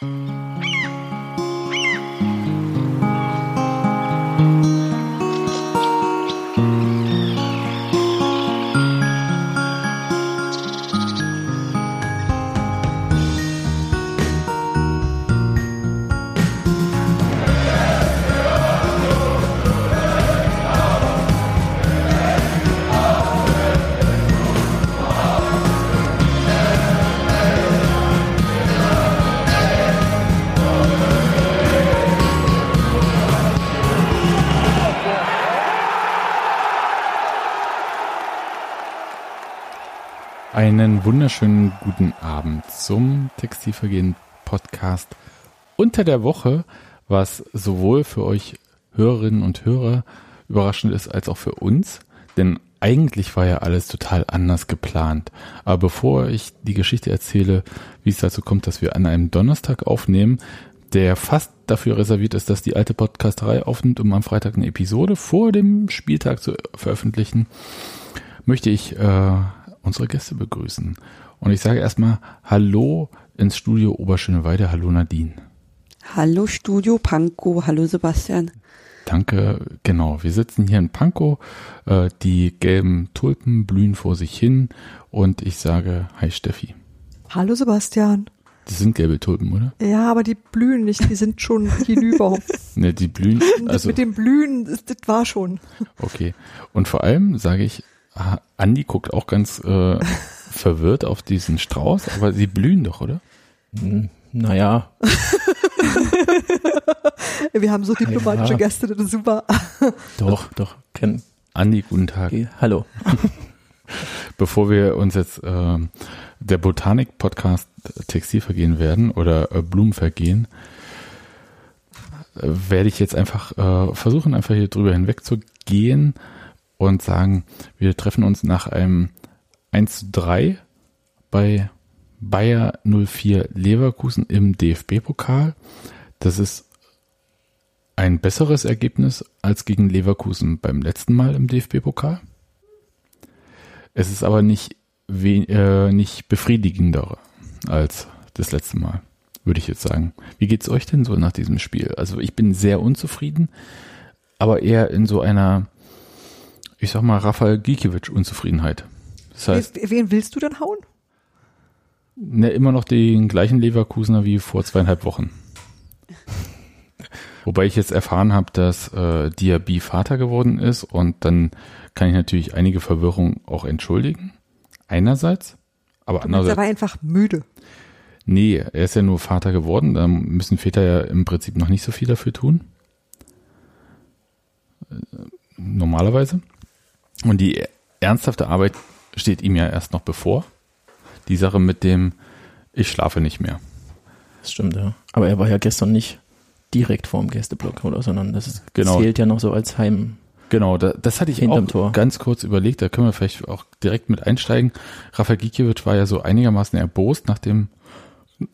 Mm-hmm. Einen wunderschönen guten Abend zum Textilvergehen Podcast unter der Woche, was sowohl für euch Hörerinnen und Hörer überraschend ist, als auch für uns. Denn eigentlich war ja alles total anders geplant. Aber bevor ich die Geschichte erzähle, wie es dazu kommt, dass wir an einem Donnerstag aufnehmen, der fast dafür reserviert ist, dass die alte Podcasterei aufnimmt, um am Freitag eine Episode vor dem Spieltag zu veröffentlichen, möchte ich äh, unsere Gäste begrüßen. Und ich sage erstmal Hallo ins Studio Oberschöneweide. Hallo Nadine. Hallo Studio Pankow. Hallo Sebastian. Danke, genau. Wir sitzen hier in Pankow. Äh, die gelben Tulpen blühen vor sich hin und ich sage Hi Steffi. Hallo Sebastian. Das sind gelbe Tulpen, oder? Ja, aber die blühen nicht, die sind schon hinüber. ne, die blühen. Also, mit dem Blühen, das, das war schon. Okay. Und vor allem sage ich Andi guckt auch ganz äh, verwirrt auf diesen Strauß, aber sie blühen doch, oder? Hm, naja. Wir haben so diplomatische ja. Gäste, das ist super. Doch, doch. Kenn. Andi, guten Tag. Okay, hallo. Bevor wir uns jetzt äh, der Botanik-Podcast Textil vergehen werden oder äh, Blumen vergehen, äh, werde ich jetzt einfach äh, versuchen, einfach hier drüber hinweg zu gehen und sagen, wir treffen uns nach einem 1 zu 3 bei Bayer 04 Leverkusen im DFB-Pokal. Das ist ein besseres Ergebnis als gegen Leverkusen beim letzten Mal im DFB-Pokal. Es ist aber nicht, äh, nicht befriedigender als das letzte Mal, würde ich jetzt sagen. Wie geht's euch denn so nach diesem Spiel? Also ich bin sehr unzufrieden, aber eher in so einer ich sag mal, Rafael Gikiewicz Unzufriedenheit. Das heißt, Wen willst du denn hauen? Ne, immer noch den gleichen Leverkusener wie vor zweieinhalb Wochen. Wobei ich jetzt erfahren habe, dass äh, Diaby Vater geworden ist und dann kann ich natürlich einige Verwirrung auch entschuldigen. Einerseits, aber du andererseits. Er war einfach müde. Nee, er ist ja nur Vater geworden. Da müssen Väter ja im Prinzip noch nicht so viel dafür tun. Äh, normalerweise. Und die ernsthafte Arbeit steht ihm ja erst noch bevor. Die Sache mit dem, ich schlafe nicht mehr. Das stimmt, ja. Aber er war ja gestern nicht direkt vorm Gästeblock, oder? Sondern das genau. zählt ja noch so als Heim. Genau, da, das hatte ich auch Tor. ganz kurz überlegt, da können wir vielleicht auch direkt mit einsteigen. Rafael Gikiewicz war ja so einigermaßen erbost nach dem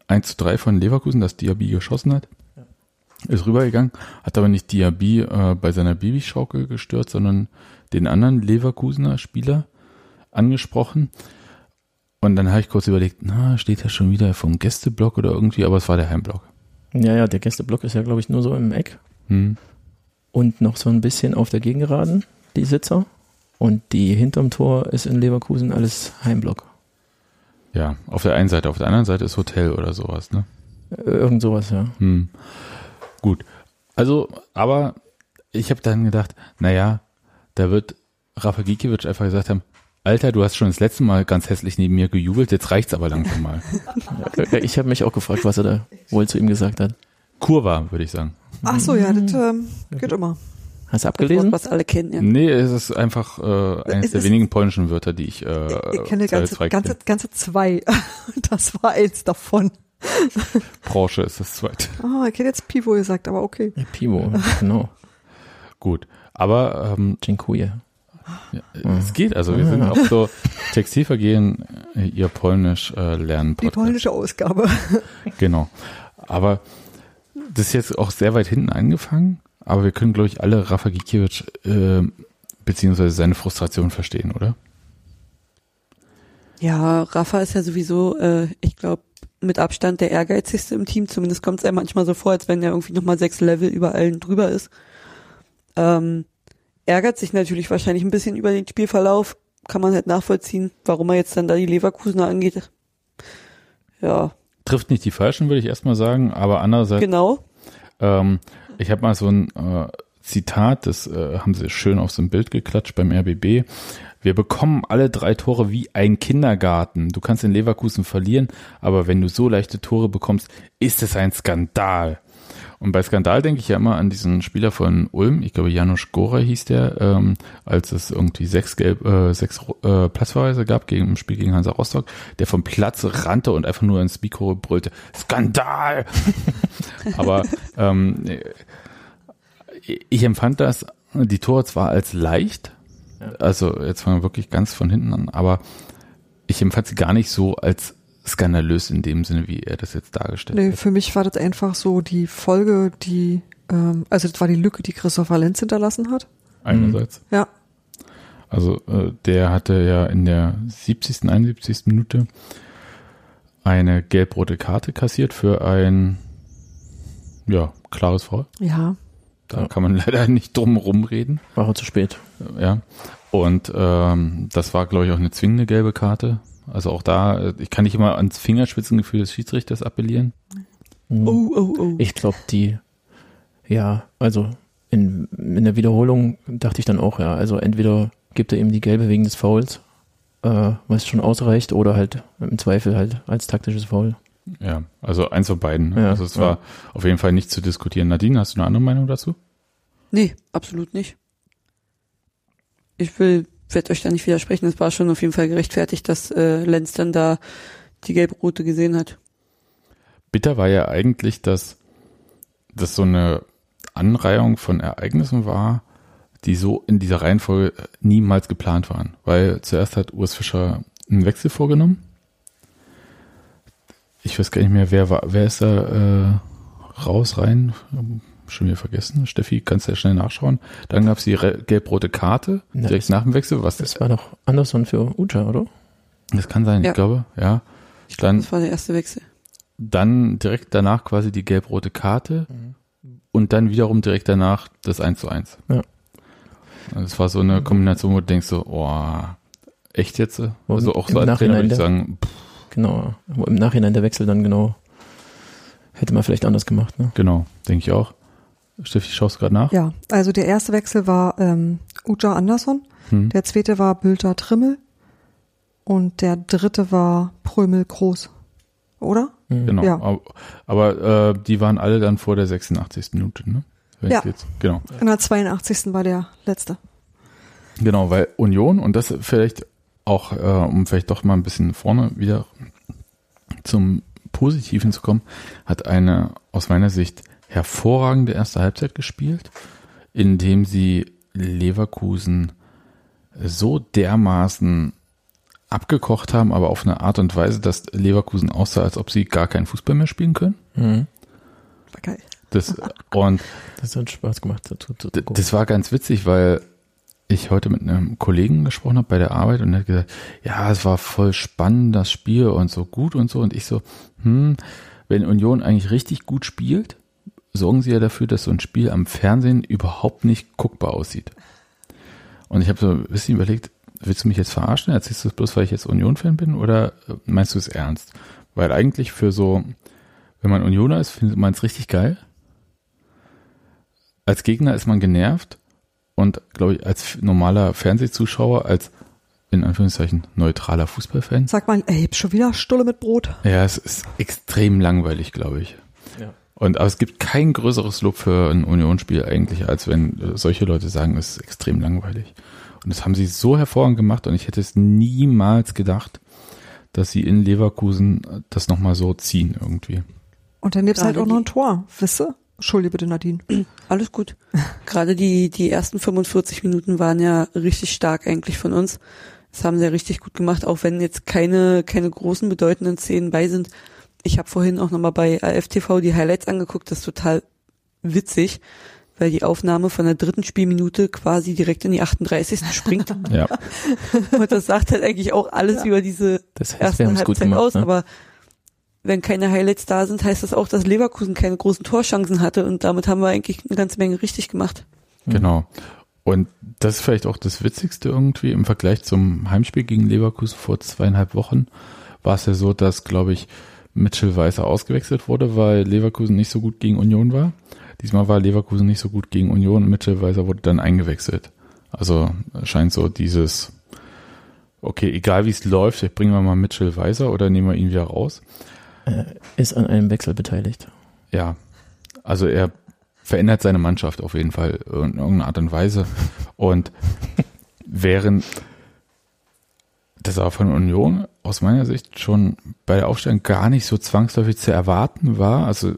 1 zu 3 von Leverkusen, das Diaby geschossen hat. Ja. Ist rübergegangen, hat aber nicht Diaby äh, bei seiner Babyschaukel gestört, sondern den anderen Leverkusener Spieler angesprochen. Und dann habe ich kurz überlegt, na, steht er schon wieder vom Gästeblock oder irgendwie, aber es war der Heimblock. Ja, ja, der Gästeblock ist ja, glaube ich, nur so im Eck. Hm. Und noch so ein bisschen auf der Gegengeraden, die Sitzer. Und die hinterm Tor ist in Leverkusen alles Heimblock. Ja, auf der einen Seite, auf der anderen Seite ist Hotel oder sowas, ne? Irgend sowas, ja. Hm. Gut. Also, aber ich habe dann gedacht, naja, da wird Rafa Gikiewicz einfach gesagt haben, Alter, du hast schon das letzte Mal ganz hässlich neben mir gejubelt, jetzt reicht's aber langsam mal. ich habe mich auch gefragt, was er da wohl zu ihm gesagt hat. Kurva, würde ich sagen. Ach so, ja, das ähm, geht immer. Hast du abgelesen? Das Wort, was alle kennen, ja. Nee, es ist einfach äh, eines es der wenigen polnischen Wörter, die ich äh, Ich kenne ganze, ganze, ganze zwei. Das war eins davon. Branche ist das zweite. Oh, ich hätte jetzt Pivo gesagt, aber okay. Ja, Pivo, genau. Gut. Aber ähm, Dziękuję. Ja, es geht, also wir sind auch so Textilvergehen, ihr Polnisch äh, lernen. Die polnische Ausgabe. Genau. Aber das ist jetzt auch sehr weit hinten angefangen, aber wir können, glaube ich, alle Rafa Gikiewicz äh, beziehungsweise seine Frustration verstehen, oder? Ja, Rafa ist ja sowieso, äh, ich glaube, mit Abstand der ehrgeizigste im Team. Zumindest kommt es einem manchmal so vor, als wenn er irgendwie nochmal sechs Level über allen drüber ist. Ähm, ärgert sich natürlich wahrscheinlich ein bisschen über den Spielverlauf. Kann man halt nachvollziehen, warum er jetzt dann da die Leverkusener angeht. Ja. Trifft nicht die Falschen, würde ich erstmal sagen, aber andererseits. Genau. Ähm, ich habe mal so ein äh, Zitat, das äh, haben sie schön auf so ein Bild geklatscht beim RBB. Wir bekommen alle drei Tore wie ein Kindergarten. Du kannst in Leverkusen verlieren, aber wenn du so leichte Tore bekommst, ist es ein Skandal. Und bei Skandal denke ich ja immer an diesen Spieler von Ulm, ich glaube Janusz Gora hieß der, ähm, als es irgendwie sechs, Gelb, äh, sechs äh, Platzverweise gab gegen im Spiel gegen Hansa Rostock, der vom Platz rannte und einfach nur ins Mikro brüllte, Skandal! Aber ähm, ich empfand das, die Tore zwar als leicht, also jetzt fangen wir wirklich ganz von hinten an, aber ich empfand sie gar nicht so als skandalös in dem Sinne, wie er das jetzt dargestellt Nee, hat. für mich war das einfach so die Folge, die, ähm, also das war die Lücke, die Christopher Lenz hinterlassen hat. Einerseits. Ja. Also äh, der hatte ja in der 70., 71. Minute eine gelb-rote Karte kassiert für ein ja, klares Foul. Ja. Da Ja. kann man leider nicht drum rumreden. War er zu spät. Ja. Und ähm, das war, glaube ich, auch eine zwingende gelbe Karte. Also auch da, äh, ich kann nicht immer ans Fingerspitzengefühl des Schiedsrichters appellieren. Mhm. Oh, oh, oh. Ich glaube, die, ja, also in, in der Wiederholung dachte ich dann auch, ja, also entweder gibt er ihm die gelbe wegen des Fouls, äh, was schon ausreicht, oder halt im Zweifel halt als taktisches Foul. Ja, also eins von beiden. Ja, also es ja. war auf jeden Fall nicht zu diskutieren. Nadine, hast du eine andere Meinung dazu? Nee, absolut nicht. Ich will, werde euch da nicht widersprechen. Es war schon auf jeden Fall gerechtfertigt, dass äh, Lenz dann da die gelb-rote gesehen hat. Bitter war ja eigentlich, dass das so eine Anreihung von Ereignissen war, die so in dieser Reihenfolge niemals geplant waren. Weil zuerst hat Urs Fischer einen Wechsel vorgenommen. Ich weiß gar nicht mehr, wer war, wer ist da äh, raus, rein? Schon wieder vergessen. Steffi, kannst du ja schnell nachschauen. Dann gab es die gelb-rote Karte Ja, direkt das- nach dem Wechsel. Was Das war doch Anderson für Ucha, oder? das kann sein, Ja. ich glaube, ja. Ich glaube, Dann- das war der erste Wechsel. Dann direkt danach quasi die gelb-rote Karte und dann wiederum direkt danach das 1 zu 1. Ja. Das war so eine Kombination, wo du denkst so, oh, echt jetzt? Wo Also auch im so als Trainer würde ich Nachhinein sagen, pff, Genau. Wo im Nachhinein der Wechsel dann genau hätte man vielleicht anders gemacht, ne? genau, denke ich auch. Steffi, schaust du gerade nach? Ja, also der erste Wechsel war ähm, Uja Andersson, Hm. der zweite war Bülter Trimmel und der dritte war Prömel Groß. Oder? Mhm. Genau. Ja. Aber, aber äh, die waren alle dann vor der 86. Minute, ne? Wenn Ja. ich jetzt, genau. In der 82. war der letzte. Genau, weil Union und das vielleicht auch, äh, um vielleicht doch mal ein bisschen vorne wieder zum Positiven zu kommen, hat eine aus meiner Sicht hervorragende erste Halbzeit gespielt, indem sie Leverkusen so dermaßen abgekocht haben, aber auf eine Art und Weise, dass Leverkusen aussah, als ob sie gar keinen Fußball mehr spielen können. Mhm. War geil. Das, und Das hat Spaß gemacht. Zu, zu, zu D- gucken. Das war ganz witzig, weil ich heute mit einem Kollegen gesprochen habe bei der Arbeit und er hat gesagt, ja, es war voll spannend, das Spiel und so gut und so. Und ich so, hm, wenn Union eigentlich richtig gut spielt, sorgen sie ja dafür, dass so ein Spiel am Fernsehen überhaupt nicht guckbar aussieht. Und ich habe so ein bisschen überlegt, willst du mich jetzt verarschen? Erzählst du das bloß, weil ich jetzt Union-Fan bin oder äh, meinst du es ernst? Weil eigentlich für so, wenn man Unioner ist, findet man es richtig geil. Als Gegner ist man genervt und glaube ich, als normaler Fernsehzuschauer, als in Anführungszeichen neutraler Fußballfan, Sag mal, ey, schon wieder Stulle mit Brot. ja, es ist extrem langweilig, glaube ich. Ja. Und aber es gibt kein größeres Lob für ein Unionsspiel eigentlich, als wenn äh, solche Leute sagen, es ist extrem langweilig. Und das haben sie so hervorragend gemacht und ich hätte es niemals gedacht, dass sie in Leverkusen äh, das nochmal so ziehen irgendwie. Und dann gibt's halt Gerade auch noch ein Tor. Wisse? Entschuldige bitte, Nadine. Alles gut. Gerade die, die ersten 45 Minuten waren ja richtig stark eigentlich von uns. Das haben sie ja richtig gut gemacht, auch wenn jetzt keine, keine großen bedeutenden Szenen bei sind. Ich habe vorhin auch nochmal bei AFTV die Highlights angeguckt, das ist total witzig, weil die Aufnahme von der dritten Spielminute quasi direkt in die 38. springt. Ja, Und das sagt halt eigentlich auch alles über diese Das heißt, wir erste haben es gut Halbzeit gemacht. aus, ne? aber wenn keine Highlights da sind, heißt das auch, dass Leverkusen keine großen Torchancen hatte und damit haben wir eigentlich eine ganze Menge richtig gemacht. Genau. Und das ist vielleicht auch das Witzigste irgendwie im Vergleich zum Heimspiel gegen Leverkusen vor zweieinhalb Wochen war es ja so, dass, glaube ich, Mitchell Weißer ausgewechselt wurde, weil Leverkusen nicht so gut gegen Union war. Diesmal war Leverkusen nicht so gut gegen Union und Mitchell Weißer wurde dann eingewechselt. Also scheint so dieses, okay, egal wie es läuft, bringen wir mal Mitchell Weiser oder nehmen wir ihn wieder raus. Er ist an einem Wechsel beteiligt. Ja, also er verändert seine Mannschaft auf jeden Fall in irgendeiner Art und Weise. Und während das aber von Union aus meiner Sicht schon bei der Aufstellung gar nicht so zwangsläufig zu erwarten war. Also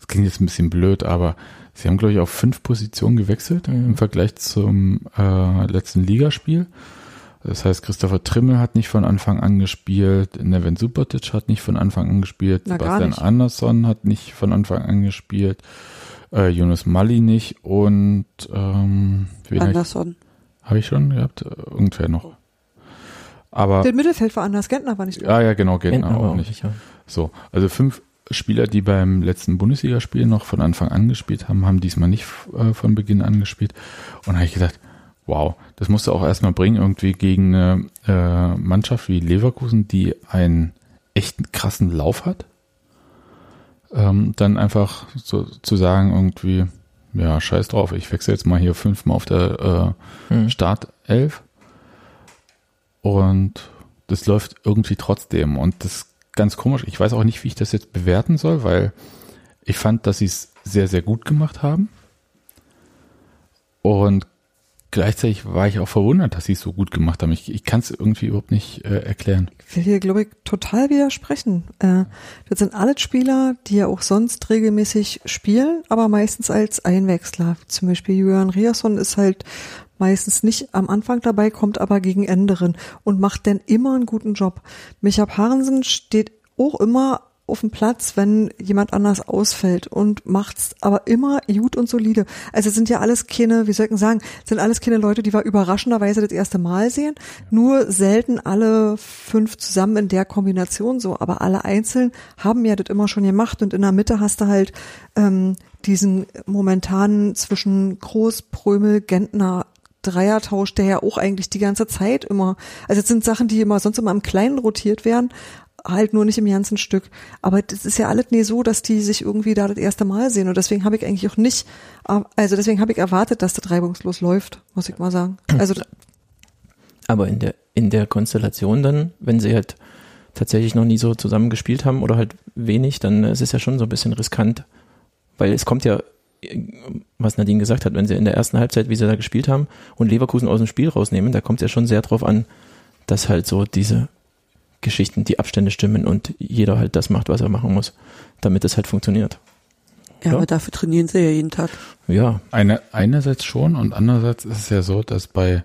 es klingt jetzt ein bisschen blöd, aber sie haben, glaube ich, auf fünf Positionen gewechselt im Vergleich zum äh, letzten Ligaspiel. Das heißt, Christopher Trimmel hat nicht von Anfang an gespielt, Nevin Subotic hat nicht von Anfang an gespielt, Na, Sebastian. Andersson hat nicht von Anfang an gespielt, äh, Jonas Mali nicht und ähm, wen hab ich, Anderson. hab ich schon gehabt? Irgendwer noch. Aber Der Mittelfeld war anders, Gentner war nicht ja, ja, genau, geht Gentner war auch nicht. ja. So, also fünf Spieler, die beim letzten Bundesligaspiel noch von Anfang an gespielt haben, haben diesmal nicht äh, von Beginn an gespielt. Und da habe ich gedacht, wow, das musst du auch erstmal bringen, irgendwie gegen eine äh, Mannschaft wie Leverkusen, die einen echten krassen Lauf hat. Ähm, dann einfach so zu sagen, irgendwie, ja, scheiß drauf, ich wechsle jetzt mal hier fünfmal auf der äh, Hm. Startelf. Und das läuft irgendwie trotzdem. Und das ist ganz komisch. Ich weiß auch nicht, wie ich das jetzt bewerten soll, weil ich fand, dass sie es sehr, sehr gut gemacht haben. Und gleichzeitig war ich auch verwundert, dass sie es so gut gemacht haben. Ich, ich kann es irgendwie überhaupt nicht äh, erklären. Ich will hier, glaube ich, total widersprechen. Äh, das sind alle Spieler, die ja auch sonst regelmäßig spielen, aber meistens als Einwechsler. Zum Beispiel Julian Riasson ist halt meistens nicht am Anfang dabei, kommt aber gegen Ende drin und macht dann immer einen guten Job. Micha Parensen steht auch immer auf dem Platz, wenn jemand anders ausfällt und macht's aber immer gut und solide. Also es sind ja alles keine, wie soll ich denn sagen, es sind alles keine Leute, die wir überraschenderweise das erste Mal sehen. Nur selten alle fünf zusammen in der Kombination so, aber alle einzeln haben ja das immer schon gemacht und in der Mitte hast du halt ähm, diesen momentanen zwischen Groß, Prömel, Gentner Dreiertausch, der ja auch eigentlich die ganze Zeit immer, also es sind Sachen, die immer sonst immer im Kleinen rotiert werden, halt nur nicht im ganzen Stück. Aber das ist ja alles nie so, dass die sich irgendwie da das erste Mal sehen. Und deswegen habe ich eigentlich auch nicht, also deswegen habe ich erwartet, dass das reibungslos läuft, muss ich mal sagen. Also Aber in der, in der Konstellation dann, wenn sie halt tatsächlich noch nie so zusammen gespielt haben oder halt wenig, dann ist es ja schon so ein bisschen riskant. Weil es kommt ja, was Nadine gesagt hat, wenn sie in der ersten Halbzeit, wie sie da gespielt haben und Leverkusen aus dem Spiel rausnehmen, da kommt es ja schon sehr drauf an, dass halt so diese Geschichten, die Abstände stimmen und jeder halt das macht, was er machen muss, damit es halt funktioniert. Ja, Ja. aber dafür trainieren sie ja jeden Tag. Ja, Eine, einerseits schon und andererseits ist es ja so, dass bei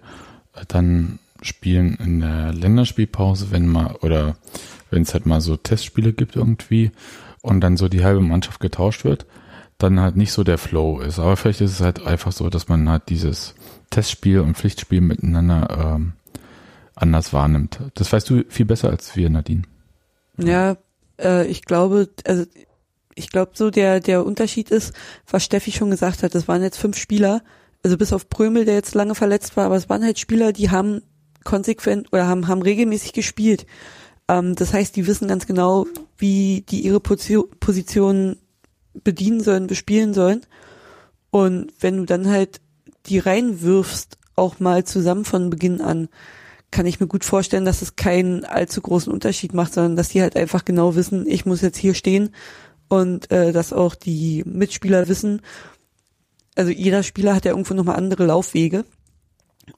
äh, dann Spielen in der Länderspielpause, wenn mal oder wenn es halt mal so Testspiele gibt irgendwie und dann so die halbe Mannschaft getauscht wird, dann halt nicht so der Flow ist. Aber vielleicht ist es halt einfach so, dass man halt dieses Testspiel und Pflichtspiel miteinander ähm, anders wahrnimmt. Das weißt du viel besser als wir, Nadine. Ja, äh, ich glaube, also ich glaube so der der Unterschied ist, was Steffi schon gesagt hat. Das waren jetzt fünf Spieler, also bis auf Prömel, der jetzt lange verletzt war, aber es waren halt Spieler, die haben konsequent oder haben haben regelmäßig gespielt. Ähm, das heißt, die wissen ganz genau, wie die ihre Position, bedienen sollen, bespielen sollen. Und wenn du dann halt die reinwirfst, auch mal zusammen von Beginn an, kann ich mir gut vorstellen, dass es keinen allzu großen Unterschied macht, sondern dass die halt einfach genau wissen, ich muss jetzt hier stehen und äh, dass auch die Mitspieler wissen, also jeder Spieler hat ja irgendwo nochmal andere Laufwege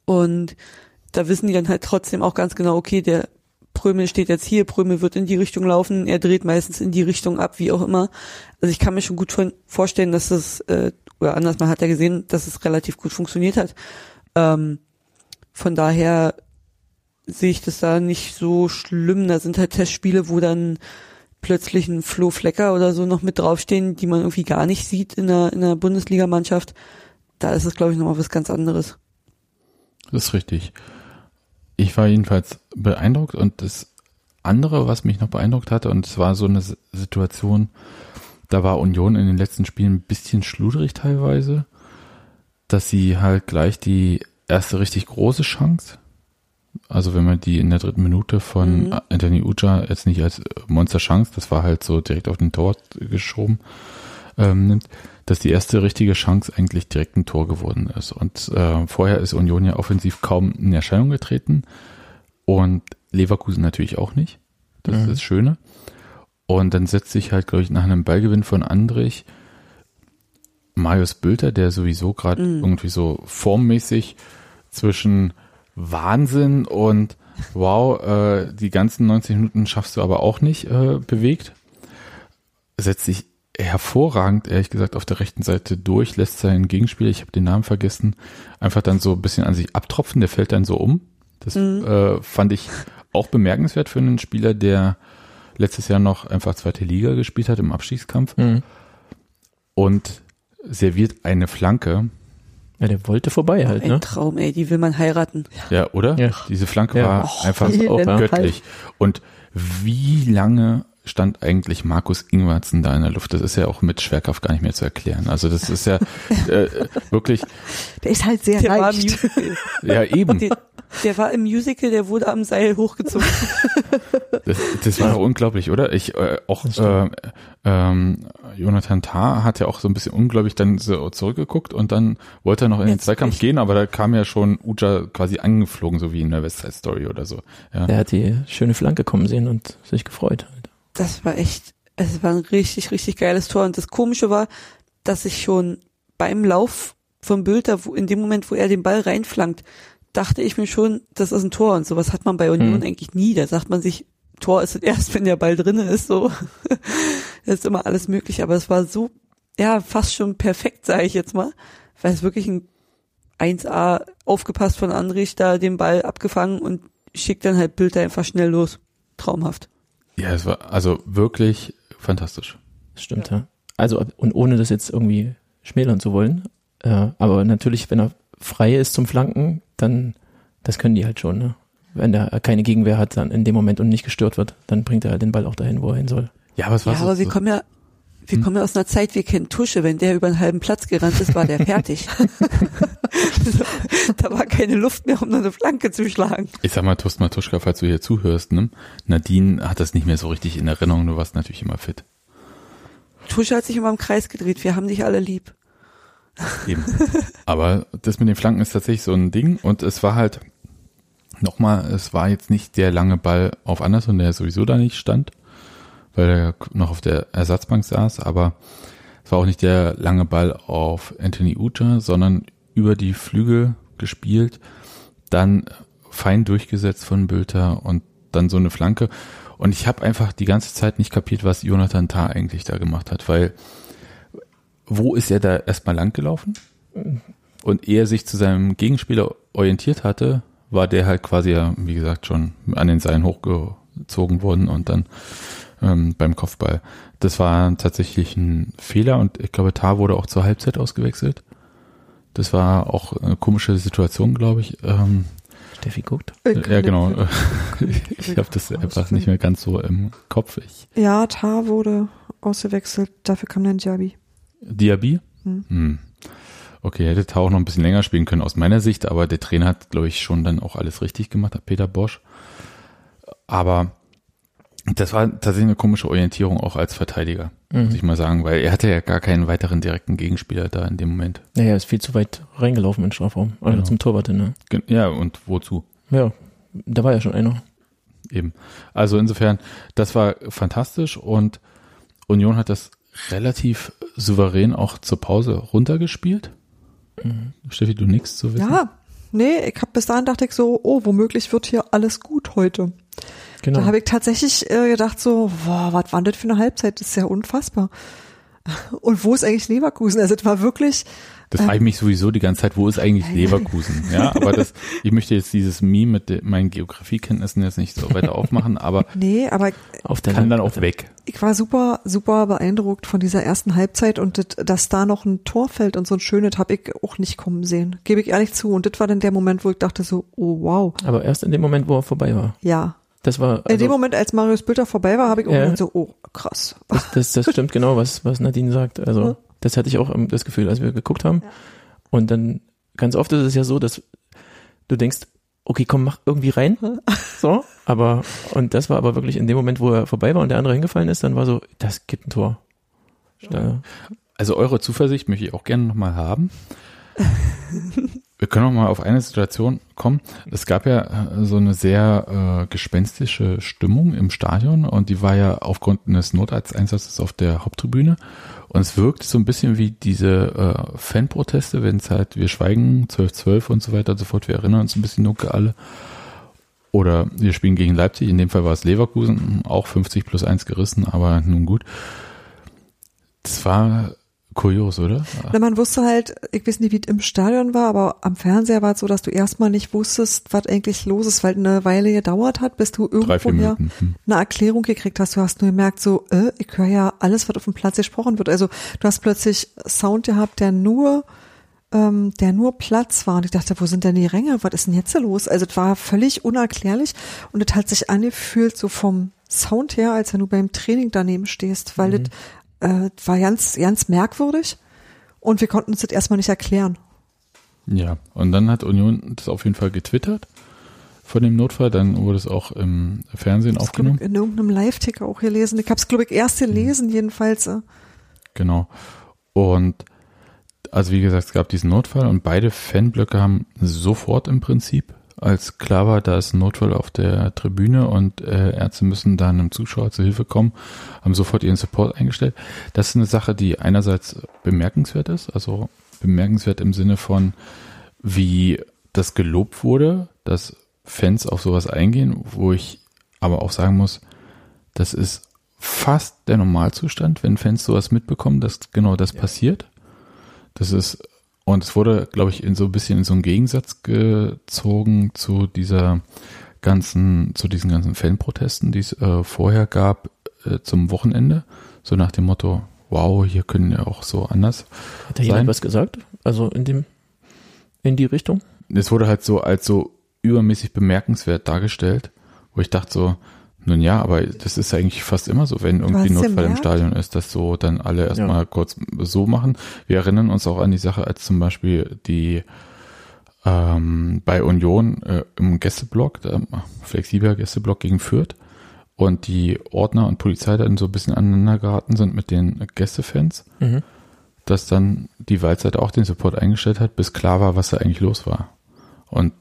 und da wissen die dann halt trotzdem auch ganz genau, okay, der Prömel steht jetzt hier, Prömel wird in die Richtung laufen, er dreht meistens in die Richtung ab, wie auch immer. Also ich kann mir schon gut vorstellen, dass das, äh, oder anders, man hat ja gesehen, dass es relativ gut funktioniert hat. Ähm, von daher sehe ich das da nicht so schlimm. Da sind halt Testspiele, wo dann plötzlich ein Flo Flecker oder so noch mit draufstehen, die man irgendwie gar nicht sieht in der, in der Bundesligamannschaft. Da ist es, glaube ich, nochmal was ganz anderes. Das ist richtig. Ich war jedenfalls beeindruckt und das andere, was mich noch beeindruckt hatte, und es war so eine Situation, da war Union in den letzten Spielen ein bisschen schludrig teilweise, dass sie halt gleich die erste richtig große Chance, also wenn man die in der dritten Minute von Mhm. Anthony Uja jetzt nicht als Monster-Chance, das war halt so direkt auf den Tor geschoben, ähm, nimmt, dass die erste richtige Chance eigentlich direkt ein Tor geworden ist. Und äh, vorher ist Union ja offensiv kaum in Erscheinung getreten und Leverkusen natürlich auch nicht. Das Mhm. ist das Schöne. Und dann setzt sich halt, glaube ich, nach einem Ballgewinn von Andrich Marius Bülter, der sowieso gerade Mhm. irgendwie so formmäßig zwischen Wahnsinn und wow, äh, die ganzen 90 Minuten schaffst du aber auch nicht, äh, bewegt. Setzt sich hervorragend, ehrlich gesagt, auf der rechten Seite durch, lässt seinen Gegenspieler, ich habe den Namen vergessen, einfach dann so ein bisschen an sich abtropfen, der fällt dann so um. Das Mhm. äh, fand ich auch bemerkenswert für einen Spieler, der letztes Jahr noch einfach zweite Liga gespielt hat im Abstiegskampf Mhm. und serviert eine Flanke. Ja, der wollte vorbei halt, Ein ne? Traum, ey, die will man heiraten. Ja, oder? Ja. Diese Flanke Ja. war Och, einfach auch göttlich. Und wie lange stand eigentlich Markus Ingwarzen da in der Luft? Das ist ja auch mit Schwerkraft gar nicht mehr zu erklären. Also das ist ja äh, wirklich, Der ist halt sehr Der war im leicht. Musical. ja eben, Der, der war im Musical, der wurde am Seil hochgezogen. das, das war doch unglaublich, oder? Ich äh, auch äh, ähm, Jonathan Tah hat ja auch so ein bisschen ungläubig dann so zurückgeguckt und dann wollte er noch in den Zweikampf gehen, aber da kam ja schon Uja quasi angeflogen, so wie in der West Side Story oder so. Ja. Der hat die schöne Flanke kommen sehen und sich gefreut. Das war echt, es war ein richtig, richtig geiles Tor. Und das Komische war, dass ich schon beim Lauf von Bülter, wo, in dem Moment, wo er den Ball reinflankt, dachte ich mir schon, das ist ein Tor. Und sowas hat man bei Union Mhm. eigentlich nie. Da sagt man sich, Tor ist es erst, wenn der Ball drinnen ist, so. das ist immer alles möglich. Aber es war so, ja, fast schon perfekt, sage ich jetzt mal. Weil es wirklich ein 1A aufgepasst von Andrich, da den Ball abgefangen und schickt dann halt Bülter einfach schnell los. Traumhaft. Ja, es war also wirklich fantastisch. Stimmt, ja. Also, und ohne das jetzt irgendwie schmälern zu wollen, äh, aber natürlich, wenn er frei ist zum Flanken, dann, das können die halt schon, ne? Wenn er keine Gegenwehr hat, dann in dem Moment und nicht gestört wird, dann bringt er halt den Ball auch dahin, wo er hin soll. Ja, aber es war Ja, so, aber wir so, kommen ja, wir Hm? kommen ja aus einer Zeit, wir kennen Tusche. Wenn der über einen halben Platz gerannt ist, war der fertig. da war keine Luft mehr, um noch eine Flanke zu schlagen. ich sag mal, Toast Matuschka, falls du hier zuhörst, ne? Nadine hat das nicht mehr so richtig in Erinnerung, du warst natürlich immer fit. Tusche hat sich immer im Kreis gedreht. Wir haben dich alle lieb. Eben. Aber das mit den Flanken ist tatsächlich so ein Ding und es war halt nochmal, es war jetzt nicht der lange Ball auf Anderson, der sowieso da nicht stand, weil er noch auf der Ersatzbank saß, aber es war auch nicht der lange Ball auf Anthony Uja, sondern über die Flügel gespielt, dann fein durchgesetzt von Bülter und dann so eine Flanke. Und ich habe einfach die ganze Zeit nicht kapiert, was Jonathan Tah eigentlich da gemacht hat, weil wo ist er da erstmal lang gelaufen? Und ehe er sich zu seinem Gegenspieler orientiert hatte, war der halt quasi ja, wie gesagt, schon an den Seilen hochgezogen worden und dann ähm, beim Kopfball. Das war tatsächlich ein Fehler und ich glaube, Tar wurde auch zur Halbzeit ausgewechselt. Das war auch eine komische Situation, glaube ich. Ähm, Steffi guckt. ja, genau. Ich habe das einfach nicht mehr ganz so im Kopf. Ich, Ja, Tar wurde ausgewechselt, dafür kam dann Diaby. Diaby? Hm. Hm. Okay, hätte Tau auch noch ein bisschen länger spielen können aus meiner Sicht, aber der Trainer hat, glaube ich, schon dann auch alles richtig gemacht, hat Peter Bosch. Aber das war tatsächlich eine komische Orientierung auch als Verteidiger, muss Mhm. ich mal sagen, weil er hatte ja gar keinen weiteren direkten Gegenspieler da in dem Moment. Naja, er ist viel zu weit reingelaufen in den Strafraum. Also Genau. zum Torwart hin, ne? Ja, und wozu? Ja, da war ja schon einer. Eben. Also insofern, das war fantastisch und Union hat das relativ souverän auch zur Pause runtergespielt. Mhm. Steffi, du nix zu wissen? Ja, nee, ich hab bis dahin dachte ich so, oh, womöglich wird hier alles gut heute. Genau. Da habe ich tatsächlich äh, gedacht so, wow, was war denn das für eine Halbzeit? Das ist ja unfassbar. Und wo ist eigentlich Leverkusen? Also es war wirklich, Das frage ich mich sowieso die ganze Zeit, wo ist eigentlich Leverkusen? Ja, aber das, ich möchte jetzt dieses Meme mit de, meinen Geografiekenntnissen jetzt nicht so weiter aufmachen, aber nee, aber auf der kann dann auch weg. ich war super, super beeindruckt von dieser ersten Halbzeit und das, dass da noch ein Tor fällt und so ein schönes habe ich auch nicht kommen sehen. Gebe ich ehrlich zu. Und das war dann der Moment, wo ich dachte so, oh wow, Aber erst in dem Moment, wo er vorbei war. ja. Das war In dem also, Moment, als Marius Bülter vorbei war, habe ich auch Ja. gedacht so, oh, krass. das, das, das stimmt genau, was, was Nadine sagt. Ja. Also, das hatte ich auch das Gefühl, als wir geguckt haben. Ja. Und dann, ganz oft ist es ja so, dass du denkst, okay, komm, mach irgendwie rein. So, aber, und das war aber wirklich in dem Moment, wo er vorbei war und der andere hingefallen ist, dann war so, das gibt ein Tor. Da, Also eure Zuversicht möchte ich auch gerne nochmal haben. Wir können noch mal auf eine Situation kommen. Es gab ja äh, so eine sehr äh, gespenstische Stimmung im Stadion und die war ja aufgrund eines Notarzteinsatzes auf der Haupttribüne. Und es wirkt so ein bisschen wie diese äh, Fanproteste, wenn es halt, wir schweigen, 12-12 und so weiter und so fort. Wir erinnern uns ein bisschen dunkel alle. Oder wir spielen gegen Leipzig, in dem Fall war es Leverkusen, auch 50 plus 1 gerissen, aber nun gut. Das war kurios, oder? Na, man wusste halt, ich weiß nicht, wie es im Stadion war, aber am Fernseher war es so, dass du erstmal nicht wusstest, was eigentlich los ist, weil eine Weile gedauert hat, bis du irgendwoher. Hm. eine Erklärung gekriegt hast. Du hast nur gemerkt, so, äh, ich höre ja alles, was auf dem Platz gesprochen wird. Also du hast plötzlich Sound gehabt, der nur ähm, der nur Platz war. Und ich dachte, wo sind denn die Ränge? Was ist denn jetzt los? Also es war völlig unerklärlich und es hat sich angefühlt so vom Sound her, als wenn du beim Training daneben stehst, weil Mhm. das äh, war ganz, ganz merkwürdig und wir konnten uns das erstmal nicht erklären. Ja, und dann hat Union das auf jeden Fall getwittert von dem Notfall. Dann wurde es auch im Fernsehen Das aufgenommen. ich in irgendeinem Live-Ticker auch gelesen. Ich habe es, glaube ich, erst gelesen, jedenfalls. äh. Genau. Und also wie gesagt, es gab diesen Notfall und beide Fanblöcke haben sofort im Prinzip, als klar war, da ist ein Notfall auf der Tribüne und äh, Ärzte müssen dann einem Zuschauer zu Hilfe kommen, haben sofort ihren Support eingestellt. Das ist eine Sache, die einerseits bemerkenswert ist, also bemerkenswert im Sinne von, wie das gelobt wurde, dass Fans auf sowas eingehen, wo ich aber auch sagen muss, das ist fast der Normalzustand, wenn Fans sowas mitbekommen, dass genau das passiert. Das ist, und es wurde, glaube ich, in so ein bisschen in so einen Gegensatz gezogen zu dieser ganzen, zu diesen ganzen Fanprotesten, die es äh, vorher gab äh, zum Wochenende. So nach dem Motto, wow, hier können ja auch so anders. hat da jemand Sein. was gesagt? Also in dem, in die Richtung? Es wurde halt so als so übermäßig bemerkenswert dargestellt, wo ich dachte so, nun ja, aber das ist eigentlich fast immer so, wenn irgendwie ein Notfall im? Stadion ist, dass so dann alle erstmal kurz so machen. Wir erinnern uns auch an die Sache, als zum Beispiel die ähm, bei Union äh, im Gästeblock, der flexibler Gästeblock gegen Fürth und die Ordner und Polizei dann so ein bisschen aneinander geraten sind mit den Gästefans, Mhm. dass dann die Waldseite auch den Support eingestellt hat, bis klar war, was da eigentlich los war. Und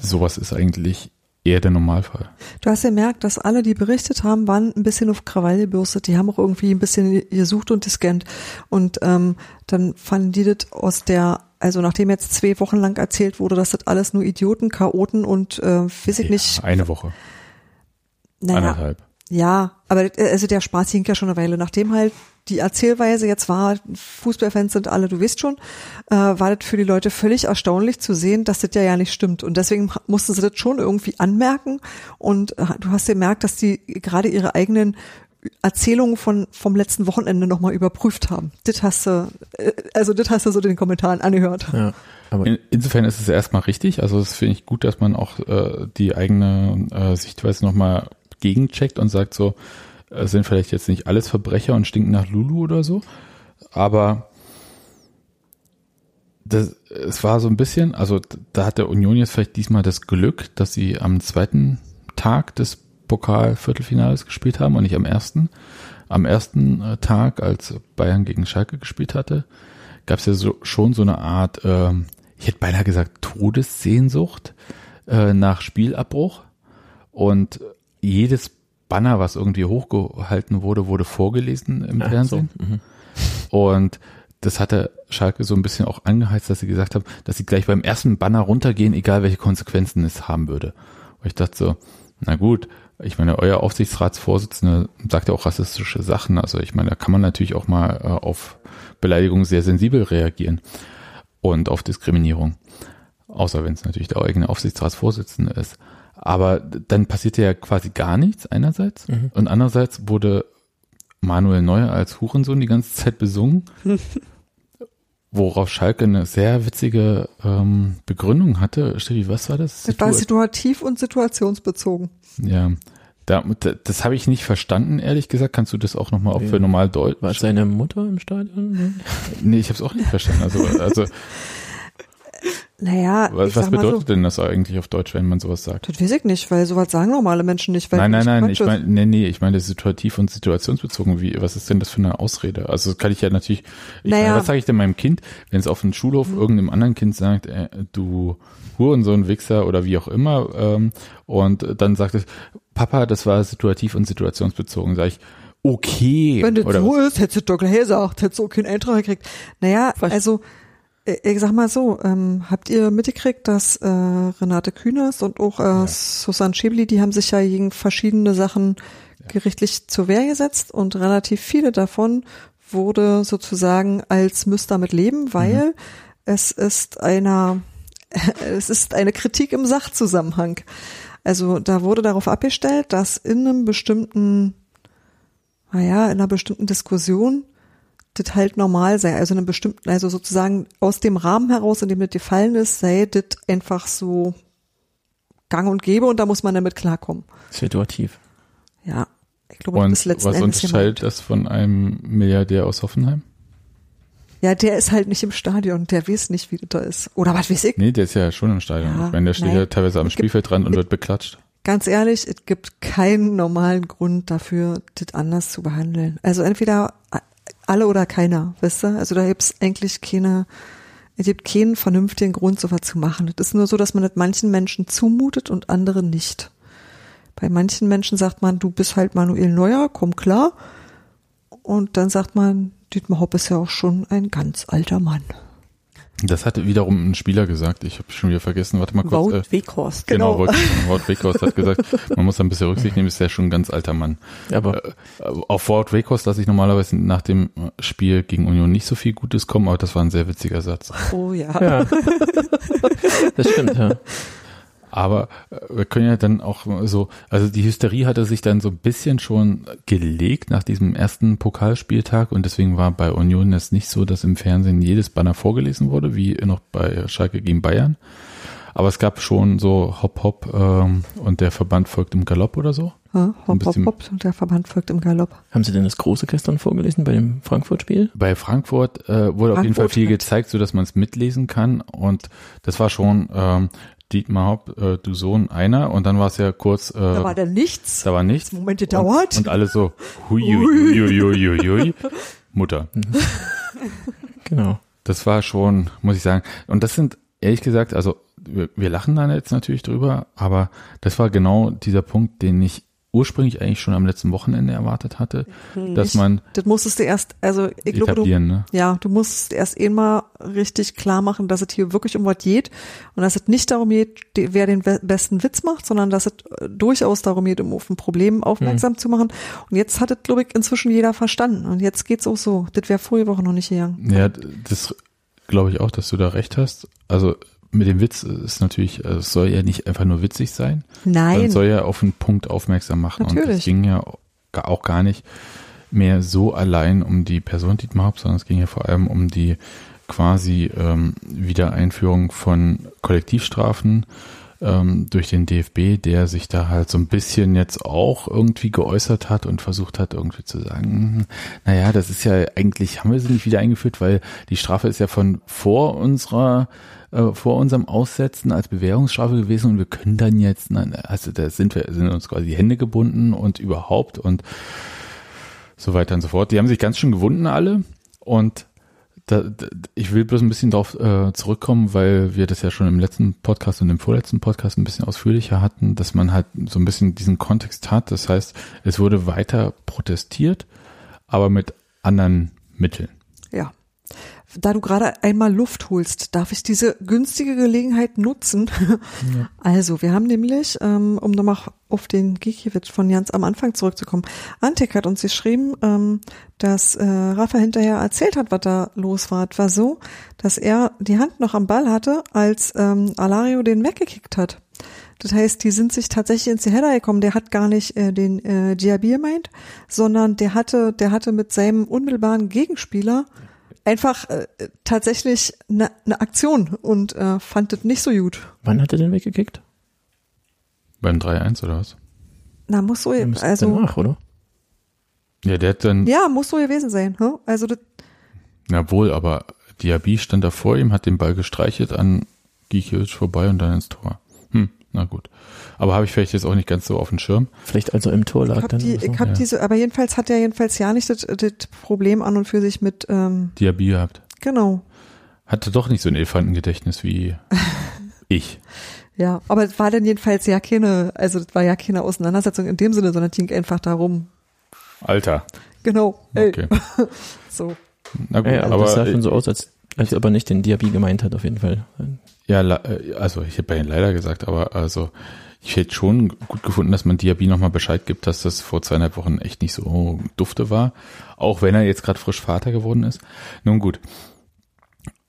sowas ist eigentlich eher der Normalfall. Du hast ja gemerkt, dass alle, die berichtet haben, waren ein bisschen auf Krawall gebürstet. Die haben auch irgendwie ein bisschen gesucht und gescannt. Und ähm, dann fanden die das aus der, also nachdem jetzt zwei Wochen lang erzählt wurde, dass das alles nur Idioten, Chaoten und äh, weiß ich nicht, Eine Woche, naja, anderthalb. Ja, aber äh, also der Spaß hing ja schon eine Weile. Nachdem halt die Erzählweise jetzt war, Fußballfans sind alle, du weißt schon, äh, war das für die Leute völlig erstaunlich zu sehen, dass das ja ja nicht stimmt. Und deswegen mussten sie das schon irgendwie anmerken. Und äh, du hast gemerkt, dass die gerade ihre eigenen Erzählungen von vom letzten Wochenende nochmal überprüft haben. Das hast du, äh, also das hast du so den Kommentaren angehört. Ja. Aber In, insofern ist es erstmal richtig. Also das finde ich gut, dass man auch äh, die eigene äh, Sichtweise nochmal gegencheckt und sagt so, äh, sind vielleicht jetzt nicht alles Verbrecher und stinken nach Lulu oder so. Aber das, es war so ein bisschen, also da hat der Union jetzt vielleicht diesmal das Glück, dass sie am zweiten Tag des Pokal-Viertelfinales gespielt haben und nicht am ersten. Am ersten äh, Tag, als Bayern gegen Schalke gespielt hatte, gab es ja so, schon so eine Art, ähm, ich hätte beinahe gesagt, Todessehnsucht äh, nach Spielabbruch. Und jedes Banner, was irgendwie hochgehalten wurde, wurde vorgelesen im Ach so, Fernsehen. mhm. Und das hatte Schalke so ein bisschen auch angeheizt, dass sie gesagt haben, dass sie gleich beim ersten Banner runtergehen, egal welche Konsequenzen es haben würde. Und ich dachte so, na gut, ich meine, euer Aufsichtsratsvorsitzende sagt ja auch rassistische Sachen. Also ich meine, da kann man natürlich auch mal äh, auf Beleidigung sehr sensibel reagieren und auf Diskriminierung. Außer wenn es natürlich der eigene Aufsichtsratsvorsitzende ist. Aber dann passierte ja quasi gar nichts einerseits. Mhm. Und andererseits wurde Manuel Neuer als Hurensohn die ganze Zeit besungen. worauf Schalke eine sehr witzige ähm, Begründung hatte. Steffi, was war das? Das war situativ und situationsbezogen. Ja, da, das habe ich nicht verstanden, ehrlich gesagt. Kannst du das auch nochmal auch für normal Deutsch? War seine Mutter im Stadion? Nee, ich habe es auch nicht verstanden. Also, also naja, was, was bedeutet so, denn das eigentlich auf Deutsch, wenn man sowas sagt? Das weiß ich nicht, weil sowas sagen normale Menschen nicht. Weil nein, nein, nein, ich meine, nee, nee, ich meine situativ und situationsbezogen. Wie, was ist denn das für eine Ausrede? Also das kann ich ja natürlich. Ich naja. meine, was sage ich denn meinem Kind, wenn es auf dem Schulhof mhm. irgendeinem anderen Kind sagt, äh, du Hurensohn, Wichser oder wie auch immer, ähm, und dann sagt es, Papa, das war situativ und situationsbezogen. Sag ich, okay. Wenn das so was? ist, hättest du doch gleich gesagt, hättest du auch keinen Eintrag gekriegt. Naja, was? also ich sag mal so, ähm, habt ihr mitgekriegt, dass äh, Renate Künast und auch äh, ja. Susanne Schäbli, die haben sich ja gegen verschiedene Sachen gerichtlich zur Wehr gesetzt und relativ viele davon wurde sozusagen als müsst damit leben, weil mhm. es ist einer, es ist eine Kritik im Sachzusammenhang. Also da wurde darauf abgestellt, dass in einem bestimmten, naja, in einer bestimmten Diskussion das halt normal sei. Also in einem bestimmten, also sozusagen aus dem Rahmen heraus, in dem das gefallen ist, sei das einfach so gang und gäbe und da muss man damit klarkommen. Situativ. Ja. Ich glaube, und das letzten was unterscheidet das von einem Milliardär aus Hoffenheim? Ja, der ist halt nicht im Stadion, der weiß nicht, wie das da ist. Oder was weiß ich? Nee, der ist ja schon im Stadion. Ja, ich meine, der steht nein, ja teilweise am Spielfeld dran und wird beklatscht. Ganz ehrlich, es gibt keinen normalen Grund dafür, das anders zu behandeln. Also entweder alle oder keiner, weißt du? Also da gibt's eigentlich keine, es gibt keinen vernünftigen Grund, sowas zu machen. Es ist nur so, dass man das manchen Menschen zumutet und anderen nicht. Bei manchen Menschen sagt man, du bist halt Manuel Neuer, komm klar. Und dann sagt man, Dietmar Hopp ist ja auch schon ein ganz alter Mann. Das hatte wiederum ein Spieler gesagt, ich habe schon wieder vergessen, warte mal kurz. Wout äh, Weghorst. Genau, genau. Wout Weghorst hat gesagt, man muss ein bisschen Rücksicht nehmen, ist ja schon ein ganz alter Mann. Aber äh, auf Wout Weghorst lasse ich normalerweise nach dem Spiel gegen Union nicht so viel Gutes kommen, aber das war ein sehr witziger Satz. Oh ja. ja. das stimmt, ja. Aber äh, wir können ja dann auch so, also die Hysterie hatte sich dann so ein bisschen schon gelegt nach diesem ersten Pokalspieltag und deswegen war bei Union es nicht so, dass im Fernsehen jedes Banner vorgelesen wurde, wie noch bei Schalke gegen Bayern. Aber es gab schon so Hopp Hopp ähm, und der Verband folgt im Galopp oder so. Ja, hopp Hopp Hopp und der Verband folgt im Galopp. Haben Sie denn das große gestern vorgelesen bei dem Frankfurt-Spiel? Bei Frankfurt äh, wurde Frankfurt auf jeden Fall viel gezeigt, so dass man es mitlesen kann und das war schon ähm, Dietmar Haupt, äh, du Sohn, einer und dann war es ja kurz. Äh, da war dann nichts. Da war nichts. Moment gedauert. Und, und alle so, hui, hui, hui, hui, hui, hui. Mutter. genau. Das war schon, muss ich sagen. Und das sind, ehrlich gesagt, also wir, wir lachen da jetzt natürlich drüber, aber das war genau dieser Punkt, den ich ursprünglich eigentlich schon am letzten Wochenende erwartet hatte, hm, dass man das musstest du erst, also ich glaube, du, ne? ja, du musst erst einmal richtig klar machen, dass es hier wirklich um was geht und dass es nicht darum geht, wer den besten Witz macht, sondern dass es äh, durchaus darum geht, um auf ein Problem aufmerksam hm. zu machen. Und jetzt hat es, glaube ich, inzwischen jeder verstanden und jetzt geht's auch so. Das wäre vorige Woche noch nicht gegangen. Ja, das glaube ich auch, dass du da recht hast. Also mit dem Witz ist natürlich, äh, es soll ja nicht einfach nur witzig sein. Nein. Es soll ja auf einen Punkt aufmerksam machen. Natürlich. Und es ging ja auch gar nicht mehr so allein um die Person Dietmar Haupt, sondern es ging ja vor allem um die quasi ähm, Wiedereinführung von Kollektivstrafen ähm, durch den DFB, der sich da halt so ein bisschen jetzt auch irgendwie geäußert hat und versucht hat irgendwie zu sagen, hm, naja, das ist ja eigentlich, haben wir sie nicht wieder eingeführt, weil die Strafe ist ja von vor unserer äh, vor unserem Aussetzen als Bewährungsstrafe gewesen und wir können dann jetzt, also da sind wir, sind uns quasi die Hände gebunden und überhaupt und so weiter und so fort. Die haben sich ganz schön gewunden alle und da, da, ich will bloß ein bisschen darauf äh, zurückkommen, weil wir das ja schon im letzten Podcast und im vorletzten Podcast ein bisschen ausführlicher hatten, dass man halt so ein bisschen diesen Kontext hat. Das heißt, es wurde weiter protestiert, aber mit anderen Mitteln. Ja da du gerade einmal Luft holst, darf ich diese günstige Gelegenheit nutzen. Ja. Also, wir haben nämlich, ähm, um nochmal auf den Gikiewicz von Jans am Anfang zurückzukommen, Antek hat uns geschrieben, ähm, dass äh, Rafa hinterher erzählt hat, was da los war. Es war so, dass er die Hand noch am Ball hatte, als ähm, Alario den weggekickt hat. Das heißt, die sind sich tatsächlich ins Header gekommen. Der hat gar nicht äh, den äh, Diaby gemeint, sondern der hatte, der hatte mit seinem unmittelbaren Gegenspieler einfach äh, tatsächlich eine ne Aktion und äh, fand das nicht so gut. Wann hat er denn weggekickt? Beim 3-1 oder was? Na, muss so, Ja, also, danach, oder? Ja, der hat dann, ja, muss so gewesen sein. Hm? Also, das, na wohl, aber Diaby stand da vor ihm, hat den Ball gestreichelt an Gikiewicz vorbei und dann ins Tor. Hm, na gut. Aber habe ich vielleicht jetzt auch nicht ganz so auf dem Schirm. Vielleicht als er im Tor ich lag hab dann. die, so. ich hab ja. diese, aber jedenfalls hat er jedenfalls ja nicht das, das Problem an und für sich mit, ähm, Diaby gehabt. genau. Hatte doch nicht so ein Elefantengedächtnis wie ich. Ja, aber es war dann jedenfalls ja keine, also das war ja keine Auseinandersetzung in dem Sinne, sondern es ging einfach darum, Alter. genau, ey, Okay. so. Na gut, ja, also aber das sah schon so aus, als, als ob er nicht den Diaby gemeint hat, auf jeden Fall. Ja, äh, also ich habe bei Ihnen leider gesagt, aber also ich hätte schon gut gefunden, dass man Diaby nochmal Bescheid gibt, dass das vor zweieinhalb Wochen echt nicht so dufte war. Auch wenn er jetzt gerade frisch Vater geworden ist. Nun gut.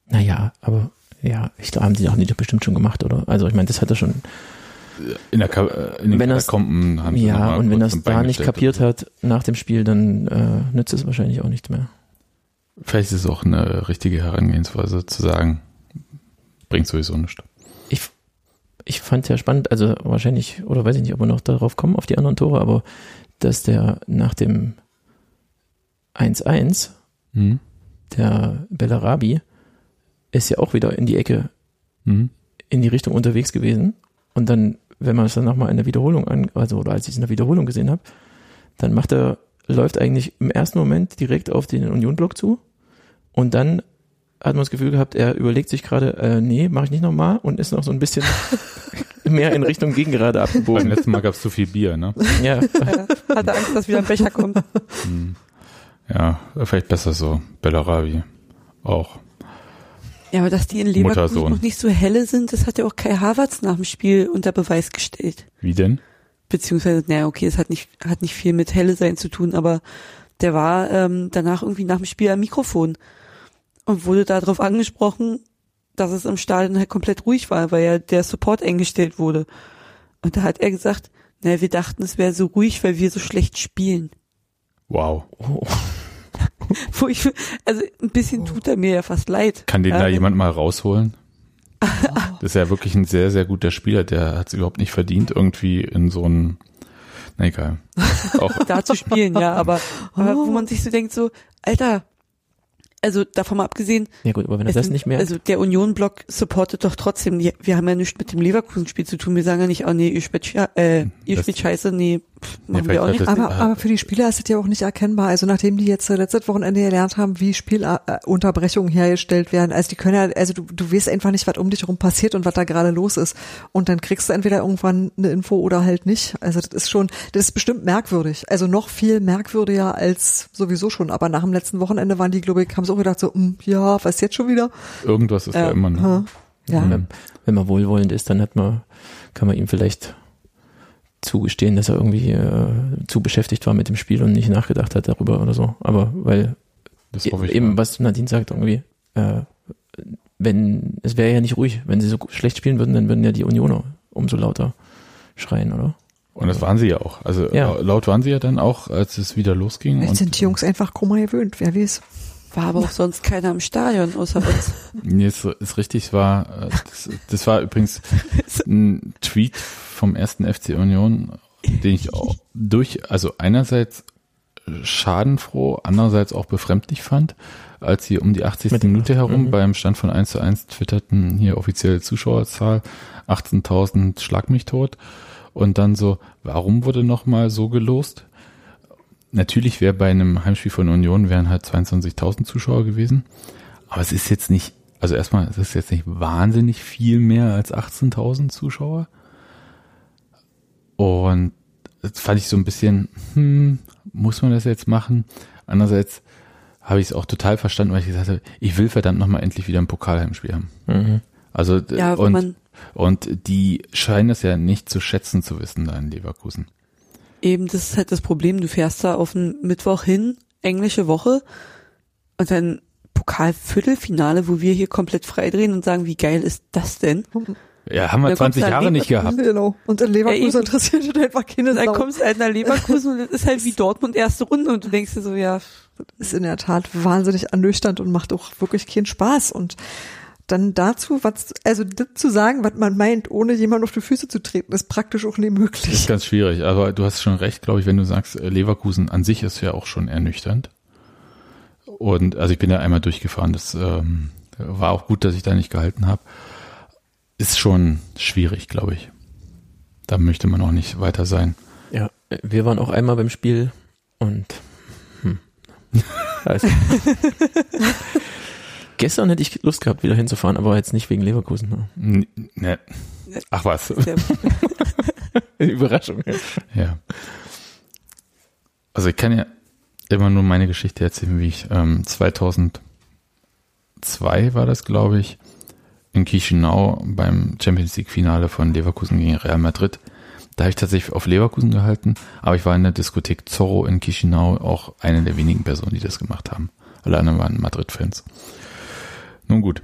Naja, aber ja, ich glaube, haben die auch nicht bestimmt schon gemacht, oder? Also ich meine, das hat er schon. In, der Ka äh, in den Wenn Katakomben haben sie Ja, und wenn er es da nicht kapiert hat nach dem Spiel, dann äh, nützt es wahrscheinlich auch nichts mehr. Vielleicht ist es auch eine richtige Herangehensweise zu sagen, bringt sowieso nichts. Ich, fand ja spannend, also wahrscheinlich, oder weiß ich nicht, ob wir noch darauf kommen, auf die anderen Tore, aber dass der nach dem 1-1, Hm? der Bellarabi, ist ja auch wieder in die Ecke, Hm? in die Richtung unterwegs gewesen. Und dann, wenn man es dann nochmal in der Wiederholung an, also oder als ich es in der Wiederholung gesehen habe, dann macht er, läuft eigentlich im ersten Moment direkt auf den Union-Block zu. Und dann hat man das Gefühl gehabt, er überlegt sich gerade, äh, nee, mache ich nicht nochmal und ist noch so ein bisschen mehr in Richtung Gegengerade Beim abgebogen. letzten Mal gab es zu viel Bier, ne? Ja, Ja, hatte Angst, dass wieder ein Becher kommt. Hm. Ja, vielleicht besser so. Bellarabi. Auch. Ja, aber dass die in Leverkusen noch nicht so helle sind, das hat ja auch Kai Havertz nach dem Spiel unter Beweis gestellt. Wie denn? Beziehungsweise, naja, okay, es hat nicht, hat nicht viel mit helle sein zu tun, aber der war ähm, danach irgendwie nach dem Spiel am Mikrofon und wurde darauf angesprochen, dass es im Stadion halt komplett ruhig war, weil ja der Support eingestellt wurde. Und da hat er gesagt, naja, wir dachten, es wäre so ruhig, weil wir so schlecht spielen. Wow. oh, Wo ich, also ein bisschen tut er mir ja fast leid. Kann den Ja, da jemand mal rausholen? Das ist ja wirklich ein sehr, sehr guter Spieler. Der hat es überhaupt nicht verdient, irgendwie in so ein, na egal. Auch, da zu spielen, ja, aber, aber wo man sich so denkt, so, Alter, also davon mal abgesehen, ja gut, aber wenn er das nicht mehr, also der Union-Block supportet doch trotzdem, wir haben ja nichts mit dem Leverkusen-Spiel zu tun, wir sagen ja nicht, oh nee, ihr spielt, sche- äh, ihr Das- spielt scheiße, nee, pff, machen Ja, wir auch vielleicht nicht. Aber, aber für die Spieler ist es ja auch nicht erkennbar. Also nachdem die jetzt letztes Wochenende gelernt haben, wie Spielunterbrechungen hergestellt werden, also die können ja, also du, du weißt einfach nicht, was um dich herum passiert und was da gerade los ist. Und dann kriegst du entweder irgendwann eine Info oder halt nicht. Also das ist schon, das ist bestimmt merkwürdig. Also noch viel merkwürdiger als sowieso schon. Aber nach dem letzten Wochenende waren die, glaube ich, haben sie auch gedacht so, hm, ja, was jetzt schon wieder? irgendwas ist da Ja. immer, ne? Ja. wenn, wenn man wohlwollend ist, dann hat man, kann man ihm vielleicht zugestehen, dass er irgendwie äh, zu beschäftigt war mit dem Spiel und nicht nachgedacht hat darüber oder so. Aber weil Das hoffe ich eben, mal. was Nadine sagt, irgendwie, äh, wenn, es wäre ja nicht ruhig, wenn sie so schlecht spielen würden, dann würden ja die Unioner umso lauter schreien, oder? Und das waren sie ja auch. Also Ja. laut waren sie ja dann auch, als es wieder losging. Und, sind die Jungs einfach krummer gewöhnt, wer weiß. War aber auch sonst keiner im Stadion, außer uns. Nee, ist, ist richtig, es war, äh, das, das war übrigens ein Tweet vom ersten FC Union, den ich auch durch, also einerseits schadenfroh, andererseits auch befremdlich fand, als sie um die 80. Mit- Minute herum Mhm. beim Stand von 1 zu 1 twitterten, hier offizielle Zuschauerzahl, 18.000 schlag mich tot. Und dann so, warum wurde nochmal so gelost? Natürlich wäre bei einem Heimspiel von Union wären halt 22.000 Zuschauer gewesen. Aber es ist jetzt nicht, also erstmal, es ist jetzt nicht wahnsinnig viel mehr als 18.000 Zuschauer. Und das fand ich so ein bisschen, hm, muss man das jetzt machen? Andererseits habe ich es auch total verstanden, weil ich gesagt habe, ich will verdammt nochmal endlich wieder ein Pokalheimspiel haben. Mhm. Also, Ja, und, man und die scheinen es ja nicht zu schätzen zu wissen da in Leverkusen. eben, das ist halt das Problem, du fährst da auf den Mittwoch hin, englische Woche, und dann Pokalviertelfinale, wo wir hier komplett freidrehen und sagen, wie geil ist das denn? Ja, haben wir Da kommst 20 du Jahre halt nicht gehabt. Genau. Und in Leverkusen Ja, interessiert dich einfach keine Dann Sau. kommst du halt nach Leverkusen und das ist halt wie Dortmund erste Runde und du denkst dir so, ja, ist in der Tat wahnsinnig ernüchternd und macht auch wirklich keinen Spaß. Und dann dazu, was, also das zu sagen, was man meint, ohne jemand auf die Füße zu treten, ist praktisch auch nicht Ist möglich. ganz schwierig, aber du hast schon recht, glaube ich, wenn du sagst, äh, Leverkusen an sich ist ja auch schon ernüchternd. Und also ich bin ja einmal durchgefahren, das ähm, war auch gut, dass ich da nicht gehalten habe. Ist schon schwierig, glaube ich. Da möchte man auch nicht weiter sein. Ja, wir waren auch einmal beim Spiel und hm. also, gestern hätte ich Lust gehabt, wieder hinzufahren, aber jetzt nicht wegen Leverkusen. Ne? Ne. Ach was. Überraschung. Ja. Ja. Also ich kann ja immer nur meine Geschichte erzählen, wie ich ähm, 2002 war das, glaube ich, in Chisinau beim Champions League Finale von Leverkusen gegen Real Madrid. Da habe ich tatsächlich auf Leverkusen gehalten, aber ich war in der Diskothek Zorro in Chisinau auch eine der wenigen Personen, die das gemacht haben. Alle anderen waren Madrid-Fans. Nun gut.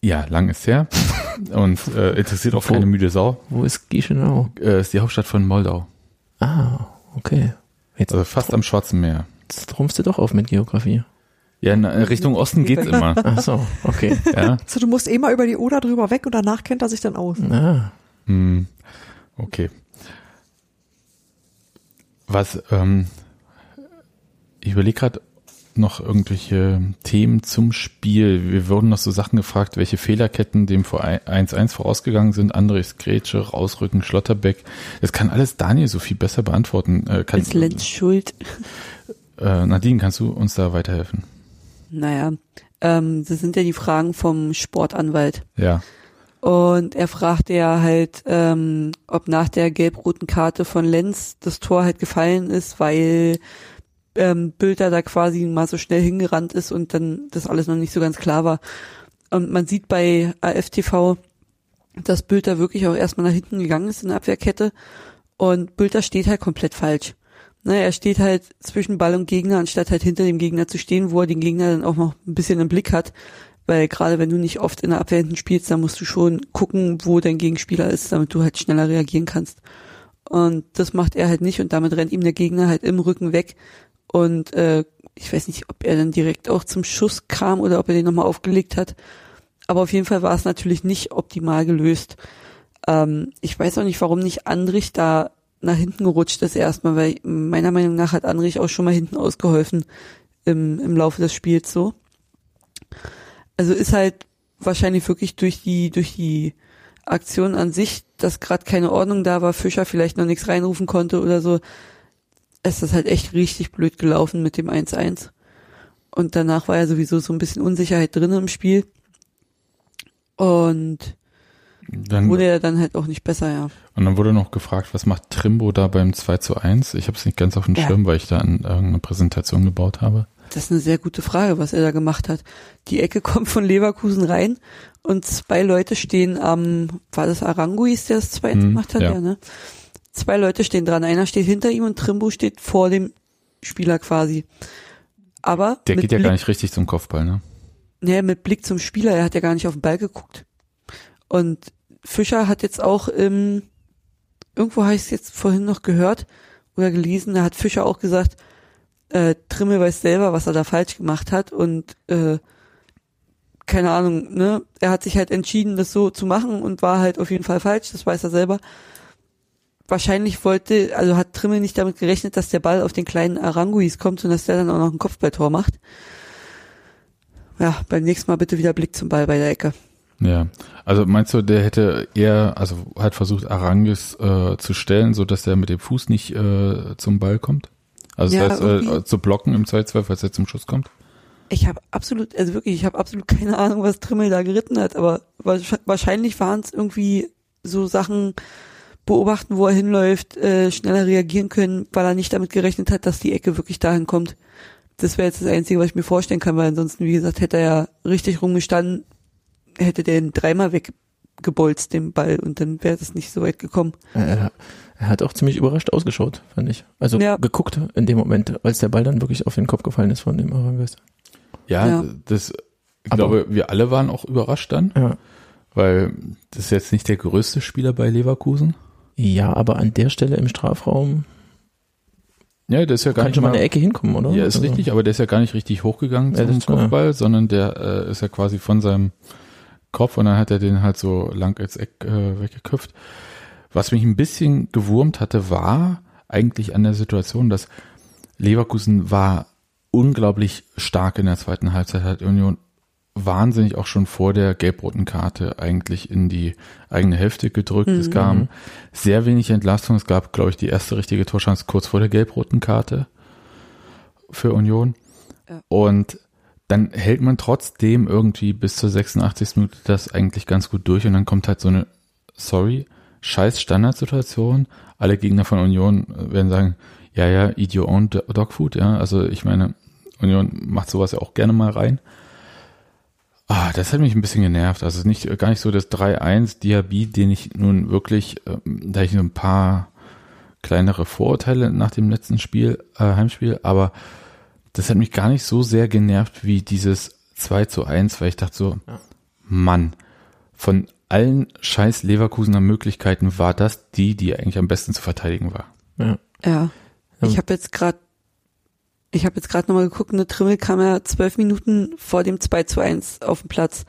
Ja, lang ist her und äh, interessiert auch Wo? keine müde Sau. Wo ist Chisinau? Äh, ist die Hauptstadt von Moldau. Ah, okay. Jetzt, Also fast am Schwarzen Meer. jetzt trumpfst du doch auf mit Geografie. Ja, in Richtung Osten geht's immer. Ach so, okay. Ja. So, du musst eh mal über die Oder drüber weg und danach kennt er sich dann aus. Ah, Hm. Okay. Was, ähm, ich überlege gerade noch irgendwelche Themen zum Spiel. Wir wurden noch so Sachen gefragt, welche Fehlerketten dem vor 1-1 vorausgegangen sind. Andres Grätsche, Rausrücken, Schlotterbeck. Das kann alles Daniel so viel besser beantworten. Äh, kann, ist Lenz schuld? äh, Nadine, kannst du uns da weiterhelfen? Naja, ähm, das sind ja die Fragen vom Sportanwalt. Ja. Und er fragte ja halt, ähm, ob nach der gelb-roten Karte von Lenz das Tor halt gefallen ist, weil ähm, Bülter da quasi mal so schnell hingerannt ist und dann das alles noch nicht so ganz klar war. Und man sieht bei AFTV, dass Bülter wirklich auch erstmal nach hinten gegangen ist in der Abwehrkette und Bülter steht halt komplett falsch. Ne, er steht halt zwischen Ball und Gegner, anstatt halt hinter dem Gegner zu stehen, wo er den Gegner dann auch noch ein bisschen im Blick hat. Weil gerade wenn du nicht oft in der Abwehr spielst, dann musst du schon gucken, wo dein Gegenspieler ist, damit du halt schneller reagieren kannst. Und das macht er halt nicht und damit rennt ihm der Gegner halt im Rücken weg. Und äh, ich weiß nicht, ob er dann direkt auch zum Schuss kam oder ob er den nochmal aufgelegt hat. Aber auf jeden Fall war es natürlich nicht optimal gelöst. Ähm, ich weiß auch nicht, warum nicht Andrich da nach hinten gerutscht ist erstmal, weil meiner Meinung nach hat Andrich auch schon mal hinten ausgeholfen im, im Laufe des Spiels so. Also ist halt wahrscheinlich wirklich durch die, durch die Aktion an sich, dass gerade keine Ordnung da war, Fischer vielleicht noch nichts reinrufen konnte oder so, ist das halt echt richtig blöd gelaufen mit dem 1-1. Und danach war ja sowieso so ein bisschen Unsicherheit drin im Spiel. Und Dann, wurde ja dann halt auch nicht besser, ja. und dann wurde noch gefragt, was macht Trimbo da beim 2 zu 1? Ich habe es nicht ganz auf dem Ja. Schirm, weil ich da an irgendeine Präsentation gebaut habe. Das ist eine sehr gute Frage, was er da gemacht hat. Die Ecke kommt von Leverkusen rein und zwei Leute stehen am, war das Aranguis, der das zweite Hm, gemacht hat? ja. Ja. ne? Zwei Leute stehen dran. Einer steht hinter ihm und Trimbo steht vor dem Spieler quasi. Aber Der geht ja Blick, gar nicht richtig zum Kopfball, ne? Nee, mit Blick zum Spieler, er hat ja gar nicht auf den Ball geguckt. Und Fischer hat jetzt auch im, irgendwo habe ich es jetzt vorhin noch gehört oder gelesen, da hat Fischer auch gesagt, äh, Trimmel weiß selber, was er da falsch gemacht hat und äh, keine Ahnung, ne? Er hat sich halt entschieden, das so zu machen und war halt auf jeden Fall falsch, das weiß er selber. Wahrscheinlich wollte, also hat Trimmel nicht damit gerechnet, dass der Ball auf den kleinen Aranguis kommt und dass der dann auch noch ein Kopfballtor macht. Ja, beim nächsten Mal bitte wieder Blick zum Ball bei der Ecke. Ja. Also meinst du, der hätte eher, also hat versucht, Arangis äh, zu stellen, so dass der mit dem Fuß nicht äh, zum Ball kommt? Also Ja, das heißt, irgendwie- äh, zu blocken im Zweifelsfall, falls er zum Schuss kommt? Ich habe absolut, also wirklich, ich habe absolut keine Ahnung, was Trimmel da geritten hat, aber wahrsch- wahrscheinlich waren es irgendwie so Sachen beobachten, wo er hinläuft, äh, schneller reagieren können, weil er nicht damit gerechnet hat, dass die Ecke wirklich dahin kommt. Das wäre jetzt das Einzige, was ich mir vorstellen kann, weil ansonsten, wie gesagt, hätte er ja richtig rumgestanden, hätte der ihn dreimal weggebolzt, den Ball, und dann wäre das nicht so weit gekommen. Er, er hat auch ziemlich überrascht ausgeschaut, fand ich. Also Ja. geguckt in dem Moment, als der Ball dann wirklich auf den Kopf gefallen ist von dem Arangis. Ja, Ja. das, ich Aber- glaube, wir alle waren auch überrascht dann. Ja. Weil das ist jetzt nicht der größte Spieler bei Leverkusen. Ja, aber an der Stelle im Strafraum Ja, der ist ja gar kann nicht schon mal eine Ecke hinkommen, oder? Ja, ist Also, richtig, aber der ist ja gar nicht richtig hochgegangen Ja, zum Kopfball, sondern der äh, ist ja quasi von seinem Kopf und dann hat er den halt so lang als Eck äh, weggeköpft. Was mich ein bisschen gewurmt hatte, war eigentlich an der Situation, dass Leverkusen war unglaublich stark in der zweiten Halbzeit, hat Union wahnsinnig auch schon vor der gelb-roten Karte eigentlich in die eigene Hälfte gedrückt. Es gab sehr wenig Entlastung. Es gab, glaube ich, die erste richtige Torchance kurz vor der gelb-roten Karte für Union. Ja. Und dann hält man trotzdem irgendwie bis zur 86. Minute das eigentlich ganz gut durch und dann kommt halt so eine, sorry, scheiß Standardsituation. Alle Gegner von Union werden sagen, ja, ja, eat your own do- dog food, ja. Also ich meine, Union macht sowas ja auch gerne mal rein. Ah, das hat mich ein bisschen genervt. Also nicht, gar nicht so das 3-1 Diaby, den ich nun wirklich, ähm, da ich ein paar kleinere Vorurteile nach dem letzten Spiel, äh, Heimspiel, aber das hat mich gar nicht so sehr genervt wie dieses 2 zu 1, weil ich dachte so, Ja. Mann, von allen scheiß Leverkusener Möglichkeiten war das die, die eigentlich am besten zu verteidigen war. Ja. Ja. Ich habe jetzt gerade ich habe jetzt gerade nochmal geguckt, eine Trimmel kam ja zwölf Minuten vor dem 2 zu 1 auf den Platz.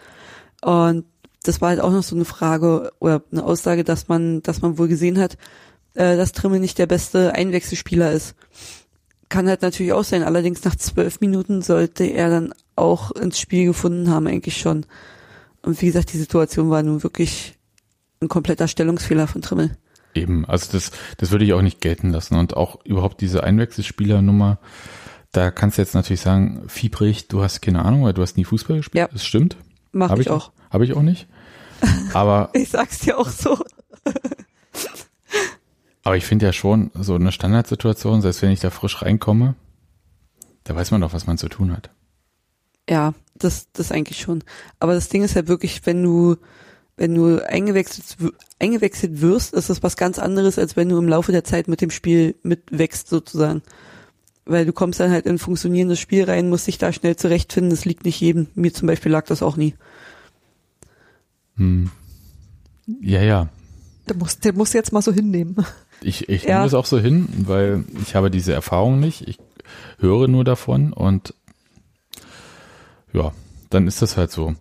Und das war halt auch noch so eine Frage oder eine Aussage, dass man, dass man wohl gesehen hat, äh, dass Trimmel nicht der beste Einwechselspieler ist. Kann halt natürlich auch sein, allerdings nach zwölf Minuten sollte er dann auch ins Spiel gefunden haben, eigentlich schon. Und wie gesagt, die Situation war nun wirklich ein kompletter Stellungsfehler von Trimmel. Eben, also das, das würde ich auch nicht gelten lassen. Und auch überhaupt diese Einwechselspielernummer, da kannst du jetzt natürlich sagen, Fiebrich, du hast keine Ahnung, weil du hast nie Fußball gespielt. Ja. Das stimmt. Mach Habe ich ich auch. Habe ich auch nicht. Aber, Ich sag's dir auch so. aber ich finde ja schon, so eine Standardsituation, selbst wenn ich da frisch reinkomme, da weiß man doch, was man zu tun hat. Ja, das, das eigentlich schon. Aber das Ding ist ja wirklich, wenn du, wenn du eingewechselt, eingewechselt wirst, ist das was ganz anderes, als wenn du im Laufe der Zeit mit dem Spiel mitwächst sozusagen. Weil du kommst dann halt in ein funktionierendes Spiel rein, musst dich da schnell zurechtfinden. Das liegt nicht jedem. Mir zum Beispiel lag das auch nie. Hm. Ja, ja. Der muss, der muss jetzt mal so hinnehmen. Ich, ich Ja. nehme das auch so hin, weil ich habe diese Erfahrung nicht. Ich höre nur davon und ja, dann ist das halt so.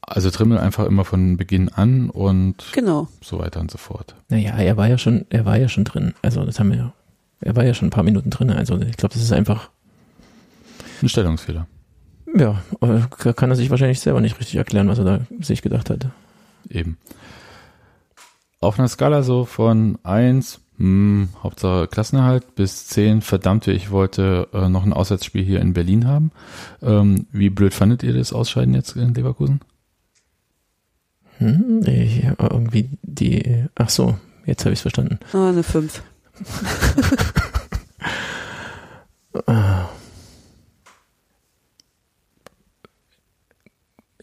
Also Trimmel einfach immer von Beginn an und Genau. so weiter und so fort. Naja, er war ja schon, er war ja schon drin. Also das haben wir ja. Er war ja schon ein paar Minuten drin. Also ich glaube, das ist einfach, Ein Stellungsfehler. ja, äh, kann er sich wahrscheinlich selber nicht richtig erklären, was er da sich gedacht hat. Eben. Auf einer Skala so von 1, hm, Hauptsache Klassenerhalt, bis 10, verdammte, ich wollte äh, noch ein Auswärtsspiel hier in Berlin haben. Ähm, wie blöd fandet ihr das Ausscheiden jetzt in Leverkusen? Hm, ich, irgendwie die, ach so, jetzt habe ich es verstanden. Ah, eine 5.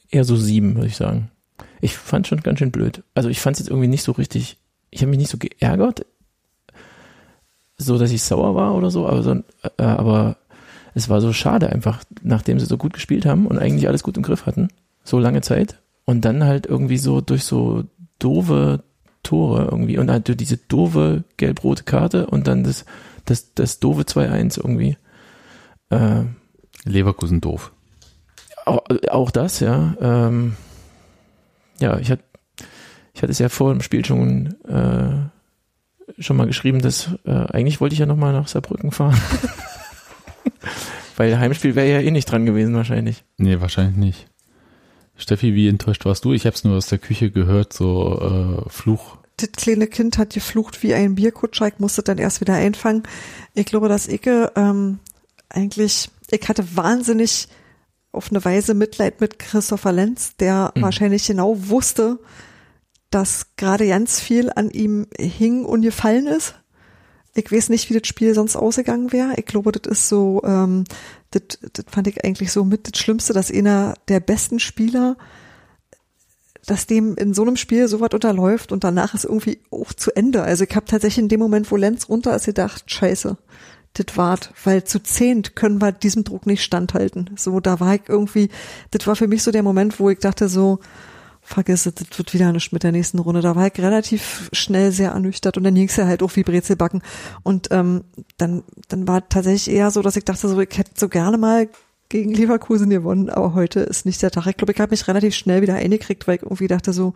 Eher so sieben, würde ich sagen. Ich fand schon ganz schön blöd. Also ich fand es jetzt irgendwie nicht so richtig, ich habe mich nicht so geärgert, so dass ich sauer war oder so, aber, so, äh, aber es war so schade einfach, nachdem sie so gut gespielt haben und eigentlich alles gut im Griff hatten, so lange Zeit und dann halt irgendwie so durch so doofe Tore irgendwie und halt durch diese doofe gelb-rote Karte und dann das, das, das doofe 2-1 irgendwie. Äh, Leverkusen doof. auch, auch das, ja. Ähm, ja, ich hatte ich hatte es ja vor dem Spiel schon äh, schon mal geschrieben, dass äh, eigentlich wollte ich ja nochmal nach Saarbrücken fahren. Weil Heimspiel wäre ja eh nicht dran gewesen wahrscheinlich. Nee, wahrscheinlich nicht. Steffi, wie enttäuscht warst du? Ich habe es nur aus der Küche gehört, so äh, Fluch. Das kleine Kind hat geflucht wie ein Bierkutscher. Ich musste dann erst wieder einfangen. Ich glaube, dass ich ähm, eigentlich, ich hatte wahnsinnig auf eine Weise Mitleid mit Christopher Lenz, der Mhm. wahrscheinlich genau wusste, dass gerade ganz viel an ihm hing und gefallen ist. Ich weiß nicht, wie das Spiel sonst ausgegangen wäre. Ich glaube, das ist so, ähm, das, das fand ich eigentlich so mit das Schlimmste, dass einer der besten Spieler, dass dem in so einem Spiel so was unterläuft und danach ist irgendwie auch zu Ende. Also ich habe tatsächlich in dem Moment, wo Lenz runter ist, gedacht, scheiße, das wart, weil zu zehnt können wir diesem Druck nicht standhalten. So, da war ich irgendwie, das war für mich so der Moment, wo ich dachte so, vergiss es, das wird wieder nicht mit der nächsten Runde. Da war ich relativ schnell sehr ernüchtert und dann ging es ja halt auch wie Brezelbacken. Und ähm, dann, dann war tatsächlich eher so, dass ich dachte, so, ich hätte so gerne mal gegen Leverkusen gewonnen, aber heute ist nicht der Tag. Ich glaube, ich habe mich relativ schnell wieder eingekriegt, weil ich irgendwie dachte so,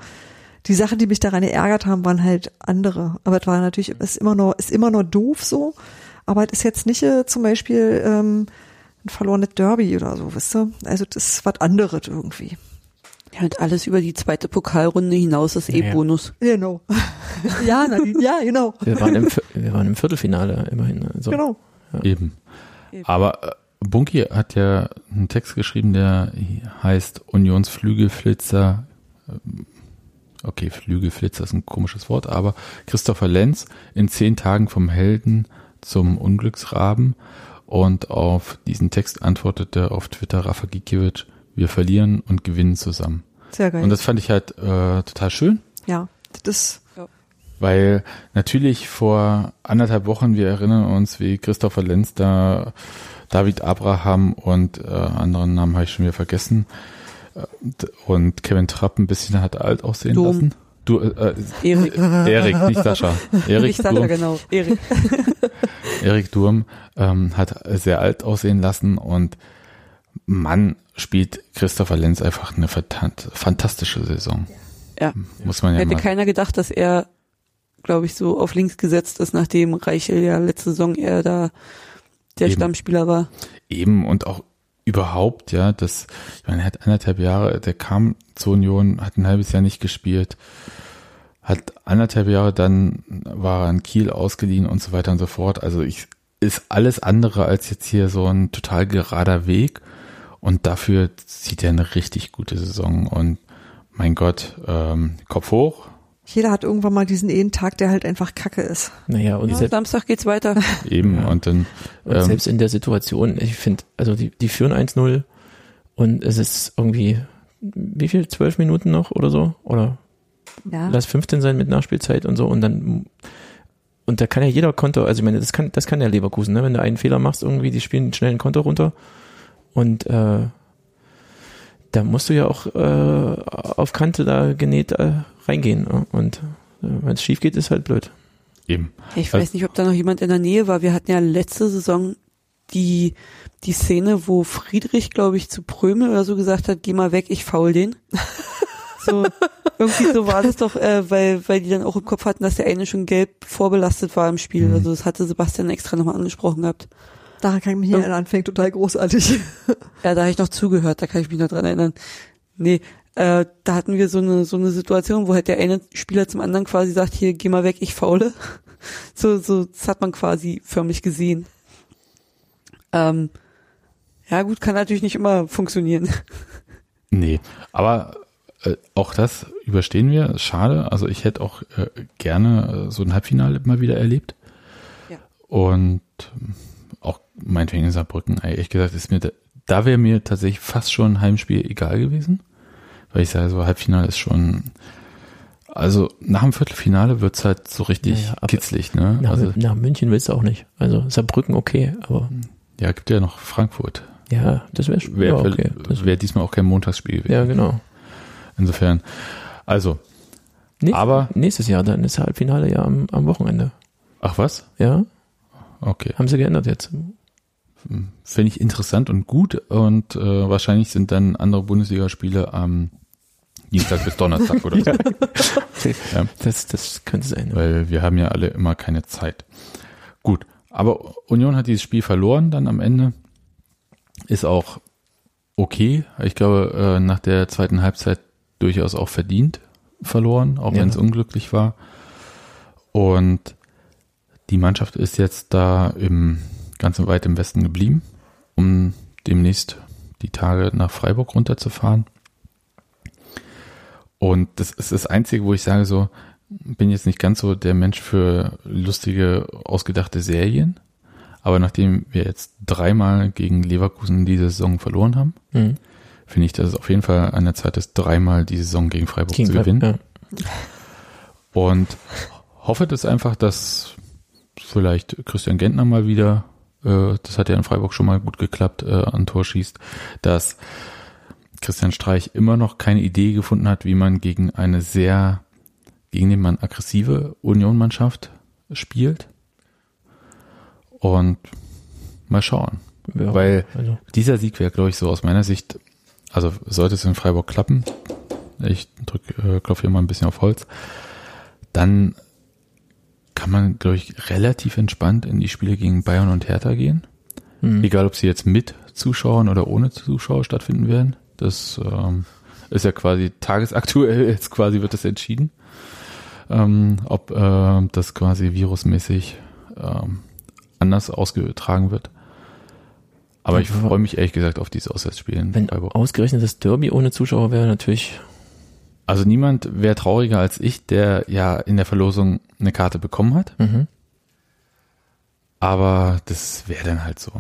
die Sachen, die mich daran geärgert haben, waren halt andere. Aber es war natürlich, ist immer noch, ist immer noch doof so. Aber es ist jetzt nicht äh, zum Beispiel ähm, ein verlorenes Derby oder so, wisst ihr? Also das ist was anderes irgendwie. Ja, und alles über die zweite Pokalrunde hinaus ist eh Ja. Bonus. Genau. ja, Nadine, ja, genau. Wir waren im, wir waren im Viertelfinale immerhin. Also, Genau. Eben. Eben. Aber äh, Bunky hat ja einen Text geschrieben, der heißt Unionsflügelflitzer. ähm, Okay, Flügelflitzer ist ein komisches Wort, aber Christopher Lenz in zehn Tagen vom Helden zum Unglücksraben. Und auf diesen Text antwortete auf Twitter Rafa Gikiewicz, wir verlieren und gewinnen zusammen. Sehr geil. Und das fand ich halt äh, total schön. ja, das Weil natürlich vor anderthalb Wochen, wir erinnern uns, wie Christopher Lenz da, David Abraham und äh, anderen Namen habe ich schon wieder vergessen, äh, und Kevin Trapp ein bisschen hat alt aussehen Dom. lassen. Du, äh, Erik. Erik, nicht Sascha. Erik ja Durm, genau. Erik. Erik Durm ähm, hat sehr alt aussehen lassen und Mann spielt Christopher Lenz einfach eine fantastische Saison. Ja. Muss man ja Hätte mal. keiner gedacht, dass er, glaube ich, so auf links gesetzt ist, nachdem Reichel ja letzte Saison eher da der Eben. Stammspieler war. Eben und auch überhaupt, ja, das, ich meine, er hat anderthalb Jahre, der kam zur Union, hat ein halbes Jahr nicht gespielt, hat anderthalb Jahre, dann war er in Kiel ausgeliehen und so weiter und so fort. Also ich, ist alles andere als jetzt hier so ein total gerader Weg und dafür zieht er eine richtig gute Saison und mein Gott, ähm, Kopf hoch, jeder hat irgendwann mal diesen einen Tag, der halt einfach Kacke ist. Naja, und, Ja, Samstag geht's weiter. eben Ja. und dann, und ähm, selbst in der Situation, ich finde, also die, die führen 1-0 und es ist irgendwie, wie viel, zwölf Minuten noch oder so? Oder Ja. lass 15 sein mit Nachspielzeit und so und dann und da kann ja jeder Konter, also ich meine, das kann, das kann der Leverkusen, ne? Wenn du einen Fehler machst, irgendwie, die spielen schnell einen Konter runter und äh, da musst du ja auch äh, auf Kante da genäht äh, reingehen. ne? Und äh, wenn es schief geht, ist halt blöd. eben. Ich Also- weiß nicht, ob da noch jemand in der Nähe war. Wir hatten ja letzte Saison die, die Szene, wo Friedrich, glaube ich, zu Prömel oder so gesagt hat, geh mal weg, ich faul den. so, irgendwie so war das doch, äh, weil, weil die dann auch im Kopf hatten, dass der eine schon gelb vorbelastet war im Spiel. Mhm. Also das hatte Sebastian extra nochmal angesprochen gehabt. Daran kann ich mich nicht erinnern, fängt total großartig. Ja, da habe ich noch zugehört, da kann ich mich noch dran erinnern. Nee, äh, da hatten wir so eine so eine Situation, wo halt der eine Spieler zum anderen quasi sagt, hier, geh mal weg, ich faule. So, so, das hat man quasi förmlich gesehen. Ähm, ja gut, kann natürlich nicht immer funktionieren. Nee, aber äh, auch das überstehen wir. Schade. Also ich hätte auch äh, gerne äh, so ein Halbfinale mal wieder erlebt. Ja. Und meinetwegen in Saarbrücken, ehrlich gesagt, ist mir da, da wäre mir tatsächlich fast schon ein Heimspiel egal gewesen. Weil ich sage, so Halbfinale ist schon, also nach dem Viertelfinale wird's halt so richtig Ja, ja, aber kitzlig, ne? Nach, Also, nach München willst du auch nicht. Also Saarbrücken okay, aber ja, gibt ja noch Frankfurt. ja, das wäre Wäre ja, okay. Das, wär diesmal auch kein Montagsspiel gewesen. ja, genau. Insofern, also, Nächst, Aber- nächstes Jahr, dann ist Halbfinale ja am, am Wochenende. ach was? Ja, Okay. haben sie geändert jetzt. Finde ich interessant und gut und äh, wahrscheinlich sind dann andere Bundesligaspiele am Dienstag bis Donnerstag oder so, Ja. Das, das könnte sein. weil wir haben ja alle immer keine Zeit. Gut, aber Union hat dieses Spiel verloren dann am Ende. Ist auch okay. Ich glaube, äh, nach der zweiten Halbzeit durchaus auch verdient verloren, auch Ja. wenn es unglücklich war. Und die Mannschaft ist jetzt da im ganz weit im Westen geblieben, um demnächst die Tage nach Freiburg runterzufahren. Und das ist das Einzige, wo ich sage so, bin jetzt nicht ganz so der Mensch für lustige, ausgedachte Serien. Aber nachdem wir jetzt dreimal gegen Leverkusen diese Saison verloren haben, Mhm. finde ich, dass es auf jeden Fall an der Zeit ist, dreimal die Saison gegen Freiburg Gegen zu gewinnen. Ja. Und hoffe das einfach, dass vielleicht Christian Gentner mal wieder, äh, das hat ja in Freiburg schon mal gut geklappt, äh, an Tor schießt, dass Christian Streich immer noch keine Idee gefunden hat, wie man gegen eine sehr, gegen den man aggressive Union-Mannschaft spielt. Und mal schauen. Ja, Weil also, dieser Sieg wäre, glaube ich, so aus meiner Sicht, also sollte es in Freiburg klappen, ich drück, äh, klopfe hier mal ein bisschen auf Holz, dann kann man, glaube ich, relativ entspannt in die Spiele gegen Bayern und Hertha gehen. hm. Egal, ob sie jetzt mit Zuschauern oder ohne Zuschauer stattfinden werden. Das ähm, ist ja quasi tagesaktuell, jetzt quasi wird das entschieden, ähm, ob äh, das quasi virusmäßig ähm, anders ausgetragen wird. Aber ich freue mich ehrlich gesagt auf dieses Auswärtsspiel in Wenn ausgerechnet das Derby ohne Zuschauer wäre, natürlich. Also niemand wäre trauriger als ich, der ja in der Verlosung eine Karte bekommen hat. Mhm. Aber das wäre dann halt so.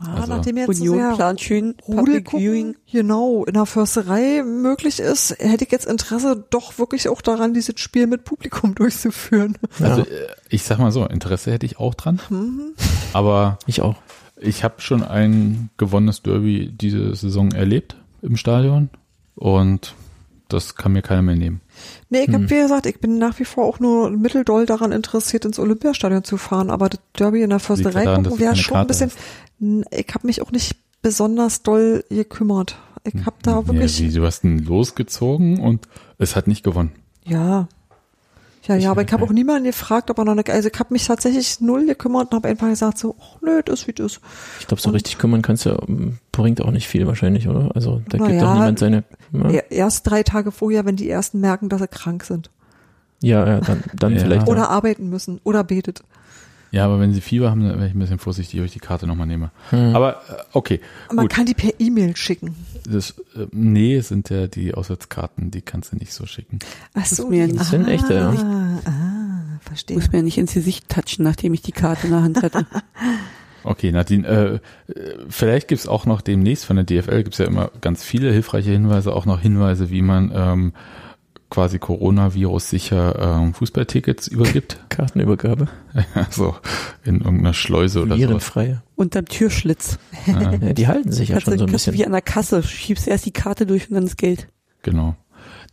Ah, Also, nachdem jetzt so Union sehr plant schön Rudel gucken, genau, in der Försterei möglich ist, hätte ich jetzt Interesse doch wirklich auch daran, dieses Spiel mit Publikum durchzuführen. Also ja, äh, ich sag mal so, Interesse hätte ich auch dran. Mhm. Aber ich auch. ich habe schon ein gewonnenes Derby diese Saison erlebt im Stadion und das kann mir keiner mehr nehmen. Nee, ich Hm. hab wie gesagt, ich bin nach wie vor auch nur mitteldoll daran interessiert, ins Olympiastadion zu fahren, aber das Derby in der Försterei wäre schon ein Karte bisschen, N- ich habe mich auch nicht besonders doll gekümmert. Ich habe da Ja, wirklich, wie, du hast ihn losgezogen und es hat nicht gewonnen. ja, ja, ja, aber ich habe auch niemanden gefragt, ob er noch eine, also ich habe mich tatsächlich null gekümmert und habe einfach gesagt so, ach nö, das wie das. Ich glaube, so Und- richtig kümmern kannst du, ähm, bringt auch nicht viel wahrscheinlich, oder? Also da gibt ja, doch niemand seine. Ja, Er- Erst drei Tage vorher, wenn die ersten merken, dass sie krank sind. ja, ja dann, dann Ja. vielleicht. Oder ja. arbeiten müssen oder betet. Ja, aber wenn sie Fieber haben, dann wäre ich ein bisschen vorsichtig, ob ich die Karte nochmal nehme. Hm. Aber äh, okay, Man gut. kann die per E-Mail schicken. Das, äh, nee, es sind ja die Auswärtskarten, die kannst du nicht so schicken. Ach Das so, ist mir nicht- Das sind echte, ja. Ah, ah, verstehe. Muss mir ja nicht ins Gesicht touchen, nachdem ich die Karte in der Hand hatte. Okay, Nadine, äh, äh, vielleicht gibt's auch noch demnächst von der DFL gibt's ja immer ganz viele hilfreiche Hinweise, auch noch Hinweise, wie man ähm, quasi Coronavirus sicher ähm, Fußballtickets übergibt. Kartenübergabe. so in irgendeiner Schleuse oder so. Virenfrei. Unterm Türschlitz. Ja, Ja, die halten sich ja Kannst schon so ein bisschen. wie an der Kasse, schiebst erst die Karte durch und dann das Geld. genau.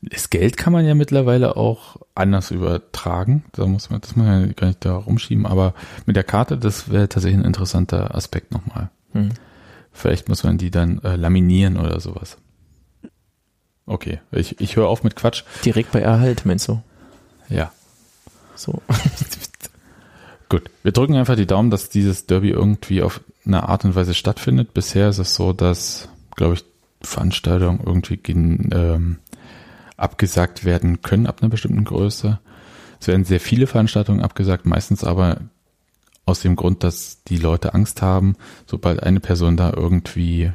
Das Geld kann man ja mittlerweile auch anders übertragen. Da muss man, das muss man ja gar nicht da rumschieben, aber mit der Karte, das wäre tatsächlich ein interessanter Aspekt nochmal. Hm. Vielleicht muss man die dann äh, laminieren oder sowas. Okay, ich, ich höre auf mit Quatsch. Direkt bei Erhalt, meinst du? Ja, So. gut. Wir drücken einfach die Daumen, dass dieses Derby irgendwie auf eine Art und Weise stattfindet. Bisher ist es so, dass, glaube ich, Veranstaltungen irgendwie gen, ähm, abgesagt werden können ab einer bestimmten Größe. Es werden sehr viele Veranstaltungen abgesagt, meistens aber aus dem Grund, dass die Leute Angst haben, sobald eine Person da irgendwie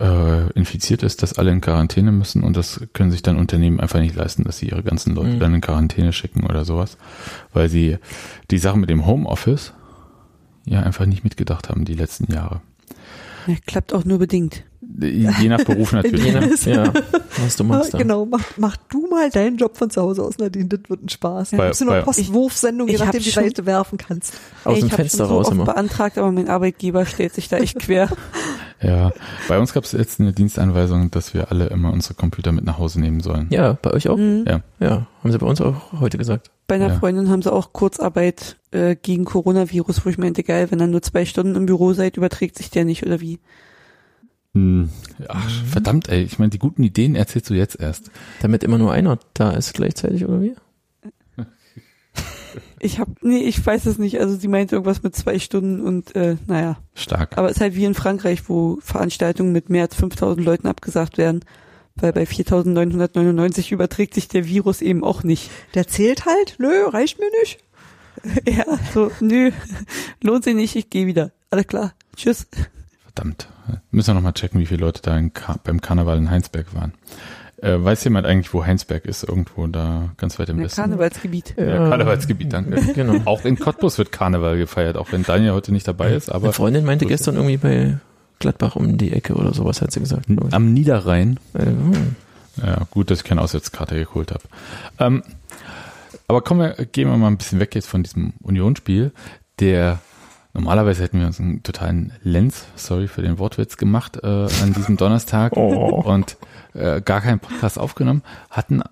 äh, infiziert ist, dass alle in Quarantäne müssen und das können sich dann Unternehmen einfach nicht leisten, dass sie ihre ganzen Leute Mhm. dann in Quarantäne schicken oder sowas, weil sie die Sache mit dem Homeoffice ja einfach nicht mitgedacht haben die letzten Jahre. Ja, klappt auch nur bedingt. Je nach Beruf Je natürlich. nach, ja, was du machst. Ah, da. genau, mach, mach du mal deinen Job von zu Hause aus, Nadine, das wird ein Spaß. Bei- Bei, du noch Postwurfsendung, je nachdem, wie weit du werfen kannst. Aus Ey, dem ich hab Fenster schon so raus oft immer. beantragt, aber mein Arbeitgeber stellt sich da echt quer. Ja, bei uns gab es jetzt eine Dienstanweisung, dass wir alle immer unsere Computer mit nach Hause nehmen sollen. Ja, bei euch auch? Mhm. Ja. Ja, haben sie bei uns auch heute gesagt. Bei einer Ja. Freundin haben sie auch Kurzarbeit äh, gegen Coronavirus, wo ich meinte, geil, wenn ihr nur zwei Stunden im Büro seid, überträgt sich der nicht oder wie? Hm, Ach, verdammt, ey, ich meine, die guten Ideen erzählst du jetzt erst. Damit immer nur einer da ist gleichzeitig, oder wie? Ich hab, nee, ich weiß es nicht. Also sie meinte irgendwas mit zwei Stunden und äh, naja. Stark. Aber es ist halt wie in Frankreich, wo Veranstaltungen mit mehr als 5000 Leuten abgesagt werden. Weil bei 4999 überträgt sich der Virus eben auch nicht. Der zählt halt, nö, reicht mir nicht. ja, so, nö, lohnt sich nicht, ich gehe wieder. Alles klar, tschüss. Verdammt. Müssen wir nochmal checken, wie viele Leute da in Ka beim Karneval in Heinsberg waren. Äh, weiß jemand eigentlich, wo Heinsberg ist? Irgendwo da ganz weit im Ja, Westen. Karnevalsgebiet. Ja, Karnevalsgebiet, danke. Genau. Auch in Cottbus wird Karneval gefeiert, auch wenn Daniel heute nicht dabei ist, Eine aber Freundin meinte gestern irgendwie bei Gladbach um die Ecke oder sowas, hat sie gesagt. am Niederrhein. Äh, hm. Ja, gut, dass ich keine Auswärtskarte geholt habe. Ähm, aber kommen wir, gehen wir mal ein bisschen weg jetzt von diesem Unionsspiel. Der Normalerweise hätten wir uns einen totalen Lenz, sorry für den Wortwitz, gemacht äh, an diesem Donnerstag Oh. und äh, gar keinen Podcast aufgenommen. Hatten äh,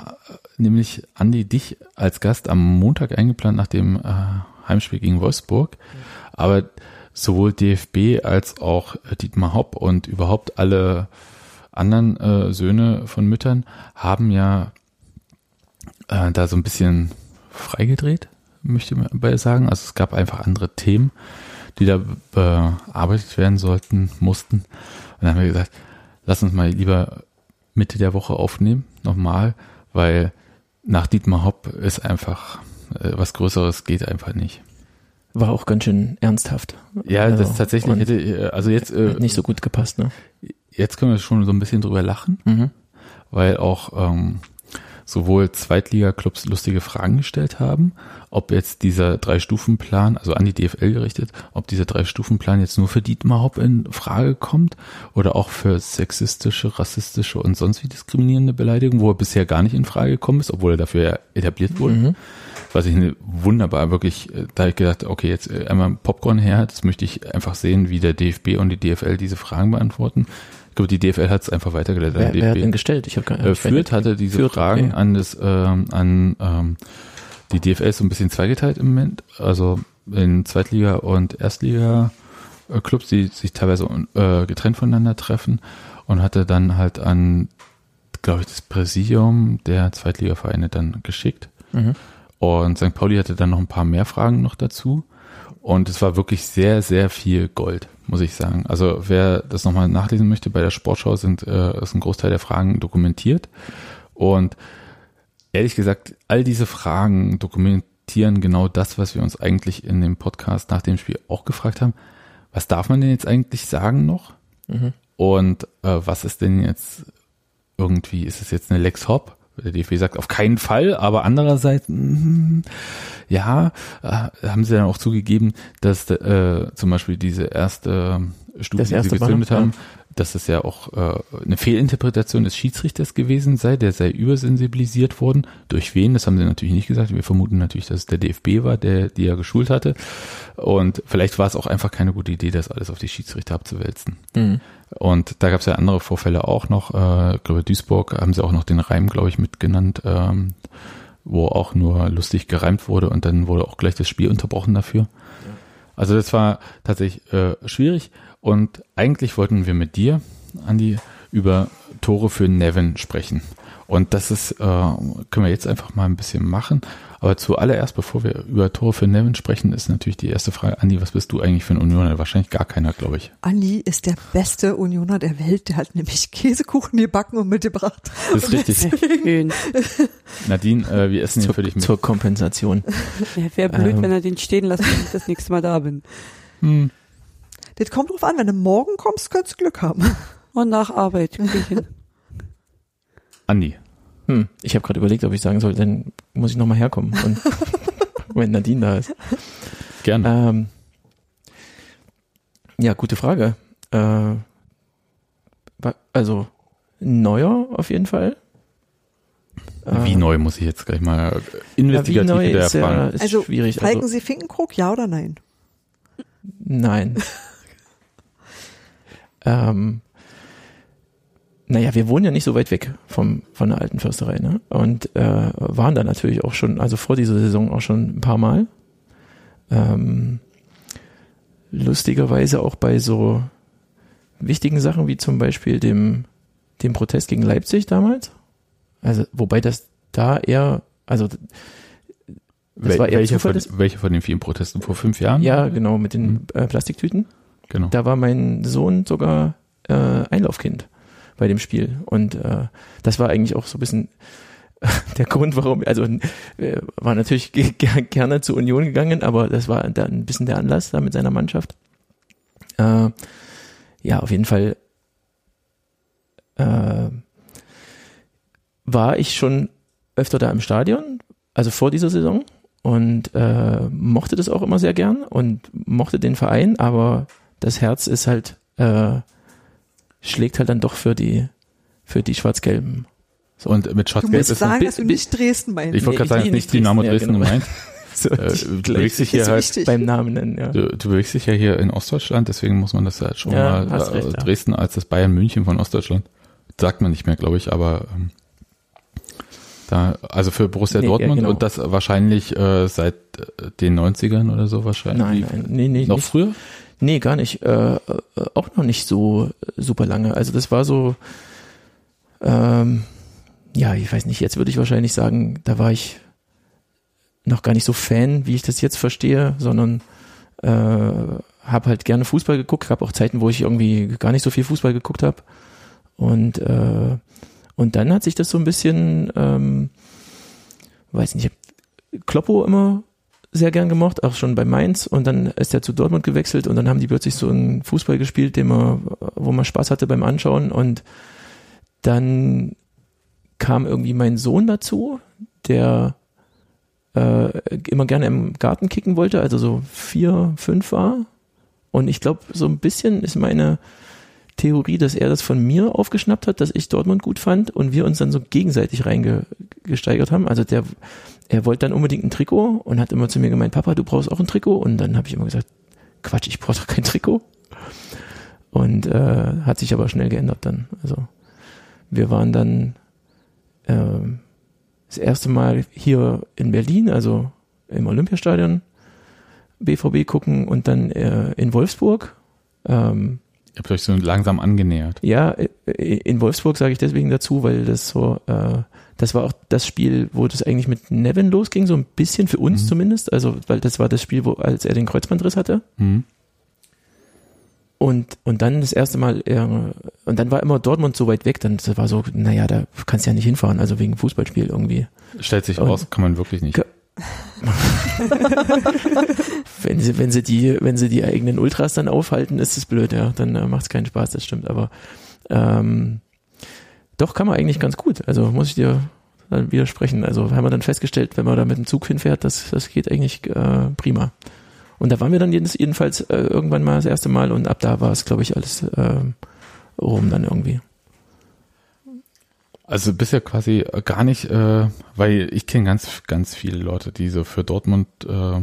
nämlich Andi dich als Gast am Montag eingeplant nach dem äh, Heimspiel gegen Wolfsburg. Aber sowohl DFB als auch Dietmar Hopp und überhaupt alle anderen äh, Söhne von Müttern haben ja äh, da so ein bisschen freigedreht, möchte man sagen. Also es gab einfach andere Themen, die da bearbeitet werden sollten, mussten. Und dann haben wir gesagt, lass uns mal lieber Mitte der Woche aufnehmen, nochmal, weil nach Dietmar Hopp ist einfach äh, was Größeres geht einfach nicht. War auch ganz schön ernsthaft. Ja, Also, das tatsächlich hätte, äh, also jetzt, äh, Nicht so gut gepasst, ne? jetzt können wir schon so ein bisschen drüber lachen, Mhm. weil auch ähm, sowohl Zweitliga-Clubs lustige Fragen gestellt haben, ob jetzt dieser Drei-Stufen-Plan, also an die DFL gerichtet, ob dieser Drei-Stufen-Plan jetzt nur für Dietmar Hopp in Frage kommt oder auch für sexistische, rassistische und sonst wie diskriminierende Beleidigungen, wo er bisher gar nicht in Frage gekommen ist, obwohl er dafür ja etabliert wurde. Mhm. Was ich eine wunderbar, wirklich, äh, da hab ich gedacht, okay, jetzt äh, einmal Popcorn her, das möchte ich einfach sehen, wie der DFB und die DFL diese Fragen beantworten. Ich glaube, die DFL hat es einfach weitergeleitet. Wer, wer hat DFB gestellt? Ich habe gar äh, Fürth hatte diese Fürth, Fragen okay. an das, ähm, an ähm, die DFL ist so ein bisschen zweigeteilt im Moment, also in Zweitliga und Erstliga äh, Clubs, die sich teilweise äh, getrennt voneinander treffen und hatte dann halt an, glaube ich, das Präsidium der Zweitligavereine dann geschickt. Mhm. Und St. Pauli hatte dann noch ein paar mehr Fragen noch dazu. Und es war wirklich sehr, sehr viel Gold, muss ich sagen. Also wer das nochmal nachlesen möchte, bei der Sportschau sind, äh, ist ein Großteil der Fragen dokumentiert. Und ehrlich gesagt, all diese Fragen dokumentieren genau das, was wir uns eigentlich in dem Podcast nach dem Spiel auch gefragt haben. Was darf man denn jetzt eigentlich sagen noch? Mhm. Und äh, was ist denn jetzt irgendwie, ist es jetzt eine Lex Hop? Der DFB sagt auf keinen Fall, aber andererseits, mm, ja, äh, haben sie dann auch zugegeben, dass äh, zum Beispiel diese erste Stufe, Das erste die sie gezündet Banner, haben, dass es ja auch äh, eine Fehlinterpretation des Schiedsrichters gewesen sei, der sei übersensibilisiert worden. Durch wen? Das haben sie natürlich nicht gesagt. Wir vermuten natürlich, dass es der DFB war, der die ja geschult hatte. Und vielleicht war es auch einfach keine gute Idee, das alles auf die Schiedsrichter abzuwälzen. Mhm. Und da gab es ja andere Vorfälle auch noch. Äh, ich glaube, Duisburg haben sie auch noch den Reim, glaube ich, mitgenannt, ähm, wo auch nur lustig gereimt wurde und dann wurde auch gleich das Spiel unterbrochen dafür. Also das war tatsächlich äh, schwierig und eigentlich wollten wir mit dir, Andi, über Tore für Nevin sprechen. Und das ist, äh, können wir jetzt einfach mal ein bisschen machen. Aber zuallererst, bevor wir über Tore für Nevin sprechen, ist natürlich die erste Frage, Andi, was bist du eigentlich für ein Unioner? Wahrscheinlich gar keiner, glaube ich. Andi ist der beste Unioner der Welt. Der hat nämlich Käsekuchen gebacken und mitgebracht. Das ist richtig. Schön. Nadine, äh, wir essen hier Zur, für dich mit. zur Kompensation. Ja, Wäre blöd, Ähm. wenn er den stehen lässt, wenn ich das nächste Mal da bin. Hm. Das kommt drauf an, wenn du morgen kommst, könntest du Glück haben. Und nach Arbeit. krieg ich hin. Andi, Hm, ich habe gerade überlegt, ob ich sagen soll, dann muss ich nochmal herkommen. Und wenn Nadine da ist. gerne. Ähm, ja, gute Frage. Äh, also neuer auf jeden Fall. wie Äh, neu muss ich jetzt gleich mal ja, wie investigativ neu wieder ist, ja, erfahren? ist Also, schwierig. Falken Also, Sie Finkenkrug, ja oder nein? nein. ähm, naja, wir wohnen ja nicht so weit weg vom, von der alten Försterei, ne? Und äh, waren da natürlich auch schon, also vor dieser Saison auch schon ein paar Mal. Ähm, lustigerweise auch bei so wichtigen Sachen wie zum Beispiel dem, dem Protest gegen Leipzig damals. Also, wobei das da eher, also das war eher welche, Zufall, von, das- welche von den vielen Protesten vor fünf Jahren? ja, genau, mit den Mhm. äh, Plastiktüten. genau. Da war mein Sohn sogar äh, Einlaufkind bei dem Spiel. Und äh, das war eigentlich auch so ein bisschen der Grund, warum, also äh, war natürlich ge ge gerne zur Union gegangen, aber das war dann ein bisschen der Anlass da mit seiner Mannschaft. Äh, ja, auf jeden Fall äh, war ich schon öfter da im Stadion, also vor dieser Saison und äh, mochte das auch immer sehr gern und mochte den Verein, aber das Herz ist halt äh, schlägt halt dann doch für die für die Schwarz-Gelben. Und mit Schwarz-Gelb ist sagen, dass du nicht Dresden meinst. ich wollte Nee, gerade sagen, ist nicht Dynamo Dresden, ja, genau. gemeint. so, Äh, du bewegst dich hier halt, wichtig. beim Namen nennen, ja. du, du bewegst dich ja hier in Ostdeutschland, deswegen muss man das halt schon Ja, mal äh, recht, ja. Dresden als das Bayern München von Ostdeutschland. Sagt man nicht mehr, glaube ich, aber ähm, da, also für Borussia Nee, ja, Dortmund genau. und das wahrscheinlich äh, seit äh, den 90ern oder so wahrscheinlich. Nein, nein, nee, nee, Noch nicht. früher? Nee, gar nicht. Äh, äh, auch noch nicht so äh, super lange. Also das war so, ähm, ja, ich weiß nicht, jetzt würde ich wahrscheinlich sagen, da war ich noch gar nicht so Fan, wie ich das jetzt verstehe, sondern äh, habe halt gerne Fußball geguckt, gab auch Zeiten, wo ich irgendwie gar nicht so viel Fußball geguckt habe. Und, äh, und dann hat sich das so ein bisschen, ähm, weiß nicht, Kloppo immer sehr gern gemocht, auch schon bei Mainz. Und dann ist er zu Dortmund gewechselt und dann haben die plötzlich so einen Fußball gespielt, den man, wo man Spaß hatte beim Anschauen. Und dann kam irgendwie mein Sohn dazu, der äh, immer gerne im Garten kicken wollte, also so vier, fünf war. Und ich glaube, so ein bisschen ist meine Theorie, dass er das von mir aufgeschnappt hat, dass ich Dortmund gut fand und wir uns dann so gegenseitig reingesteigert haben. Also der, er wollte dann unbedingt ein Trikot und hat immer zu mir gemeint, Papa, du brauchst auch ein Trikot. Und dann habe ich immer gesagt, Quatsch, ich brauche doch kein Trikot. Und äh, hat sich aber schnell geändert dann. Also wir waren dann ähm, das erste Mal hier in Berlin, also im Olympiastadion, BVB gucken und dann äh, in Wolfsburg. Ähm, Ihr habt euch so langsam angenähert. ja, äh, in Wolfsburg sage ich deswegen dazu, weil das so, äh, das war auch das Spiel, wo das eigentlich mit Nevin losging, so ein bisschen für uns Mhm. zumindest. Also, weil das war das Spiel, wo, als er den Kreuzbandriss hatte. Hm. Und, und dann das erste Mal, äh, und dann war immer Dortmund so weit weg, dann war so, naja, da kannst du ja nicht hinfahren, also wegen Fußballspiel irgendwie. Stellt sich Und- raus, kann man wirklich nicht. Wenn sie, wenn sie die, wenn sie die eigenen Ultras dann aufhalten, ist es blöd, ja. Dann äh, macht es keinen Spaß, das stimmt. Aber ähm, doch kann man eigentlich ganz gut. Also muss ich dir dann widersprechen. Also haben wir dann festgestellt, wenn man da mit dem Zug hinfährt, das, das geht eigentlich äh, prima. Und da waren wir dann jedenfalls äh, irgendwann mal das erste Mal und ab da war es, glaube ich, alles ähm, rum dann irgendwie. Also bisher quasi äh, gar nicht, äh, weil ich kenne ganz, ganz viele Leute, die so für Dortmund äh,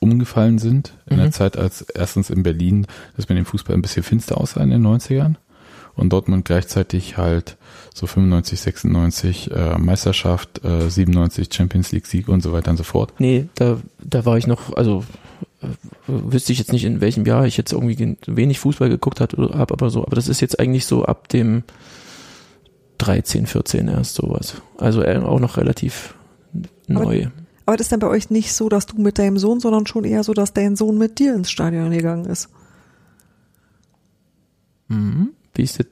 umgefallen sind in Mhm. der Zeit, als erstens in Berlin das mit dem Fußball ein bisschen finster aussah in den 90ern und Dortmund gleichzeitig halt so 95, 96 äh, Meisterschaft, äh, 97 Champions League Sieg und so weiter und so fort. Nee, da, da war ich noch, also äh, wüsste ich jetzt nicht, in welchem Jahr ich jetzt irgendwie gen- wenig Fußball geguckt hat oder hab, aber so, aber das ist jetzt eigentlich so ab dem 13, 14 erst sowas. Also äh, auch noch relativ neu. Aber das ist dann bei euch nicht so, dass du mit deinem Sohn, sondern schon eher so, dass dein Sohn mit dir ins Stadion gegangen ist. Mhm. Wie ist das?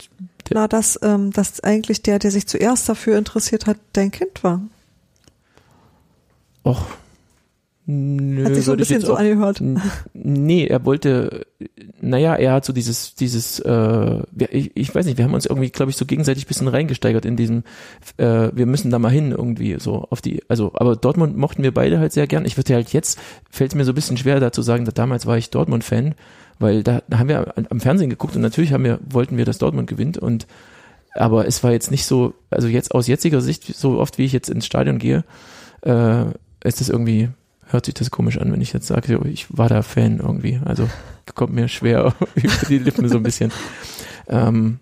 Na, dass, ähm, dass eigentlich der, der sich zuerst dafür interessiert hat, dein Kind war. Och. Nö, Hat sich so ein bisschen so auch- angehört. Nee, er wollte, naja, er hat so dieses, dieses, äh, ich, ich weiß nicht, wir haben uns irgendwie, glaube ich, so gegenseitig ein bisschen reingesteigert in diesem, äh, wir müssen da mal hin irgendwie so auf die, also, aber Dortmund mochten wir beide halt sehr gern. Ich würde halt jetzt, fällt es mir so ein bisschen schwer da zu sagen, dass damals war ich Dortmund-Fan, weil da, da haben wir am- Fernsehen geguckt und natürlich haben wir, wollten wir, dass Dortmund gewinnt und aber es war jetzt nicht so, also jetzt aus jetziger Sicht, so oft wie ich jetzt ins Stadion gehe, äh, ist das irgendwie, hört sich das komisch an, wenn ich jetzt sage, ich war da Fan irgendwie. Also kommt mir schwer über die Lippen so ein bisschen. Ähm,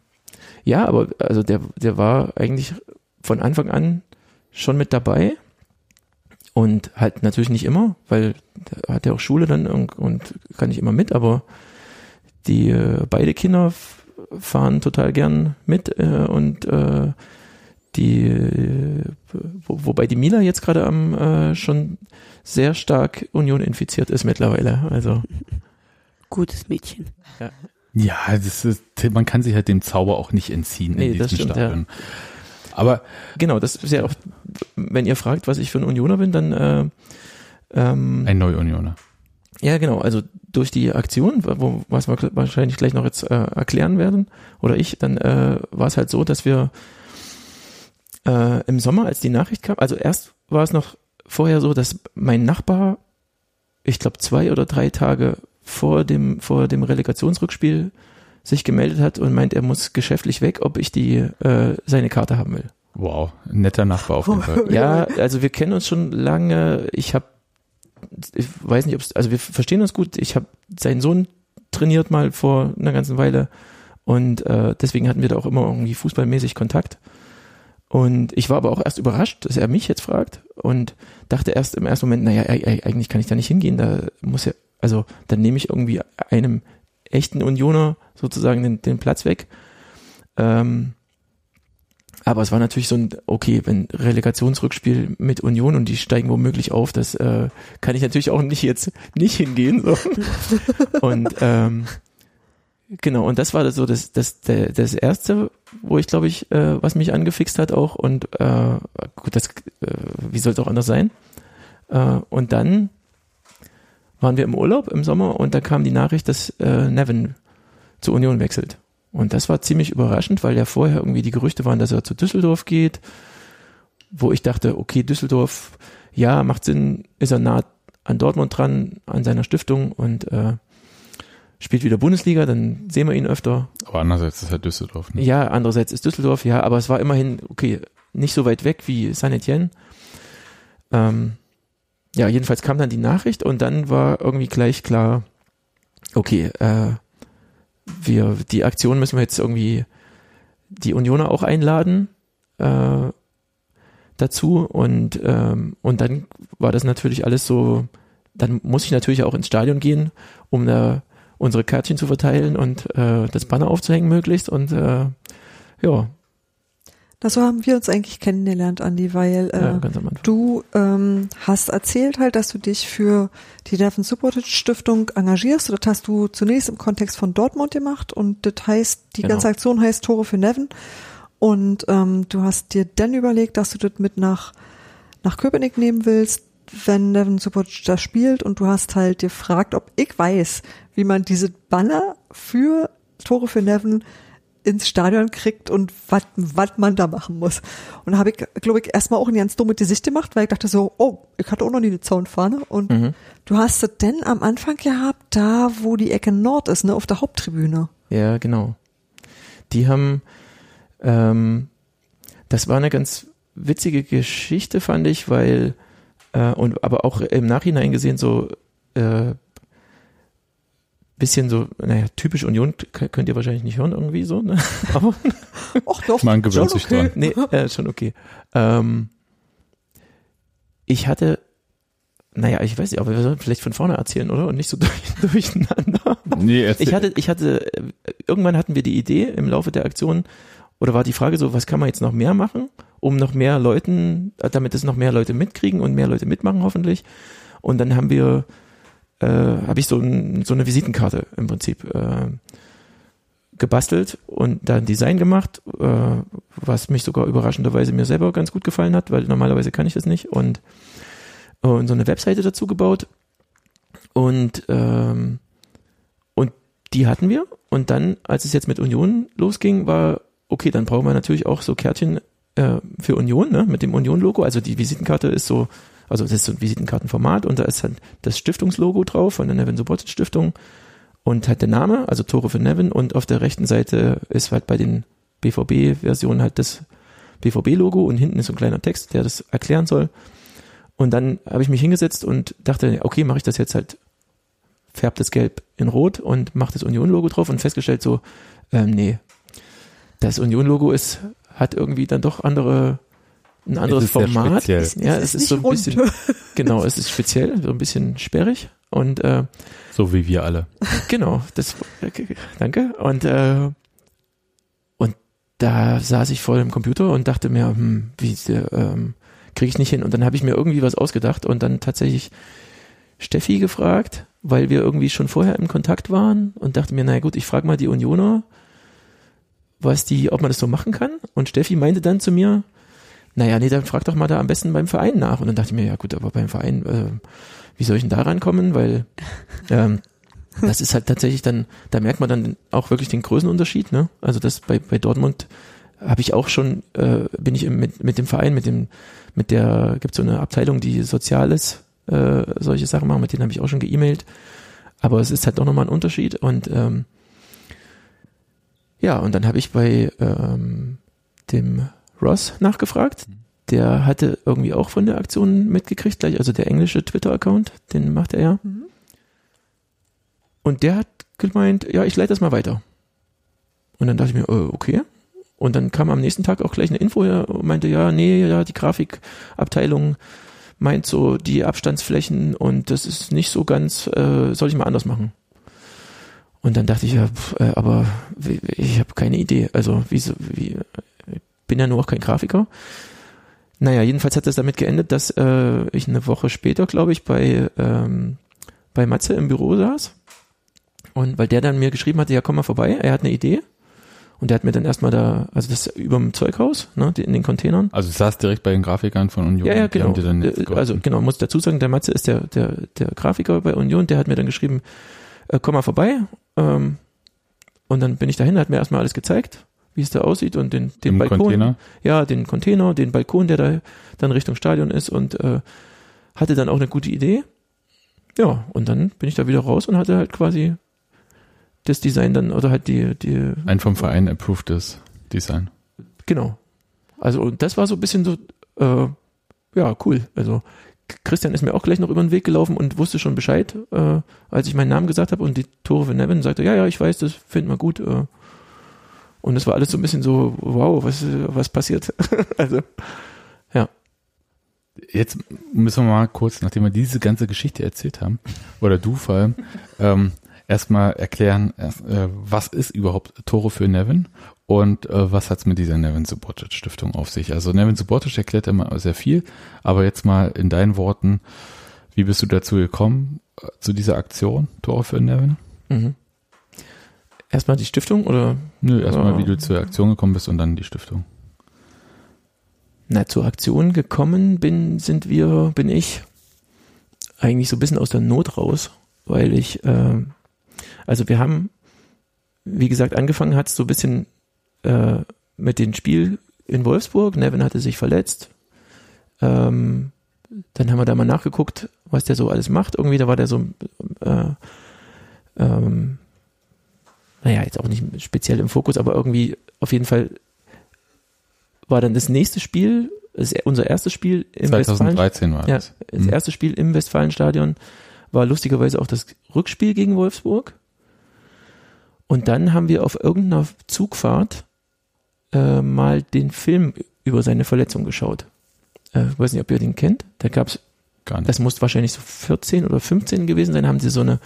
ja, aber also der, der war eigentlich von Anfang an schon mit dabei und halt natürlich nicht immer, weil da hat er auch Schule dann und, und kann nicht immer mit, aber die äh, beide Kinder fahren total gern mit äh, und äh, die äh, wo, wobei die Mila jetzt gerade am äh, schon sehr stark Union infiziert ist mittlerweile. Also Gutes Mädchen. Ja, das ist, man kann sich halt dem Zauber auch nicht entziehen Nee, in das diesem stimmt, Stadion. Aber genau, das ist ja auch, wenn ihr fragt, was ich für ein Unioner bin, dann äh, ähm, ein Neu-Unioner. Ja, genau. Also durch die Aktion, wo, was wir wahrscheinlich gleich noch jetzt äh, erklären werden, oder ich, dann äh, war es halt so, dass wir äh, im Sommer, als die Nachricht kam, also erst war es noch vorher so, dass mein Nachbar, ich glaube zwei oder drei Tage vor dem vor dem Relegationsrückspiel sich gemeldet hat und meint, er muss geschäftlich weg, ob ich die äh, seine Karte haben will. Wow, netter Nachbar auf jeden Fall. Ja, also wir kennen uns schon lange. Ich habe ich weiß nicht, ob also wir verstehen uns gut. Ich habe seinen Sohn trainiert mal vor einer ganzen Weile und äh, deswegen hatten wir da auch immer irgendwie fußballmäßig Kontakt. Und ich war aber auch erst überrascht, dass er mich jetzt fragt und dachte erst im ersten Moment, naja, eigentlich kann ich da nicht hingehen, da muss ja, also dann nehme ich irgendwie einem echten Unioner sozusagen den, den Platz weg. Ähm, aber es war natürlich so ein, okay, wenn Relegationsrückspiel mit Union und die steigen womöglich auf, das äh, kann ich natürlich auch nicht jetzt nicht hingehen. So. und ähm, genau, und das war so das, das, das, das erste, wo ich glaube ich, äh, was mich angefixt hat auch. Und äh, gut, das, äh, wie soll es auch anders sein? Äh, und dann waren wir im Urlaub im Sommer und da kam die Nachricht, dass äh, Nevin zur Union wechselt. Und das war ziemlich überraschend, weil ja vorher irgendwie die Gerüchte waren, dass er zu Düsseldorf geht, wo ich dachte, okay, Düsseldorf, ja, macht Sinn, ist er nah an Dortmund dran, an seiner Stiftung und äh, spielt wieder Bundesliga, dann sehen wir ihn öfter. Aber andererseits ist er Düsseldorf. Ne? Ja, andererseits ist Düsseldorf, ja, aber es war immerhin, okay, nicht so weit weg wie Saint Etienne. Ähm, ja, jedenfalls kam dann die Nachricht und dann war irgendwie gleich klar, okay, äh, wir, die Aktion müssen wir jetzt irgendwie die Unioner auch einladen äh, dazu. Und ähm, und dann war das natürlich alles so, dann muss ich natürlich auch ins Stadion gehen, um da unsere Kärtchen zu verteilen und äh, das Banner aufzuhängen möglichst. Und äh, ja, na, so haben wir uns eigentlich kennengelernt, Andi, weil äh, ja, du ähm, hast erzählt halt, dass du dich für die Devon Supported Stiftung engagierst. Das hast du zunächst im Kontext von Dortmund gemacht und das heißt, die genau. ganze Aktion heißt Tore für Neven. Und ähm, du hast dir dann überlegt, dass du das mit nach, nach Köpenick nehmen willst, wenn Neven Supported da spielt und du hast halt gefragt, ob ich weiß, wie man diese Banner für Tore für Neven ins Stadion kriegt und was man da machen muss. Und da habe ich, glaube ich, erstmal auch ein ganz dumme Gesicht gemacht, weil ich dachte so, oh, ich hatte auch noch nie eine Zaunfahne. Und mhm. du hast es denn am Anfang gehabt, da wo die Ecke Nord ist, ne, auf der Haupttribüne. Ja, genau. Die haben, ähm, das war eine ganz witzige Geschichte, fand ich, weil, äh, und aber auch im Nachhinein gesehen so, äh, bisschen so, naja, typisch Union könnt ihr wahrscheinlich nicht hören irgendwie so, ne? Aber Och, doch, man gewöhnt sich okay. dran. Nee, äh, schon okay. Ähm, ich hatte, naja, ich weiß nicht, aber wir sollen vielleicht von vorne erzählen, oder? Und nicht so durch, durcheinander. Nee, erzähl. Ich hatte, ich hatte, irgendwann hatten wir die Idee im Laufe der Aktion, oder war die Frage so, was kann man jetzt noch mehr machen, um noch mehr Leuten, damit es noch mehr Leute mitkriegen und mehr Leute mitmachen hoffentlich. Und dann haben wir äh, habe ich so, ein, so eine Visitenkarte im Prinzip äh, gebastelt und da ein Design gemacht, äh, was mich sogar überraschenderweise mir selber ganz gut gefallen hat, weil normalerweise kann ich das nicht und, und so eine Webseite dazu gebaut und ähm, und die hatten wir und dann, als es jetzt mit Union losging, war okay, dann brauchen wir natürlich auch so Kärtchen äh, für Union, ne, mit dem Union-Logo. Also die Visitenkarte ist so also das ist so ein Visitenkartenformat und da ist halt das Stiftungslogo drauf von der Nevin Supported Stiftung und halt der Name, also Tore für Nevin und auf der rechten Seite ist halt bei den BVB-Versionen halt das BVB-Logo und hinten ist so ein kleiner Text, der das erklären soll. Und dann habe ich mich hingesetzt und dachte, okay, mache ich das jetzt halt, färbt das Gelb in Rot und mache das Union-Logo drauf und festgestellt so, ähm, nee, das Union-Logo ist, hat irgendwie dann doch andere ein anderes Format. Ja, es, ja, es ist, ist so ein rund. bisschen, genau, es ist speziell, so ein bisschen sperrig und äh, so wie wir alle. Genau, das danke und äh, und da saß ich vor dem Computer und dachte mir, hm, wie ähm, kriege ich nicht hin und dann habe ich mir irgendwie was ausgedacht und dann tatsächlich Steffi gefragt, weil wir irgendwie schon vorher im Kontakt waren und dachte mir, naja gut, ich frage mal die Unioner, was die, ob man das so machen kann und Steffi meinte dann zu mir, naja, nee, dann frag doch mal da am besten beim Verein nach. Und dann dachte ich mir, ja gut, aber beim Verein, äh, wie soll ich denn da rankommen? Weil ähm, das ist halt tatsächlich dann, da merkt man dann auch wirklich den Größenunterschied. Ne? Also das bei, bei Dortmund habe ich auch schon, äh, bin ich mit, mit dem Verein, mit dem, mit der, gibt so eine Abteilung, die Soziales, äh, solche Sachen machen, mit denen habe ich auch schon geemailt. Aber es ist halt doch nochmal ein Unterschied. Und ähm, ja, und dann habe ich bei ähm, dem Ross nachgefragt, der hatte irgendwie auch von der Aktion mitgekriegt, gleich, also der englische Twitter-Account, den macht er ja. Mhm. Und der hat gemeint, ja, ich leite das mal weiter. Und dann dachte ich mir, äh, okay. Und dann kam am nächsten Tag auch gleich eine Info her und meinte, ja, nee, ja, die Grafikabteilung meint so die Abstandsflächen und das ist nicht so ganz, äh, soll ich mal anders machen. Und dann dachte ich, ja, pf, äh, aber ich habe keine Idee. Also wie, wie bin ja nur auch kein Grafiker. Naja, jedenfalls hat es damit geendet, dass äh, ich eine Woche später, glaube ich, bei, ähm, bei Matze im Büro saß. Und weil der dann mir geschrieben hatte, ja, komm mal vorbei, er hat eine Idee. Und der hat mir dann erstmal da, also das über dem Zeughaus, ne, in den Containern. Also du saßt direkt bei den Grafikern von Union. Ja, ja, die genau. Äh, also genau, muss dazu sagen, der Matze ist der, der, der Grafiker bei Union, der hat mir dann geschrieben, äh, komm mal vorbei. Ähm, und dann bin ich dahin, hat mir erstmal alles gezeigt, wie es da aussieht und den, den Im Balkon. Container. Ja, den Container, den Balkon, der da dann Richtung Stadion ist und äh, hatte dann auch eine gute Idee. Ja, und dann bin ich da wieder raus und hatte halt quasi das Design dann, oder halt die, die, Ein vom Verein approvedes Design. Genau. Also und das war so ein bisschen so, äh, ja, cool. Also Christian ist mir auch gleich noch über den Weg gelaufen und wusste schon Bescheid, äh, als ich meinen Namen gesagt habe und die Tore für Nevin sagte, ja, ja, ich weiß, das finden wir gut. Äh. Und es war alles so ein bisschen so, wow, was, was passiert? also, Jetzt müssen wir mal kurz, nachdem wir diese ganze Geschichte erzählt haben, oder du vor allem, ähm, erstmal erklären, erst, äh, was ist überhaupt Tore für Nevin und äh, was hat's mit dieser Nevin Subotic Stiftung auf sich? Also Nevin Subotic erklärt immer sehr viel, aber jetzt mal in deinen Worten, wie bist du dazu gekommen, äh, zu dieser Aktion Tore für Nevin? mhm. Erstmal die Stiftung oder Nö, erstmal, wie du zur Aktion gekommen bist und dann die Stiftung. Na, zur Aktion gekommen bin, sind wir, bin ich eigentlich so ein bisschen aus der Not raus, weil ich, ähm, also wir haben, wie gesagt, angefangen hat es so ein bisschen äh, mit dem Spiel in Wolfsburg. Nevin hatte sich verletzt. Ähm, dann haben wir da mal nachgeguckt, was der so alles macht. Irgendwie, da war der so, äh, ähm, naja, jetzt auch nicht speziell im Fokus, aber irgendwie auf jeden Fall war dann das nächste Spiel, das, unser erstes Spiel im Westfalen. 2013 war Ja, das. das Mhm. erste Spiel im Westfalenstadion war lustigerweise auch das Rückspiel gegen Wolfsburg. Und dann haben wir auf irgendeiner Zugfahrt äh, mal den Film über seine Verletzung geschaut. Äh, ich weiß nicht, ob ihr den kennt. Da gab's, Gar nicht. das muss wahrscheinlich so 14 oder 15 gewesen sein, haben sie so eine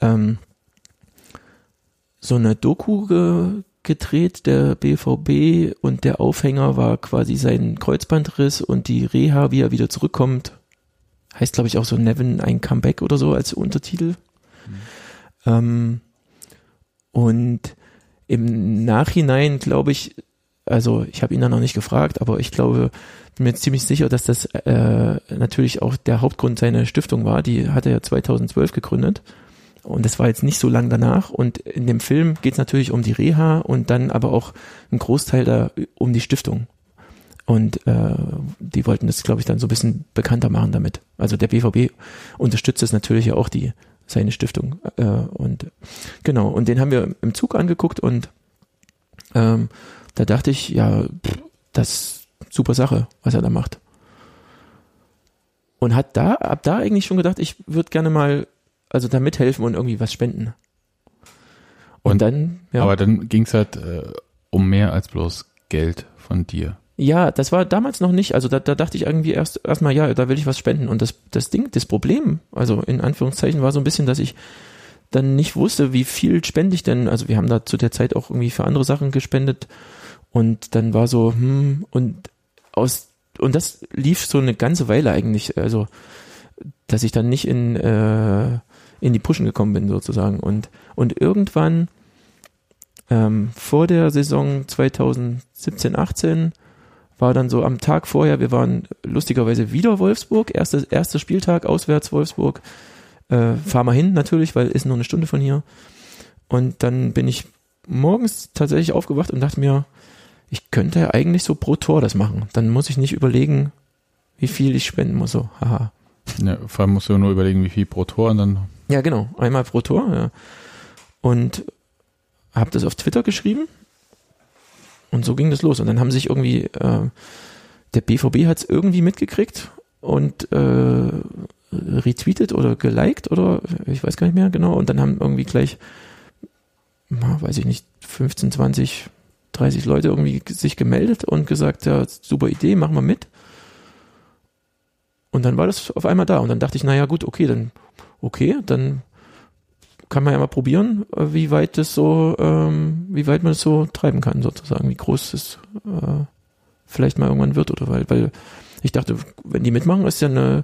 ähm, so eine Doku ge gedreht, der BVB und der Aufhänger war quasi sein Kreuzbandriss und die Reha, wie er wieder zurückkommt. Heißt, glaube ich, auch so Nevin ein Comeback oder so als Untertitel. Ähm, und im Nachhinein glaube ich, also ich habe ihn dann noch nicht gefragt, aber ich glaube, bin mir jetzt ziemlich sicher, dass das äh, natürlich auch der Hauptgrund seiner Stiftung war. Die hat er ja 2012 gegründet. Und das war jetzt nicht so lang danach. Und in dem Film geht es natürlich um die Reha und dann aber auch ein Großteil da um die Stiftung. Und äh, die wollten das, glaube ich, dann so ein bisschen bekannter machen damit. Also der BVB unterstützt es natürlich ja auch die seine Stiftung. Äh, und genau, und den haben wir im Zug angeguckt und ähm, da dachte ich, ja, pff, das super Sache, was er da macht. Und hat da, ab da eigentlich schon gedacht, ich würde gerne mal, also da mithelfen und irgendwie was spenden. Und, Und- dann, ja. Aber dann ging es halt äh, um mehr als bloß Geld von dir. Ja, das war damals noch nicht. Also da, da dachte ich irgendwie erst erstmal, ja, da will ich was spenden. Und das, das Ding, das Problem, also in Anführungszeichen, war so ein bisschen, dass ich dann nicht wusste, wie viel spende ich denn. Also wir haben da zu der Zeit auch irgendwie für andere Sachen gespendet. Und dann war so, hm, und aus, und das lief so eine ganze Weile eigentlich, also, dass ich dann nicht in, äh, in die Pushen gekommen bin sozusagen. Und, und irgendwann, ähm, vor der Saison 2017, 18, war dann so am Tag vorher, wir waren lustigerweise wieder Wolfsburg, erster erster Spieltag auswärts Wolfsburg, äh, fahr mal hin natürlich, weil ist nur eine Stunde von hier. Und dann bin ich morgens tatsächlich aufgewacht und dachte mir, ich könnte eigentlich so pro Tor das machen. Dann muss ich nicht überlegen, wie viel ich spenden muss. So, haha. Ja, vor allem musst du nur überlegen, wie viel pro Tor und dann Ja, genau. Einmal pro Tor. Ja. Und habe das auf Twitter geschrieben. Und so ging das los. Und dann haben sich irgendwie äh, der BVB hat es irgendwie mitgekriegt und äh, retweetet oder geliked oder ich weiß gar nicht mehr genau. Und dann haben irgendwie gleich, weiß ich nicht, 15, 20, 30 Leute irgendwie sich gemeldet und gesagt, ja, super Idee, machen wir mit. Und dann war das auf einmal da. Und dann dachte ich, naja, gut, okay, dann, okay, dann kann man ja mal probieren, wie weit das so, ähm, wie weit man das so treiben kann, sozusagen, wie groß es äh, vielleicht mal irgendwann wird oder weil, weil ich dachte, wenn die mitmachen, ist ja eine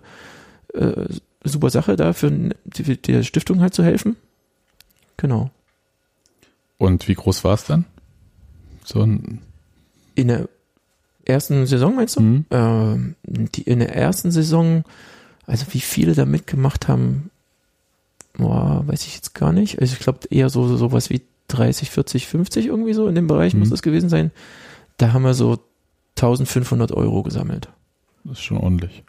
äh, super Sache da für, für die Stiftung halt zu helfen. Genau. Und wie groß war es dann? So ein in der ersten Saison meinst du? Mhm. Ähm, die, in der ersten Saison, also wie viele da mitgemacht haben, boah, weiß ich jetzt gar nicht. Also ich glaube eher so sowas wie 30, 40, 50 irgendwie so in dem Bereich Mhm. muss das gewesen sein. Da haben wir so 1500 Euro gesammelt. Das ist schon ordentlich.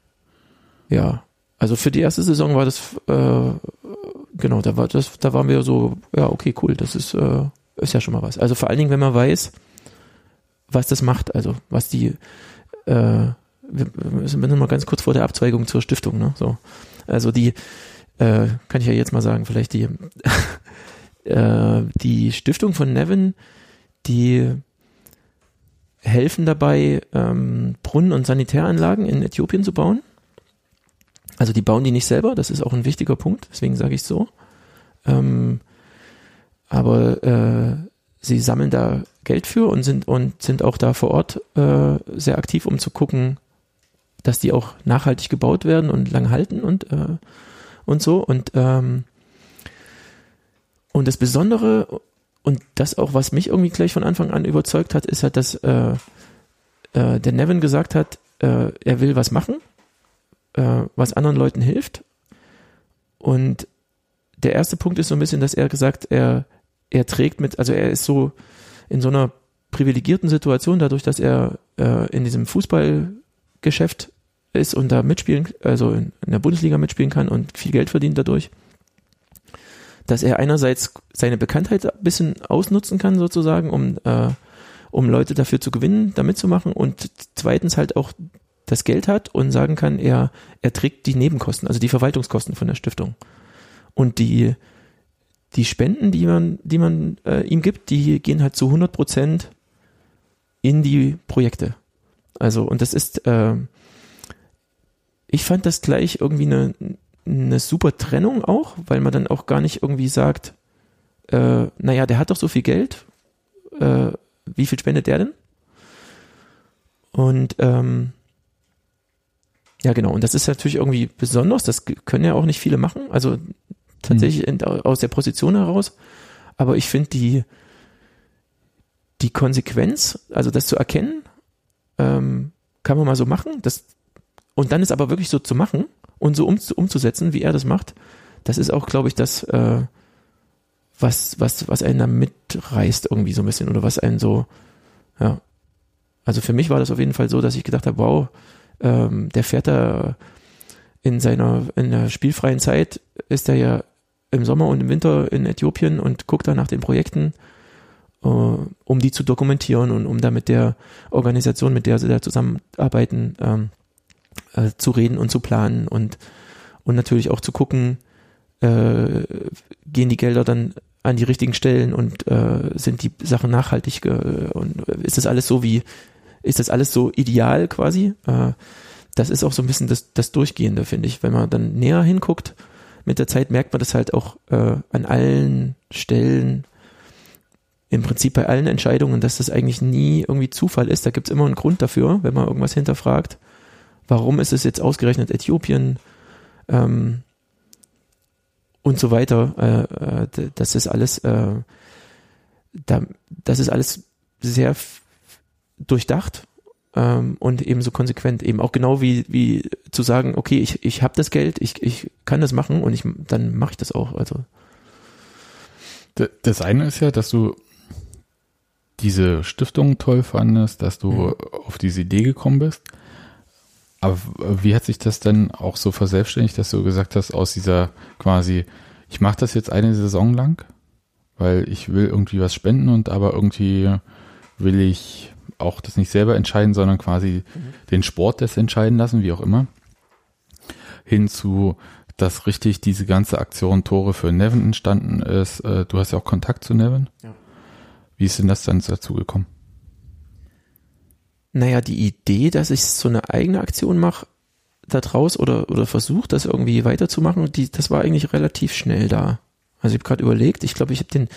Ja, also für die erste Saison war das äh, genau, da war das, da waren wir so, ja okay, cool, das ist äh, ist ja schon mal was. Also vor allen Dingen, wenn man weiß, was das macht, also was die, äh, wir, sind noch mal ganz kurz vor der Abzweigung zur Stiftung, ne? So, also die äh, kann ich ja jetzt mal sagen, vielleicht die äh, die Stiftung von Nevin, die helfen dabei, ähm, Brunnen- und Sanitäranlagen in Äthiopien zu bauen. Also die bauen die nicht selber, das ist auch ein wichtiger Punkt, deswegen sage ich so. Ähm, aber äh, sie sammeln da Geld für und sind und sind auch da vor Ort äh, sehr aktiv, um zu gucken, dass die auch nachhaltig gebaut werden und lang halten und äh, und so und ähm, und das Besondere und das auch, was mich irgendwie gleich von Anfang an überzeugt hat, ist halt, dass äh, äh, der Nevin gesagt hat, äh, er will was machen, äh, was anderen Leuten hilft. Und der erste Punkt ist so ein bisschen, dass er gesagt, er, er trägt mit, also er ist so in so einer privilegierten Situation, dadurch, dass er äh, in diesem Fußballgeschäft ist und da mitspielen, also in, in der Bundesliga mitspielen kann und viel Geld verdient dadurch, dass er einerseits seine Bekanntheit ein bisschen ausnutzen kann, sozusagen, um, äh, um Leute dafür zu gewinnen, da mitzumachen und zweitens halt auch das Geld hat und sagen kann, er, er trägt die Nebenkosten, also die Verwaltungskosten von der Stiftung. Und die, die Spenden, die man, die man äh, ihm gibt, die gehen halt zu 100 Prozent in die Projekte. Also, und das ist, äh, ich fand das gleich irgendwie eine, eine super Trennung auch, weil man dann auch gar nicht irgendwie sagt, äh, naja, der hat doch so viel Geld, äh, wie viel spendet der denn? Und ähm, ja, genau. Und das ist natürlich irgendwie besonders. Das können ja auch nicht viele machen. Also tatsächlich in, aus der Position heraus. Aber ich finde die, die Konsequenz, also das zu erkennen, ähm, kann man mal so machen. Das, und dann ist aber wirklich so zu machen und so um, umzusetzen, wie er das macht, das ist auch, glaube ich, das, äh, was, was, was einen da mitreißt irgendwie so ein bisschen oder was einen so, ja. Also für mich war das auf jeden Fall so, dass ich gedacht habe, wow, ähm, der fährt da in seiner, in der spielfreien Zeit ist er ja im Sommer und im Winter in Äthiopien und guckt da nach den Projekten, äh, um die zu dokumentieren und um da mit der Organisation, mit der sie da zusammenarbeiten, ähm, äh, zu reden und zu planen und, und natürlich auch zu gucken, äh, gehen die Gelder dann an die richtigen Stellen und äh, sind die Sachen nachhaltig ge- und ist das alles so wie, ist das alles so ideal quasi? Äh, das ist auch so ein bisschen das, das Durchgehende, finde ich. Wenn man dann näher hinguckt, mit der Zeit merkt man das halt auch äh, an allen Stellen, im Prinzip bei allen Entscheidungen, dass das eigentlich nie irgendwie Zufall ist. Da gibt es immer einen Grund dafür, wenn man irgendwas hinterfragt. Warum ist es jetzt ausgerechnet Äthiopien? Ähm, und so weiter. Äh, äh, das ist alles, äh, da, das ist alles sehr durchdacht ähm, und ebenso konsequent. Eben auch genau wie, wie zu sagen, okay, ich, ich habe das Geld, ich, ich kann das machen und ich dann mache ich das auch. Also Das eine ist ja, dass du diese Stiftung toll fandest, dass du Mhm. auf diese Idee gekommen bist. Aber wie hat sich das denn auch so verselbstständigt, dass du gesagt hast, aus dieser quasi, ich mache das jetzt eine Saison lang, weil ich will irgendwie was spenden und aber irgendwie will ich auch das nicht selber entscheiden, sondern quasi den Sport das entscheiden lassen, wie auch immer. Hin zu, dass richtig diese ganze Aktion Tore für Nevin entstanden ist. Äh, du hast ja auch Kontakt zu Nevin. Ja. Wie ist denn das dann dazu gekommen? Naja, die Idee, dass ich so eine eigene Aktion mache, da draus oder, oder versucht, das irgendwie weiterzumachen, die, das war eigentlich relativ schnell da. Also ich habe gerade überlegt, ich glaube, ich habe den,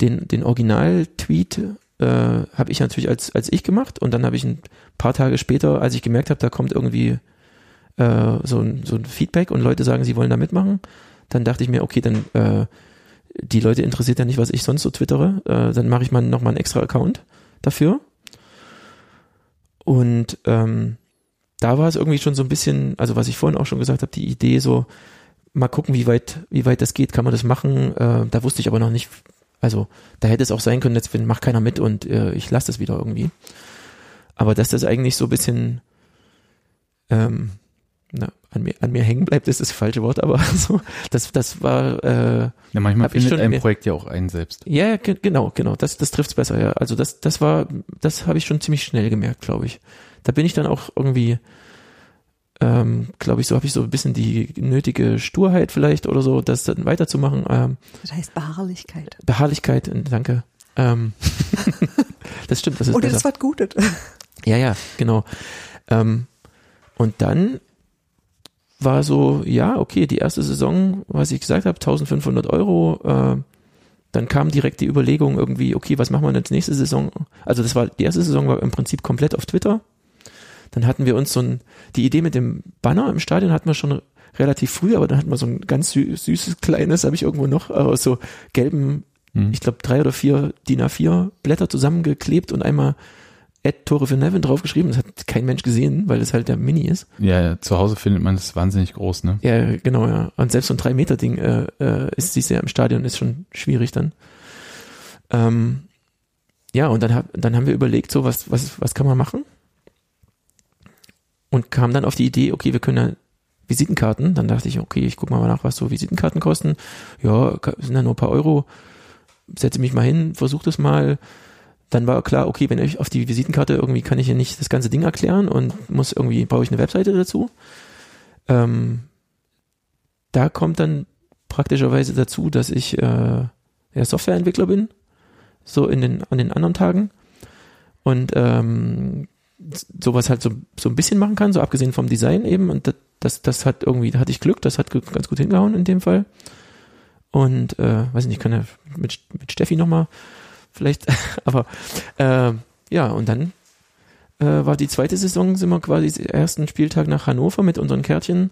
den, den Original-Tweet äh, habe ich natürlich als, als ich gemacht und dann habe ich ein paar Tage später, als ich gemerkt habe, da kommt irgendwie äh, so, ein, so ein Feedback und Leute sagen, sie wollen da mitmachen, dann dachte ich mir, okay, dann äh, die Leute interessiert ja nicht, was ich sonst so twittere, äh, dann mache ich mal nochmal einen extra Account dafür. Und ähm, da war es irgendwie schon so ein bisschen, also was ich vorhin auch schon gesagt habe, die Idee so, mal gucken, wie weit, wie weit das geht, kann man das machen. Äh, da wusste ich aber noch nicht, also da hätte es auch sein können, jetzt macht keiner mit und äh, ich lasse das wieder irgendwie. Aber dass das eigentlich so ein bisschen ähm, na, an mir, an mir hängen bleibt, ist das falsche Wort, aber so, das, das war äh, Ja, manchmal findet schon ein Projekt ja auch einen selbst. ja, ja, ge- genau, genau. Das, das trifft's besser, ja. Also das, das war, das habe ich schon ziemlich schnell gemerkt, glaube ich. Da bin ich dann auch irgendwie, ähm, glaube ich, so habe ich so ein bisschen die nötige Sturheit vielleicht oder so, das dann weiterzumachen. Ähm, Das heißt Beharrlichkeit. Beharrlichkeit, äh, danke. Ähm, das stimmt, das ist Und das besser. was Gutes. Ja, ja, genau. Ähm, und dann war so, ja, okay, die erste Saison, was ich gesagt habe, 1500 Euro. Äh, dann kam direkt die Überlegung irgendwie, okay, was machen wir denn jetzt nächste Saison? Also das war, die erste Saison war im Prinzip komplett auf Twitter. Dann hatten wir uns so ein, die Idee mit dem Banner im Stadion hatten wir schon relativ früh, aber dann hatten wir so ein ganz sü süßes, kleines, habe ich irgendwo noch, aus so gelben, Hm. ich glaube drei oder vier DIN A4 Blätter zusammengeklebt und einmal Ed Tore für Nevin draufgeschrieben. Das hat kein Mensch gesehen, weil es halt der Mini ist. Ja, ja, zu Hause findet man das wahnsinnig groß, ne? Ja, genau, ja. Und selbst so ein 3-Meter-Ding äh, äh, ist, siehst du ja im Stadion, ist schon schwierig dann. Ähm, ja, und dann, hab, dann haben wir überlegt, so, was, was, was kann man machen? Und kam dann auf die Idee, okay, wir können ja Visitenkarten. Dann dachte ich, okay, ich guck mal nach, was so Visitenkarten kosten. Ja, sind ja nur ein paar Euro. Setze mich mal hin, versuch das mal. Dann war klar, okay, wenn ich auf die Visitenkarte irgendwie kann ich ja nicht das ganze Ding erklären und muss irgendwie, brauche ich eine Webseite dazu. Ähm, da kommt dann praktischerweise dazu, dass ich äh, ja, Softwareentwickler bin, so in den an den anderen Tagen und ähm, sowas halt so, so ein bisschen machen kann, so abgesehen vom Design eben. Und das, das, das hat irgendwie, da hatte ich Glück, das hat ganz gut hingehauen in dem Fall. Und äh, weiß nicht, ich kann ja mit, mit Steffi nochmal vielleicht, aber äh, ja und dann äh, war die zweite Saison, sind wir quasi ersten Spieltag nach Hannover mit unseren Kärtchen.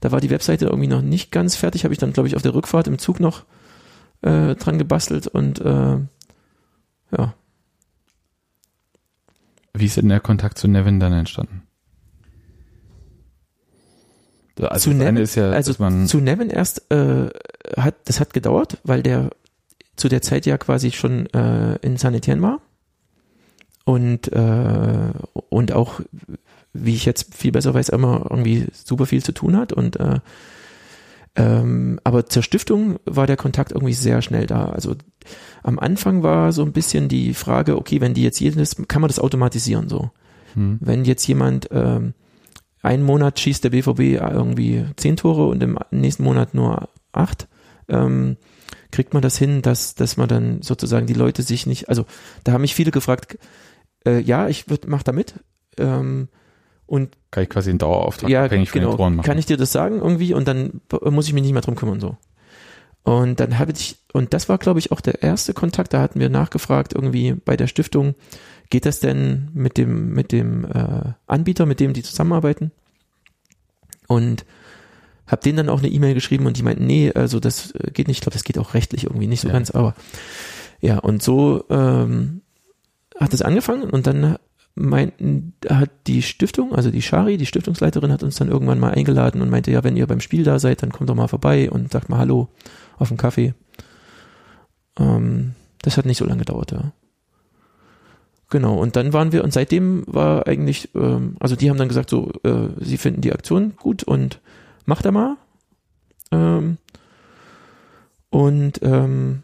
Da war die Webseite irgendwie noch nicht ganz fertig, habe ich dann, glaube ich, auf der Rückfahrt im Zug noch äh, dran gebastelt und äh, ja, Wie ist denn der Kontakt zu Nevin dann entstanden? Also Zu Nevin? ist ja, also zu Nevin erst äh, hat, das hat gedauert, weil der zu der Zeit ja quasi schon äh, in Sanitien war und äh, und auch wie ich jetzt viel besser weiß immer irgendwie super viel zu tun hat und äh, ähm, aber zur Stiftung war der Kontakt irgendwie sehr schnell da. Also am Anfang war so ein bisschen die Frage, okay, wenn die jetzt jedes, kann man das automatisieren so? hm, wenn jetzt jemand ähm, einen Monat schießt der BVB irgendwie zehn Tore und im nächsten Monat nur acht, ähm, kriegt man das hin, dass, dass man dann sozusagen die Leute sich nicht, also da haben mich viele gefragt, äh, ja, ich mach da mit, ähm, und kann ich quasi einen Dauerauftrag ja, abhängig von den genau, Toren machen. kann ich dir das sagen irgendwie und dann muss ich mich nicht mehr drum kümmern so. Und dann habe ich, und das war glaube ich auch der erste Kontakt, da hatten wir nachgefragt irgendwie bei der Stiftung, geht das denn mit dem, mit dem äh, Anbieter, mit dem die zusammenarbeiten? Und habe denen dann auch eine E-Mail geschrieben und die meinten, nee, also das äh, geht nicht, ich glaube, das geht auch rechtlich irgendwie nicht so Ja. ganz, aber ja, und so ähm, hat es angefangen und dann meinten, hat die Stiftung, also die Shari, die Stiftungsleiterin, hat uns dann irgendwann mal eingeladen und meinte, ja, wenn ihr beim Spiel da seid, dann kommt doch mal vorbei und sagt mal Hallo auf den Kaffee. Ähm, das hat nicht so lange gedauert, ja. Genau, und dann waren wir, und seitdem war eigentlich, ähm, also die haben dann gesagt, so, äh, sie finden die Aktion gut und macht da mal. Ähm, und ähm,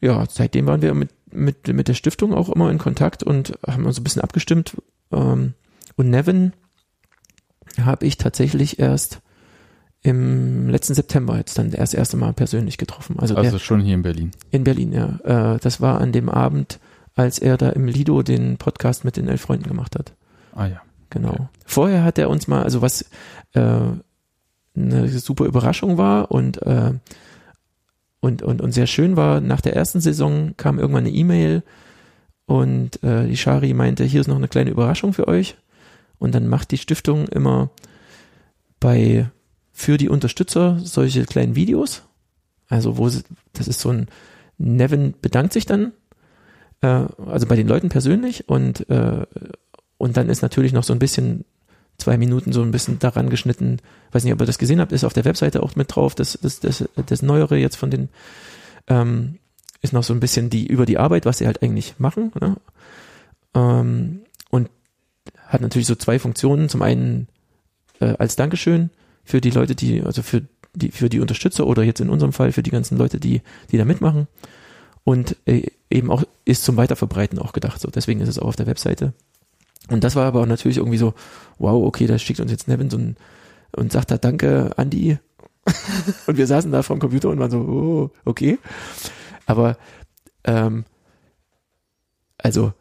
ja, seitdem waren wir mit, mit, mit der Stiftung auch immer in Kontakt und haben uns ein bisschen abgestimmt. Ähm, und Nevin habe ich tatsächlich erst im letzten September jetzt dann erst das erste Mal persönlich getroffen. Also, Also der, schon hier in Berlin. in Berlin, ja. Äh, das war an dem Abend, als er da im Lido den Podcast mit den elf Freunden gemacht hat. Ah ja. Genau. Okay. Vorher hat er uns mal, also was äh, eine super Überraschung war und, äh, und, und, und sehr schön war, nach der ersten Saison kam irgendwann eine E-Mail und äh, die Shari meinte, hier ist noch eine kleine Überraschung für euch. Und dann macht die Stiftung immer bei für die Unterstützer solche kleinen Videos. Also wo sie, das ist so ein Nevin bedankt sich dann, äh, also bei den Leuten persönlich und äh, und dann ist natürlich noch so ein bisschen zwei Minuten so ein bisschen daran geschnitten. Weiß nicht, ob ihr das gesehen habt, ist auf der Webseite auch mit drauf. Das, das, das, das Neuere jetzt von den ähm, ist noch so ein bisschen die über die Arbeit, was sie halt eigentlich machen. Ne? Ähm, und hat natürlich so zwei Funktionen. Zum einen äh, als Dankeschön für die Leute, die, also für die, für die Unterstützer oder jetzt in unserem Fall für die ganzen Leute, die, die da mitmachen. Und äh, eben auch ist zum Weiterverbreiten auch gedacht. So, deswegen ist es auch auf der Webseite. Und das war aber natürlich irgendwie so, wow, okay, da schickt uns jetzt Nevin so ein und sagt da Danke, Andi. und wir saßen da vorm Computer und waren so, oh, okay. Aber ähm, also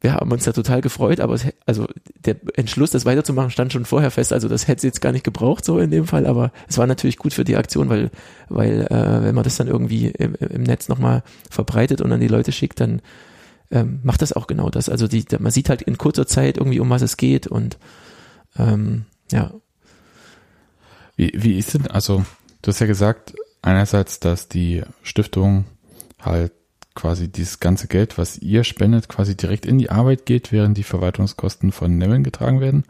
wir haben uns da total gefreut, aber es, also der Entschluss, das weiterzumachen, stand schon vorher fest. Also das hätte es jetzt gar nicht gebraucht so in dem Fall, aber es war natürlich gut für die Aktion, weil weil äh, wenn man das dann irgendwie im, im Netz nochmal verbreitet und an die Leute schickt, dann ähm, macht das auch genau das. Also die, man sieht halt in kurzer Zeit irgendwie, um was es geht und ähm, ja, Wie, wie ist denn, also du hast ja gesagt, einerseits, dass die Stiftung halt quasi dieses ganze Geld, was ihr spendet, quasi direkt in die Arbeit geht, während die Verwaltungskosten von Nevin getragen werden.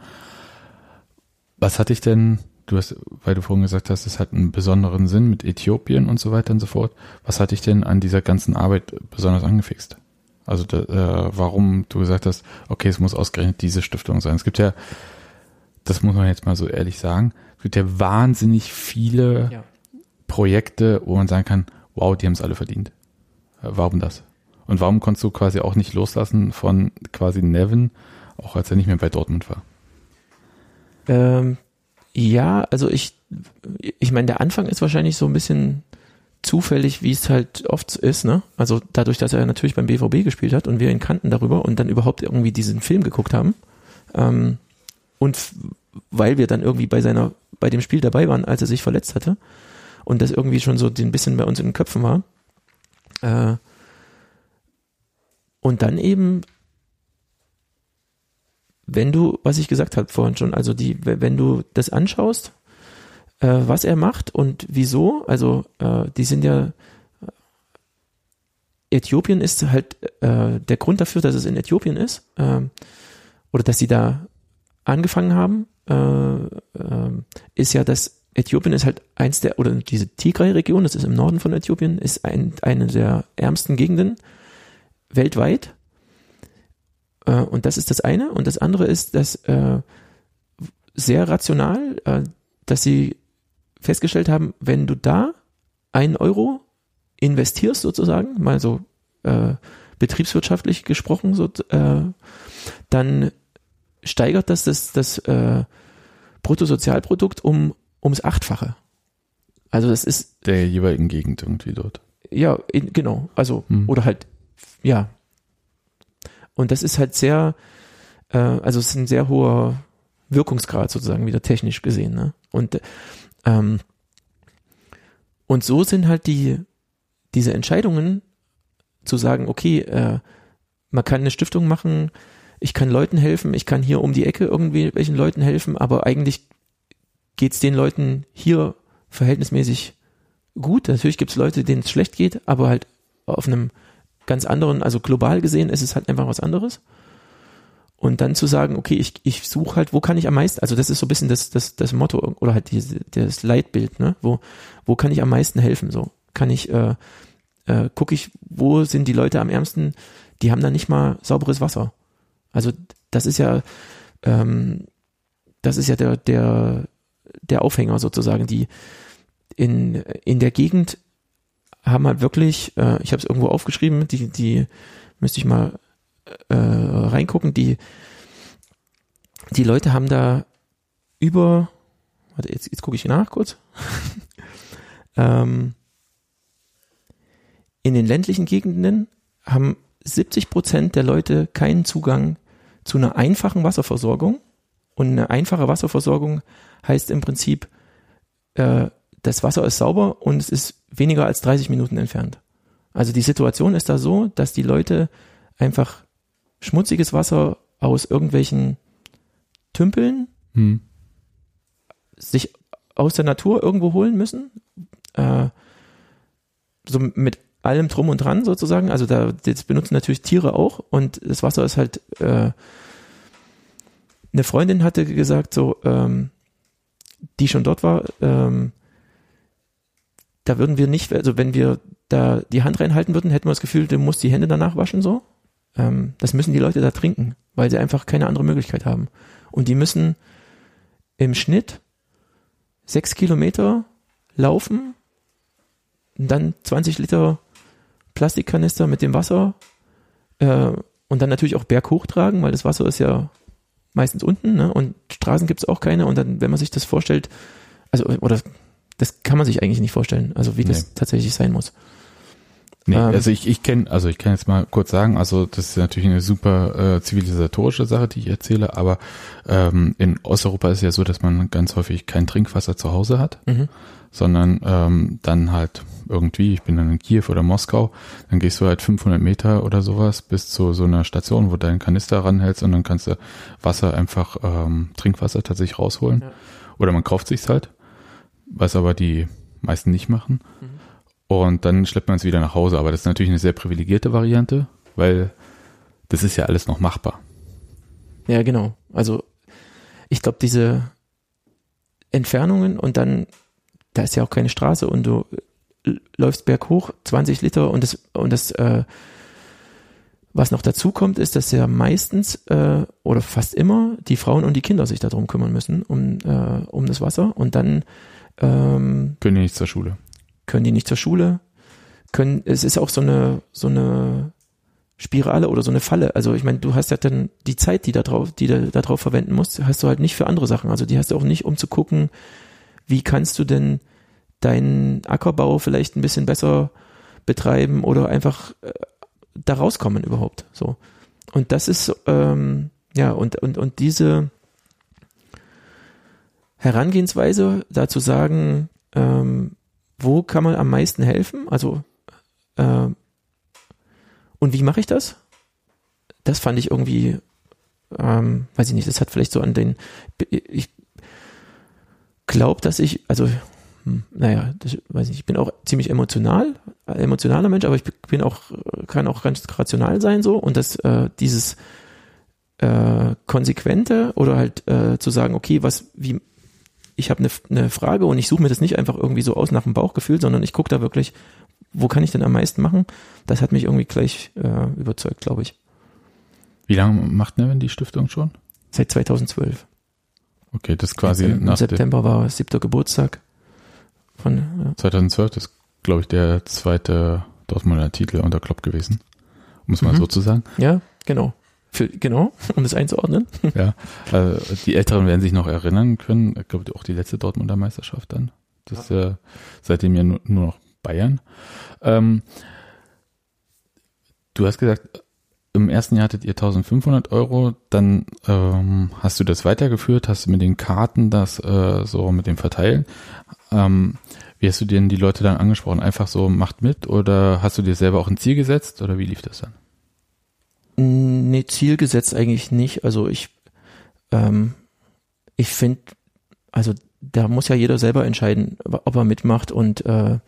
Was hatte ich denn, du hast, weil du vorhin gesagt hast, es hat einen besonderen Sinn mit Äthiopien und so weiter und so fort. Was hatte ich denn an dieser ganzen Arbeit besonders angefixt? Also äh, warum du gesagt hast, okay, es muss ausgerechnet diese Stiftung sein. Es gibt ja, das muss man jetzt mal so ehrlich sagen, es gibt ja wahnsinnig viele Ja. Projekte, wo man sagen kann, wow, die haben es alle verdient. Äh, Warum das? Und warum konntest du quasi auch nicht loslassen von quasi Nevin, auch als er nicht mehr bei Dortmund war? Ähm, ja, also ich, ich meine, der Anfang ist wahrscheinlich so ein bisschen zufällig, wie es halt oft ist, ne? Also dadurch, dass er natürlich beim BVB gespielt hat und wir ihn kannten darüber und dann überhaupt irgendwie diesen Film geguckt haben. Ähm, und weil wir dann irgendwie bei seiner, bei dem Spiel dabei waren, als er sich verletzt hatte und das irgendwie schon so ein bisschen bei uns in den Köpfen war. Äh, und dann eben wenn du, was ich gesagt habe vorhin schon, also die, wenn du das anschaust, äh, was er macht und wieso, also äh, die sind ja, Äthiopien ist halt äh, der Grund dafür, dass es in Äthiopien ist, ähm, oder dass sie da angefangen haben, äh, ähm, ist ja, dass Äthiopien ist halt eins der, oder diese Tigray-Region, das ist im Norden von Äthiopien, ist ein, eine der ärmsten Gegenden weltweit. Äh, und das ist das eine. Und das andere ist, dass äh, sehr rational, äh, dass sie festgestellt haben, wenn du da einen Euro investierst sozusagen, mal so äh, betriebswirtschaftlich gesprochen, so, äh, dann steigert das das, das äh, Bruttosozialprodukt um ums Achtfache. Also das ist Der jeweiligen Gegend irgendwie dort. ja, in, genau. Also, Hm. oder halt, ja. Und das ist halt sehr, äh, also es ist ein sehr hoher Wirkungsgrad sozusagen, wieder technisch gesehen. Ne? Und, ähm, und so sind halt die, diese Entscheidungen zu sagen, okay, äh, man kann eine Stiftung machen, ich kann Leuten helfen, ich kann hier um die Ecke irgendwie welchen Leuten helfen, aber eigentlich geht's den Leuten hier verhältnismäßig gut. Natürlich gibt's Leute, denen es schlecht geht, aber halt auf einem ganz anderen, also global gesehen ist es halt einfach was anderes. Und dann zu sagen, okay, ich, ich suche halt, wo kann ich am meisten, also das ist so ein bisschen das, das, das Motto oder halt diese, das Leitbild, ne? Wo, wo kann ich am meisten helfen? So kann ich, äh, äh, gucke ich, wo sind die Leute am ärmsten, die haben da nicht mal sauberes Wasser. Also das ist ja, ähm, das ist ja der, der, der Aufhänger sozusagen, die in, in der Gegend haben halt wirklich, äh, ich habe es irgendwo aufgeschrieben, die, die müsste ich mal äh, reingucken, die, die Leute haben da über, warte, jetzt, jetzt gucke ich nach kurz. ähm, in den ländlichen Gegenden haben 70 Prozent der Leute keinen Zugang zu einer einfachen Wasserversorgung. Und eine einfache Wasserversorgung heißt im Prinzip, äh, das Wasser ist sauber und es ist weniger als 30 Minuten entfernt. Also die Situation ist da so, dass die Leute einfach schmutziges Wasser aus irgendwelchen Tümpeln Hm. sich aus der Natur irgendwo holen müssen. Äh, so mit allem drum und dran sozusagen. Also da das benutzen natürlich Tiere auch und das Wasser ist halt äh, eine Freundin hatte gesagt, so, ähm, die schon dort war, ähm, da würden wir nicht, also wenn wir da die Hand reinhalten würden, hätten wir das Gefühl, du musst die Hände danach waschen, so. Ähm, das müssen die Leute da trinken, weil sie einfach keine andere Möglichkeit haben. Und die müssen im Schnitt sechs Kilometer laufen, dann 20 Liter Plastikkanister mit dem Wasser äh, und dann natürlich auch berghoch tragen, weil das Wasser ist ja meistens unten ne? und Straßen gibt es auch keine und dann, wenn man sich das vorstellt, also oder das kann man sich eigentlich nicht vorstellen, also wie das Nee. tatsächlich sein muss. Nee, Ähm. also ich, ich kenne, also ich kann jetzt mal kurz sagen, also das ist natürlich eine super äh, zivilisatorische Sache, die ich erzähle, aber ähm, in Osteuropa ist es ja so, dass man ganz häufig kein Trinkwasser zu Hause hat, Mhm. sondern ähm, dann halt irgendwie, ich bin dann in Kiew oder Moskau, dann gehst du halt 500 Meter oder sowas bis zu so einer Station, wo du deinen Kanister ranhältst und dann kannst du Wasser einfach, ähm, Trinkwasser tatsächlich rausholen. Ja. Oder man kauft sich's halt, was aber die meisten nicht machen. Mhm. Und dann schleppt man es wieder nach Hause. Aber das ist natürlich eine sehr privilegierte Variante, weil das ist ja alles noch machbar. Ja, genau. Also ich glaube, diese Entfernungen und dann, da ist ja auch keine Straße und du läufst berghoch, 20 Liter und das, und das, äh, was noch dazu kommt, ist, dass ja meistens äh, oder fast immer die Frauen und die Kinder sich darum kümmern müssen, um, äh, um das Wasser und dann ähm, Können die nicht zur Schule. Können die nicht zur Schule, können, es ist auch so eine, so eine Spirale oder so eine Falle. Also ich meine, du hast ja dann die Zeit, die da drauf, die du da drauf verwenden musst, hast du halt nicht für andere Sachen. Also die hast du auch nicht, um zu gucken, wie kannst du denn deinen Ackerbau vielleicht ein bisschen besser betreiben oder einfach äh, da rauskommen überhaupt. So. Und das ist, ähm, ja, und, und, und diese Herangehensweise, da zu sagen, ähm, wo kann man am meisten helfen? Also, äh, und wie mache ich das? Das fand ich irgendwie, ähm, weiß ich nicht, das hat vielleicht so an den, ich glaube, dass ich, also, hm, naja, das, weiß ich nicht, ich bin auch ziemlich emotional, emotionaler Mensch, aber ich bin auch, kann auch ganz rational sein so und das, äh, dieses äh, konsequente oder halt äh, zu sagen, okay, was, wie, ich habe eine, eine Frage und ich suche mir das nicht einfach irgendwie so aus nach dem Bauchgefühl, sondern ich gucke da wirklich, wo kann ich denn am meisten machen? Das hat mich irgendwie gleich äh, überzeugt, glaube ich. Wie lange macht Nevin die Stiftung schon? Seit 2012. Okay, das ist quasi Im nach September war siebter Geburtstag von, ja. 2012, das ist, glaube ich, der zweite Dortmunder Titel unter Klopp gewesen. Um es mal Mhm. so zu sagen. ja, genau. Für, genau, um das einzuordnen. Ja, äh, die Älteren werden sich noch erinnern können. Ich glaube, auch die letzte Dortmunder Meisterschaft dann. Das ist ja seitdem ja nur, nur noch Bayern. Ähm, du hast gesagt, im ersten Jahr hattet ihr 1500 Euro, dann ähm, hast du das weitergeführt, hast du mit den Karten das äh, so mit dem Verteilen. Ähm, wie hast du denn die Leute dann angesprochen? Einfach so, macht mit oder hast du dir selber auch ein Ziel gesetzt oder wie lief das dann? Nee, Ziel gesetzt eigentlich nicht. Also ich, ähm, ich finde, also da muss ja jeder selber entscheiden, ob er mitmacht und äh,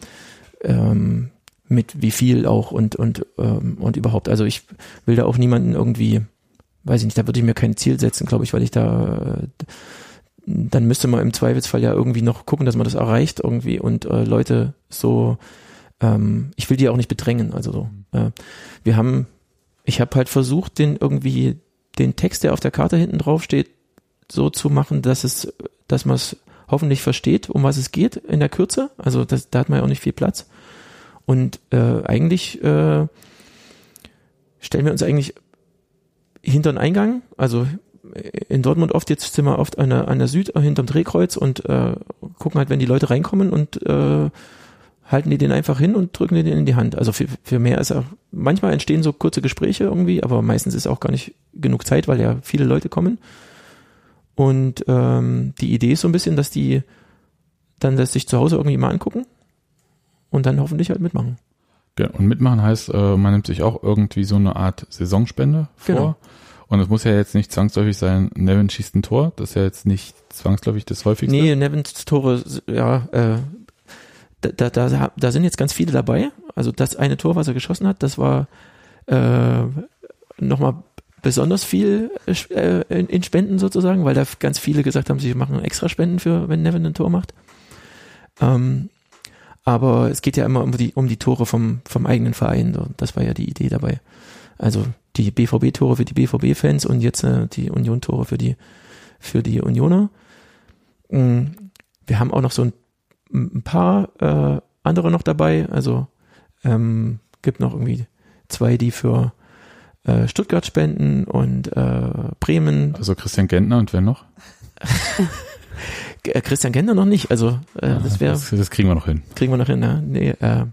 ähm, mit wie viel auch und und ähm, und überhaupt. Also ich will da auch niemanden irgendwie, weiß ich nicht, da würde ich mir kein Ziel setzen, glaube ich, weil ich da äh, dann müsste man im Zweifelsfall ja irgendwie noch gucken, dass man das erreicht irgendwie und äh, Leute so, ähm, ich will die auch nicht bedrängen. Also so, äh, wir haben ich habe halt versucht, den irgendwie den Text, der auf der Karte hinten drauf steht, so zu machen, dass es, dass man es hoffentlich versteht, um was es geht in der Kürze. Also das, da hat man ja auch nicht viel Platz. Und äh, eigentlich äh, stellen wir uns eigentlich hinter den Eingang, also in Dortmund oft, jetzt sind wir oft an der, an der Süd äh, hinterm Drehkreuz und äh, gucken halt, wenn die Leute reinkommen und äh, halten die den einfach hin und drücken den in die Hand. Also für, für mehr ist auch, manchmal entstehen so kurze Gespräche irgendwie, aber meistens ist auch gar nicht genug Zeit, weil ja viele Leute kommen. Und ähm, die Idee ist so ein bisschen, dass die dann das sich zu Hause irgendwie mal angucken und dann hoffentlich halt mitmachen. Ja, und mitmachen heißt, äh, man nimmt sich auch irgendwie so eine Art Saisonspende vor. Genau. Und es muss ja jetzt nicht zwangsläufig sein, Nevin schießt ein Tor. Das ist ja jetzt nicht zwangsläufig das häufigste. Nee, Nevins Tore, ja, äh, da, da, da, sind jetzt ganz viele dabei. Also das eine Tor, was er geschossen hat, das war äh, nochmal besonders viel äh, in, in Spenden sozusagen, weil da ganz viele gesagt haben, sie machen extra Spenden für, wenn Nevin ein Tor macht. Ähm, aber es geht ja immer um die, um die Tore vom, vom eigenen Verein. So. Das war ja die Idee dabei. Also die BVB-Tore für die BVB-Fans und jetzt äh, die Union-Tore für die, für die Unioner. Mm, wir haben auch noch so ein, ein paar äh, andere noch dabei. Also ähm, gibt noch irgendwie zwei, die für äh, Stuttgart spenden und äh, Bremen. Also Christian Gentner und wer noch? Äh, Christian Gentner noch nicht. Also äh, das wäre Das, das kriegen wir noch hin. kriegen wir noch hin. Ja? Nee, äh,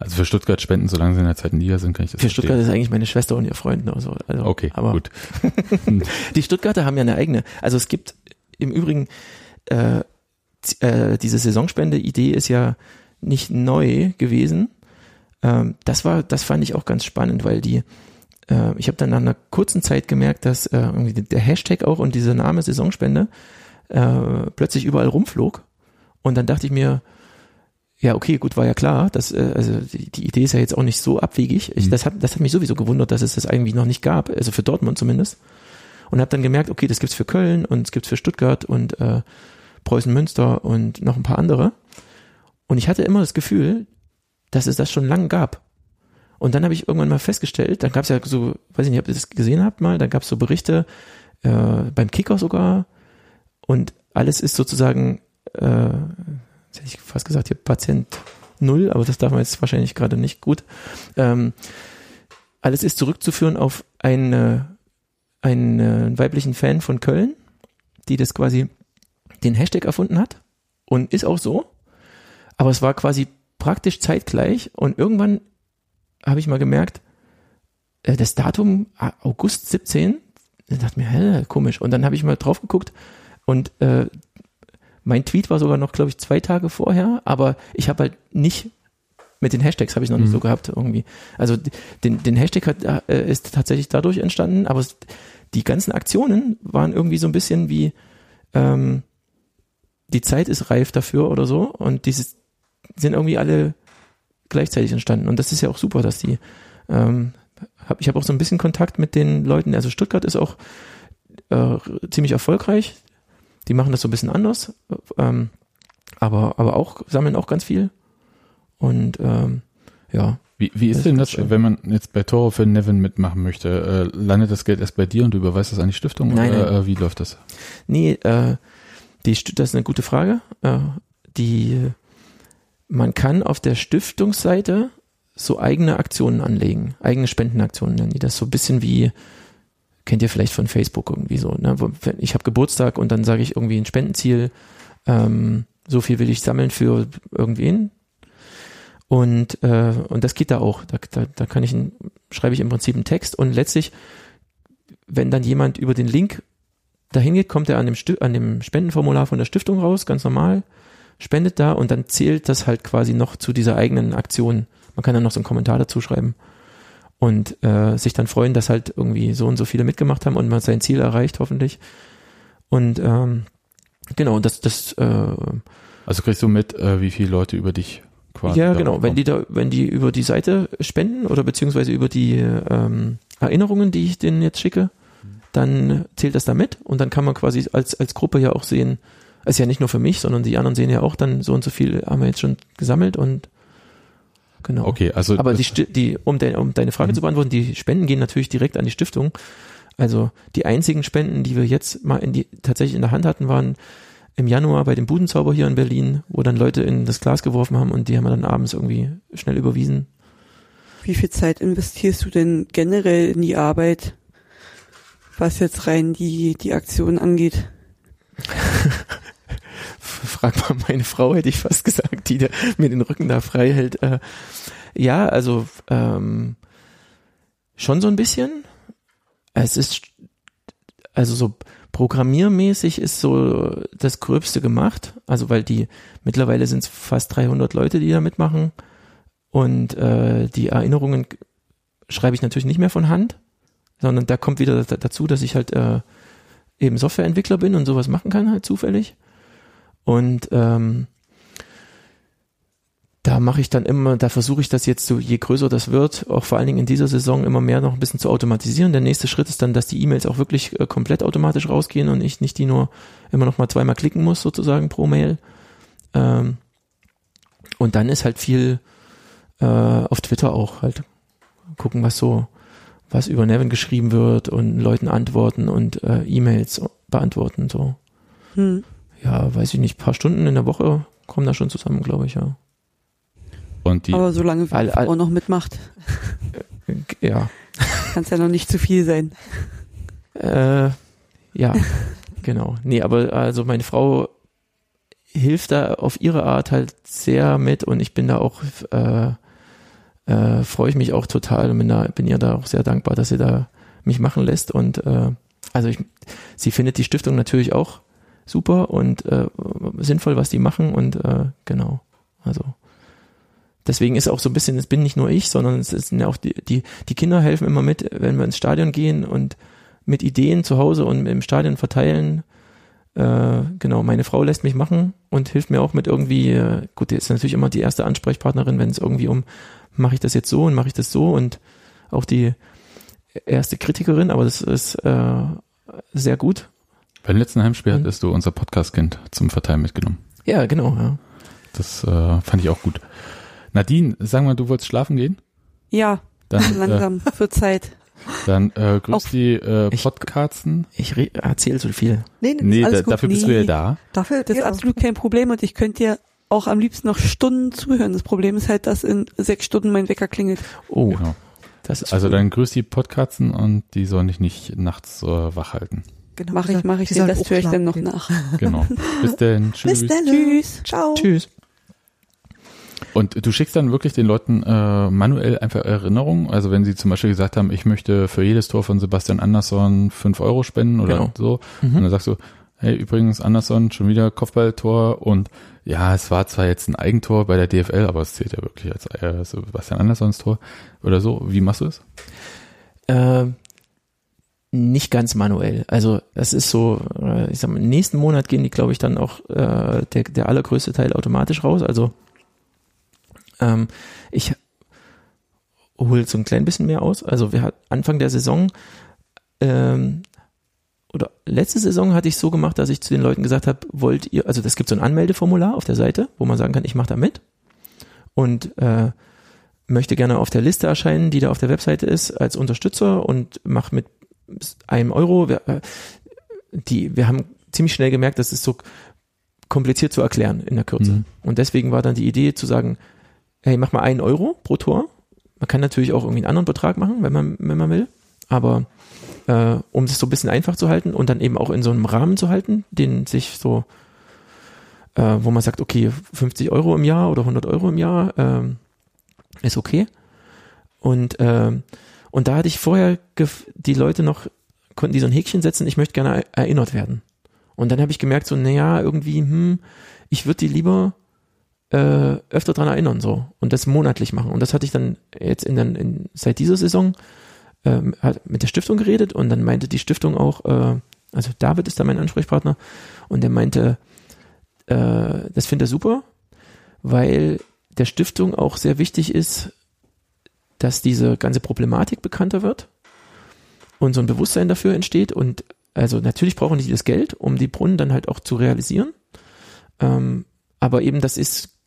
Also für Stuttgart spenden, solange sie in der zweiten Liga sind, kann ich das für verstehen. Stuttgart ist eigentlich meine Schwester und ihr Freund. Also, also, Okay, aber gut. Die Stuttgarter haben ja eine eigene. Also es gibt im Übrigen äh, äh, diese Saisonspende-Idee ist ja nicht neu gewesen. Ähm, das war, das fand ich auch ganz spannend, weil die, äh, ich habe dann nach einer kurzen Zeit gemerkt, dass äh, irgendwie der Hashtag auch und dieser Name Saisonspende äh, plötzlich überall rumflog. Und dann dachte ich mir, ja, okay, gut, war ja klar. Das, äh, also die, die Idee ist ja jetzt auch nicht so abwegig. Ich, Mhm. das, hat, das hat mich sowieso gewundert, dass es das eigentlich noch nicht gab, also für Dortmund zumindest. Und habe dann gemerkt, okay, das gibt's für Köln und es gibt's für Stuttgart und äh, Preußen Münster und noch ein paar andere. Und ich hatte immer das Gefühl, dass es das schon lange gab. Und dann habe ich irgendwann mal festgestellt, dann gab's ja so, weiß ich nicht, ob ihr das gesehen habt mal, da gab's so Berichte äh, beim Kicker sogar und alles ist sozusagen, äh, jetzt hätte ich fast gesagt, hier Patient Null, aber das darf man jetzt wahrscheinlich gerade nicht gut. Ähm, alles ist zurückzuführen auf eine, einen äh, weiblichen Fan von Köln, die das quasi den Hashtag erfunden hat und ist auch so. Aber es war quasi praktisch zeitgleich und irgendwann habe ich mal gemerkt, äh, das Datum August 17, ich dachte mir, hä, komisch. Und dann habe ich mal drauf geguckt und äh, mein Tweet war sogar noch, glaube ich, zwei Tage vorher, aber ich habe halt nicht mit den Hashtags habe ich noch nicht Mhm. so gehabt irgendwie. Also den, den Hashtag hat, äh, ist tatsächlich dadurch entstanden, aber es, die ganzen Aktionen waren irgendwie so ein bisschen wie ähm, die Zeit ist reif dafür oder so und dieses sind irgendwie alle gleichzeitig entstanden und das ist ja auch super, dass die ähm, hab, ich habe auch so ein bisschen Kontakt mit den Leuten. Also Stuttgart ist auch äh, ziemlich erfolgreich. Die machen das so ein bisschen anders, ähm, aber aber auch sammeln auch ganz viel und ähm, ja Wie, wie Das ist ist denn das, schön. wenn man jetzt bei Toro für Nevin mitmachen möchte? Äh, landet das Geld erst bei dir und du überweist das an die Stiftung? Nein, oder nein. Äh, wie läuft das? Nee, äh, die, das ist eine gute Frage. Äh, die, man kann auf der Stiftungsseite so eigene Aktionen anlegen, eigene Spendenaktionen nennen die das. So ein bisschen wie, kennt ihr vielleicht von Facebook irgendwie so, ne? Ich habe Geburtstag und dann sage ich irgendwie ein Spendenziel, ähm, so viel will ich sammeln für irgendwen. Und, äh, und das geht da auch. Da, da, da kann ich ein, schreibe ich im Prinzip einen Text und letztlich, wenn dann jemand über den Link dahin geht, kommt er an dem, Sti- an dem Spendenformular von der Stiftung raus, ganz normal, spendet da und dann zählt das halt quasi noch zu dieser eigenen Aktion. Man kann dann noch so einen Kommentar dazu schreiben und äh, sich dann freuen, dass halt irgendwie so und so viele mitgemacht haben und man sein Ziel erreicht, hoffentlich. Und ähm, genau, das, das äh, Also kriegst du mit, äh, wie viele Leute über dich quasi ja, genau. Wenn die da, wenn die über die Seite spenden oder beziehungsweise über die ähm, Erinnerungen, die ich denen jetzt schicke, dann zählt das da mit und dann kann man quasi als als Gruppe ja auch sehen, ist ja nicht nur für mich, sondern die anderen sehen ja auch dann so und so viel haben wir jetzt schon gesammelt und genau. Okay, also Aber die, die um, de, um deine Frage Mhm. zu beantworten, die Spenden gehen natürlich direkt an die Stiftung. Also die einzigen Spenden, die wir jetzt mal in die tatsächlich in der Hand hatten, waren im Januar bei dem Budenzauber hier in Berlin, wo dann Leute in das Glas geworfen haben und die haben wir dann abends irgendwie schnell überwiesen. Wie viel Zeit investierst du denn generell in die Arbeit, was jetzt rein die, die Aktion angeht? Frag mal meine Frau, hätte ich fast gesagt, die mir den Rücken da frei hält. Äh, ja, also ähm, schon so ein bisschen. Es ist also so programmiermäßig ist so das Gröbste gemacht. Also weil die mittlerweile sind es fast 300 Leute, die da mitmachen und äh, die Erinnerungen schreibe ich natürlich nicht mehr von Hand, sondern da kommt wieder dazu, dass ich halt äh, eben Softwareentwickler bin und sowas machen kann halt zufällig. Und ähm, da mache ich dann immer, da versuche ich das jetzt so, je größer das wird, auch vor allen Dingen in dieser Saison immer mehr noch ein bisschen zu automatisieren. Der nächste Schritt ist dann, dass die E-Mails auch wirklich äh, komplett automatisch rausgehen und ich nicht die nur immer noch mal zweimal klicken muss sozusagen pro Mail. Ähm, und dann ist halt viel äh, auf Twitter auch halt gucken, was so, was über Nevin geschrieben wird und Leuten antworten und äh, E-Mails beantworten so. Hm. Ja, weiß ich nicht, paar Stunden in der Woche kommen da schon zusammen, glaube ich, ja. Und die Aber solange die all, Frau noch mitmacht. Ja. Kann es ja noch nicht zu viel sein. Äh, ja, genau. Nee, aber also meine Frau hilft da auf ihre Art halt sehr mit und ich bin da auch, äh, äh, freue ich mich auch total und bin, da, bin ihr da auch sehr dankbar, dass sie da mich machen lässt und äh, also ich, sie findet die Stiftung natürlich auch super und äh, sinnvoll, was die machen und äh, genau, also deswegen ist auch so ein bisschen, es bin nicht nur ich, sondern es sind ja auch die, die, die Kinder helfen immer mit, wenn wir ins Stadion gehen und mit Ideen zu Hause und im Stadion verteilen. Äh, genau, meine Frau lässt mich machen und hilft mir auch mit irgendwie, äh, gut, die ist natürlich immer die erste Ansprechpartnerin, wenn es irgendwie um, mache ich das jetzt so und mache ich das so und auch die erste Kritikerin, aber das ist äh, sehr gut. Beim letzten Heimspiel mhm. hattest du unser Podcast-Kind zum Verteilen mitgenommen. Ja, genau, ja. Das äh, fand ich auch gut. Nadine, sag mal, du wolltest schlafen gehen? Ja, dann, langsam, äh, für Zeit. Dann äh, grüß Auf, die äh, Podcasten. Ich, ich erzähle so viel. Nee, nee, nee da, dafür bist nee. du ja da. Dafür, das ist absolut kein Problem und ich könnte dir auch am liebsten noch Stunden zuhören. Das Problem ist halt, dass in sechs Stunden mein Wecker klingelt. Oh, genau. Das ist also cool. dann grüß die Podcasten und die sollen dich nicht nachts äh, wach halten. Genau. Mach ich, mach ich, den, das höre ich dann noch nach. Genau. Bis denn. Tschüss. Bis dann. Tschüss. Ciao. Tschüss. Und du schickst dann wirklich den Leuten äh, manuell einfach Erinnerungen? Also wenn sie zum Beispiel gesagt haben, ich möchte für jedes Tor von Sebastian Andersson fünf Euro spenden oder genau. so, mhm. und dann sagst du, hey, übrigens Andersson, schon wieder Kopfballtor und ja, es war zwar jetzt ein Eigentor bei der DFL, aber es zählt ja wirklich als äh, Sebastian Anderssons Tor oder so. Wie machst du es? Äh, nicht ganz manuell. Also das ist so, äh, ich sag mal, nächsten Monat gehen die, glaube ich, dann auch äh, der, der allergrößte Teil automatisch raus. Also ähm, ich hole so ein klein bisschen mehr aus. Also wir hatten Anfang der Saison ähm, oder letzte Saison hatte ich so gemacht, dass ich zu den Leuten gesagt habe, wollt ihr, also es gibt so ein Anmeldeformular auf der Seite, wo man sagen kann, ich mache da mit und äh, möchte gerne auf der Liste erscheinen, die da auf der Webseite ist, als Unterstützer und mache mit einem Euro. Wir, äh, die, wir haben ziemlich schnell gemerkt, das ist so kompliziert zu erklären in der Kürze. Mhm. Und deswegen war dann die Idee zu sagen, hey, mach mal einen Euro pro Tor. Man kann natürlich auch irgendwie einen anderen Betrag machen, wenn man, wenn man will. Aber äh, um es so ein bisschen einfach zu halten und dann eben auch in so einem Rahmen zu halten, den sich so, äh, wo man sagt, okay, 50 Euro im Jahr oder 100 Euro im Jahr äh, ist okay. Und, äh, und da hatte ich vorher die Leute noch, konnten die so ein Häkchen setzen, ich möchte gerne erinnert werden. Und dann habe ich gemerkt, so, naja, irgendwie, hm, ich würde die lieber äh, öfter dran erinnern so und das monatlich machen. Und das hatte ich dann jetzt in, den, in seit dieser Saison hat mit der Stiftung geredet und dann meinte die Stiftung auch, äh, also David ist da mein Ansprechpartner und der meinte, äh, das findet er super, weil der Stiftung auch sehr wichtig ist, dass diese ganze Problematik bekannter wird und so ein Bewusstsein dafür entsteht und also natürlich brauchen die das Geld, um die Brunnen dann halt auch zu realisieren. Ähm, aber eben das ist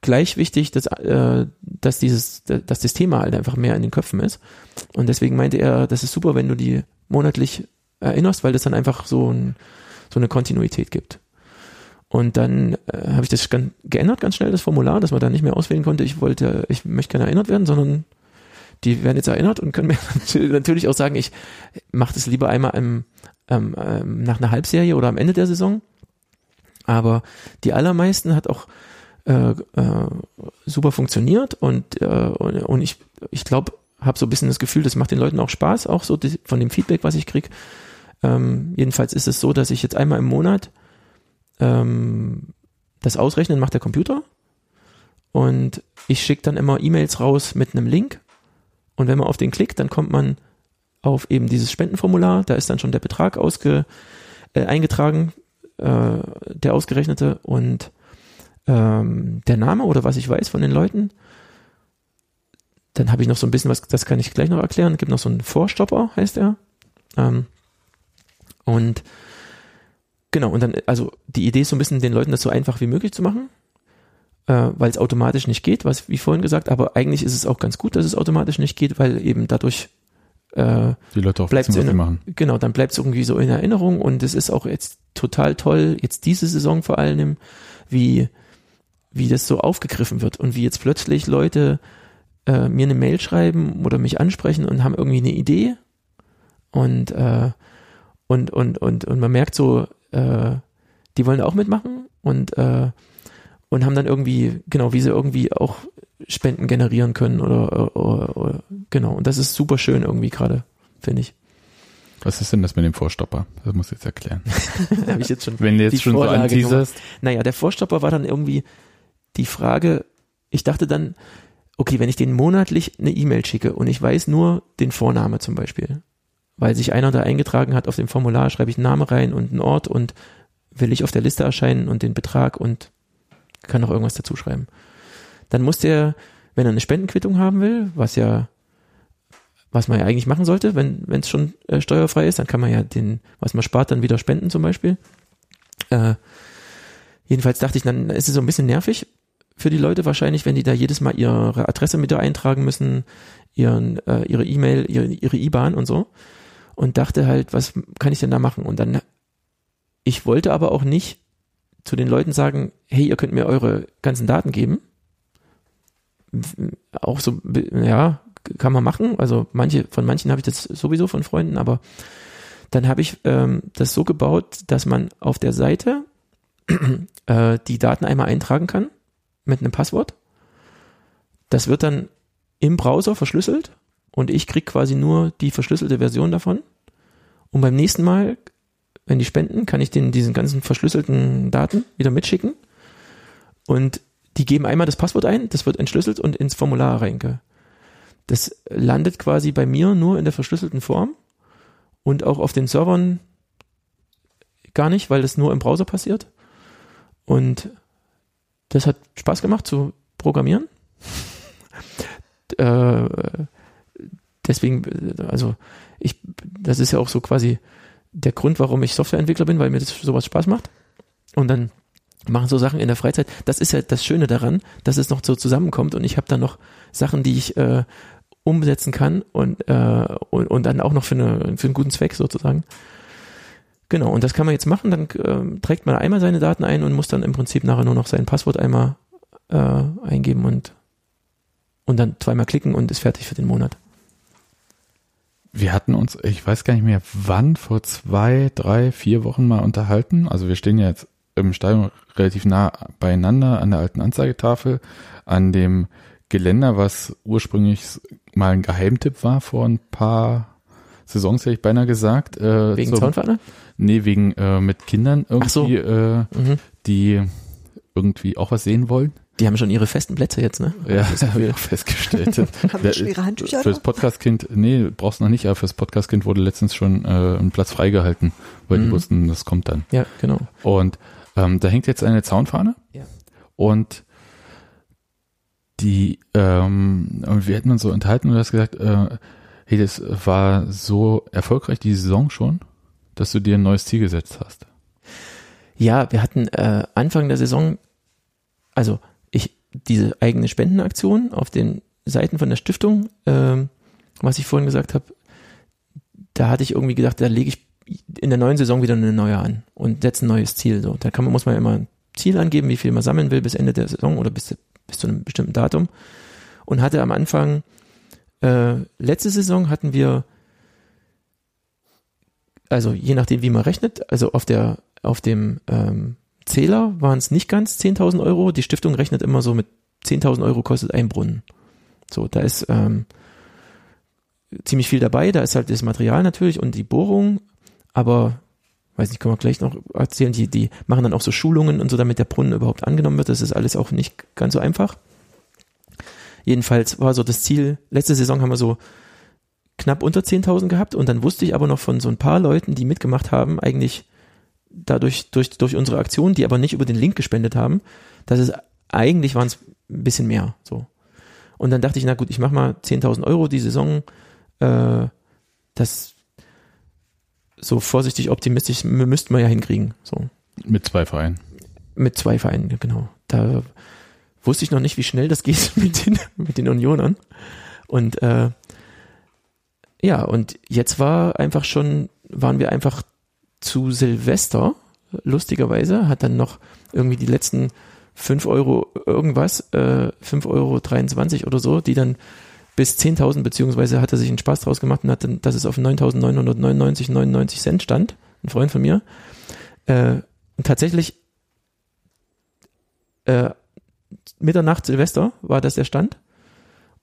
gleich wichtig, dass, äh, dass dieses, dass das Thema halt einfach mehr in den Köpfen ist. Und deswegen meinte er, das ist super, wenn du die monatlich erinnerst, weil das dann einfach so, ein, so eine Kontinuität gibt. Und dann äh, habe ich das ganz, geändert ganz schnell, das Formular, dass man da nicht mehr auswählen konnte, ich wollte, ich möchte gerne erinnert werden, sondern die werden jetzt erinnert und können mir natürlich auch sagen, ich mache das lieber einmal im, ähm, ähm, nach einer Halbserie oder am Ende der Saison. Aber die allermeisten hat auch äh, äh, super funktioniert und, äh, und, und ich, ich glaube, habe so ein bisschen das Gefühl, das macht den Leuten auch Spaß, auch so die, von dem Feedback, was ich krieg. Ähm, jedenfalls ist es so, dass ich jetzt einmal im Monat ähm, das Ausrechnen macht der Computer. Und ich schicke dann immer E-Mails raus mit einem Link. Und wenn man auf den klickt, dann kommt man auf eben dieses Spendenformular, da ist dann schon der Betrag ausge, äh, eingetragen, äh, der ausgerechnete. Und ähm, der Name oder was ich weiß von den Leuten. Dann habe ich noch so ein bisschen was, das kann ich gleich noch erklären. Es gibt noch so einen Vorstopper, heißt er. Ähm, und genau, und dann, also die Idee ist so ein bisschen, den Leuten das so einfach wie möglich zu machen, äh, weil es automatisch nicht geht, was wie vorhin gesagt, aber eigentlich ist es auch ganz gut, dass es automatisch nicht geht, weil eben dadurch äh, Die Leute auch bleibt wissen, in, machen. Genau, dann bleibt es irgendwie so in Erinnerung und es ist auch jetzt total toll, jetzt diese Saison vor allem, wie, wie das so aufgegriffen wird und wie jetzt plötzlich Leute äh, mir eine Mail schreiben oder mich ansprechen und haben irgendwie eine Idee und äh, und und und und man merkt so, äh, die wollen auch mitmachen und äh, und haben dann irgendwie genau, wie sie irgendwie auch Spenden generieren können oder, oder, oder genau und das ist super schön irgendwie gerade, finde ich. Was ist denn das mit dem Vorstopper? Das muss ich jetzt erklären. Habe ich jetzt schon Wenn du jetzt schon so Vorlage anteaserst, Naja, der Vorstopper war dann irgendwie die Frage, ich dachte dann, okay, wenn ich den monatlich eine E-Mail schicke und ich weiß nur den Vorname zum Beispiel, weil sich einer da eingetragen hat auf dem Formular, schreibe ich einen Namen rein und einen Ort und will ich auf der Liste erscheinen und den Betrag und kann noch irgendwas dazu schreiben. Dann muss der, wenn er eine Spendenquittung haben will, was ja was man ja eigentlich machen sollte, wenn es schon äh, steuerfrei ist, dann kann man ja den, was man spart, dann wieder spenden zum Beispiel. Äh, jedenfalls dachte ich, dann ist es so ein bisschen nervig für die Leute wahrscheinlich, wenn die da jedes Mal ihre Adresse mit da eintragen müssen, ihren äh, ihre E-Mail, ihre ihre IBAN und so. Und dachte halt, was kann ich denn da machen? Und dann, ich wollte aber auch nicht zu den Leuten sagen, hey, ihr könnt mir eure ganzen Daten geben. Auch so, ja, kann man machen. Also manche, von manchen habe ich das sowieso von Freunden, aber dann habe ich ähm, das so gebaut, dass man auf der Seite äh, die Daten einmal eintragen kann mit einem Passwort. Das wird dann im Browser verschlüsselt und ich krieg quasi nur die verschlüsselte Version davon. Und beim nächsten Mal, wenn die spenden, kann ich denen diesen ganzen verschlüsselten Daten wieder mitschicken. Und die geben einmal das Passwort ein, das wird entschlüsselt und ins Formular reinge. Das landet quasi bei mir nur in der verschlüsselten Form und auch auf den Servern gar nicht, weil das nur im Browser passiert. Und das hat Spaß gemacht zu programmieren. äh, deswegen, also ich, das ist ja auch so quasi der Grund, warum ich Softwareentwickler bin, weil mir das sowas Spaß macht. Und dann machen so Sachen in der Freizeit. Das ist ja das Schöne daran, dass es noch so zusammenkommt und ich habe dann noch Sachen, die ich äh, umsetzen kann und, äh, und, und dann auch noch für, eine, für einen guten Zweck sozusagen. Genau, und das kann man jetzt machen, dann äh, trägt man einmal seine Daten ein und muss dann im Prinzip nachher nur noch sein Passwort einmal äh, eingeben und, und dann zweimal klicken und ist fertig für den Monat. wir hatten uns, ich weiß gar nicht mehr wann, vor zwei, drei, vier Wochen mal unterhalten. Also wir stehen ja jetzt im Stadion relativ nah beieinander an der alten Anzeigetafel, an dem Geländer, was ursprünglich mal ein Geheimtipp war vor ein paar Saisons, hätte ich beinahe gesagt. Äh, Wegen Zaunpfadler? Nee, wegen äh, mit Kindern Ach so. irgendwie, äh, Mhm. die irgendwie auch was sehen wollen. Die haben schon ihre festen Plätze jetzt, ne? Ja, das habe ich auch festgestellt. Haben wir schwere Handtücher Fürs da? Podcast-Kind, nee, brauchst du noch nicht, aber fürs Podcast-Kind wurde letztens schon äh, ein Platz freigehalten, weil die Mhm. wussten, das kommt dann. Ja, genau. Und ähm, da hängt jetzt eine Zaunfahne. Ja. Und die, ähm, wir hätten uns so enthalten und du hast gesagt, äh, hey, das war so erfolgreich die Saison schon, dass du dir ein neues Ziel gesetzt hast. Ja, wir hatten äh, Anfang der Saison, also ich, diese eigene Spendenaktion auf den Seiten von der Stiftung, ähm, was ich vorhin gesagt habe, da hatte ich irgendwie gedacht, da lege ich in der neuen Saison wieder eine neue an und setze ein neues Ziel. So, da kann man, muss man immer Ziel angeben, wie viel man sammeln will bis Ende der Saison oder bis, bis zu einem bestimmten Datum. Und hatte am Anfang, äh, letzte Saison hatten wir, also je nachdem, wie man rechnet, also auf der, auf dem ähm, Zähler waren es nicht ganz 10.000 Euro. Die Stiftung rechnet immer so mit 10.000 Euro kostet ein Brunnen. So, da ist ähm, ziemlich viel dabei. Da ist halt das Material natürlich und die Bohrung, aber weiß nicht, können wir gleich noch erzählen, die, die machen dann auch so Schulungen und so, damit der Brunnen überhaupt angenommen wird. Das ist alles auch nicht ganz so einfach. Jedenfalls war so das Ziel, letzte Saison haben wir so knapp unter 10.000 gehabt und dann wusste ich aber noch von so ein paar Leuten, die mitgemacht haben, eigentlich dadurch, durch, durch unsere Aktion, die aber nicht über den Link gespendet haben, dass es eigentlich waren es ein bisschen mehr, so. Und dann dachte ich, na gut, ich mach mal 10.000 Euro die Saison, äh, das so vorsichtig optimistisch müssten wir ja hinkriegen. So. Mit zwei Vereinen. Mit zwei Vereinen, genau. Da wusste ich noch nicht, wie schnell das geht mit den, mit den Unionern. Und äh, ja, und jetzt war einfach schon, waren wir einfach zu Silvester, lustigerweise, hat dann noch irgendwie die letzten fünf Euro irgendwas, äh, 5 Euro 23 oder so, die dann bis 10.000, beziehungsweise hat er sich einen Spaß draus gemacht und hat dann, dass es auf 9.999,99 Cent stand, ein Freund von mir. Äh, und tatsächlich äh, Mitternacht Silvester war das der Stand.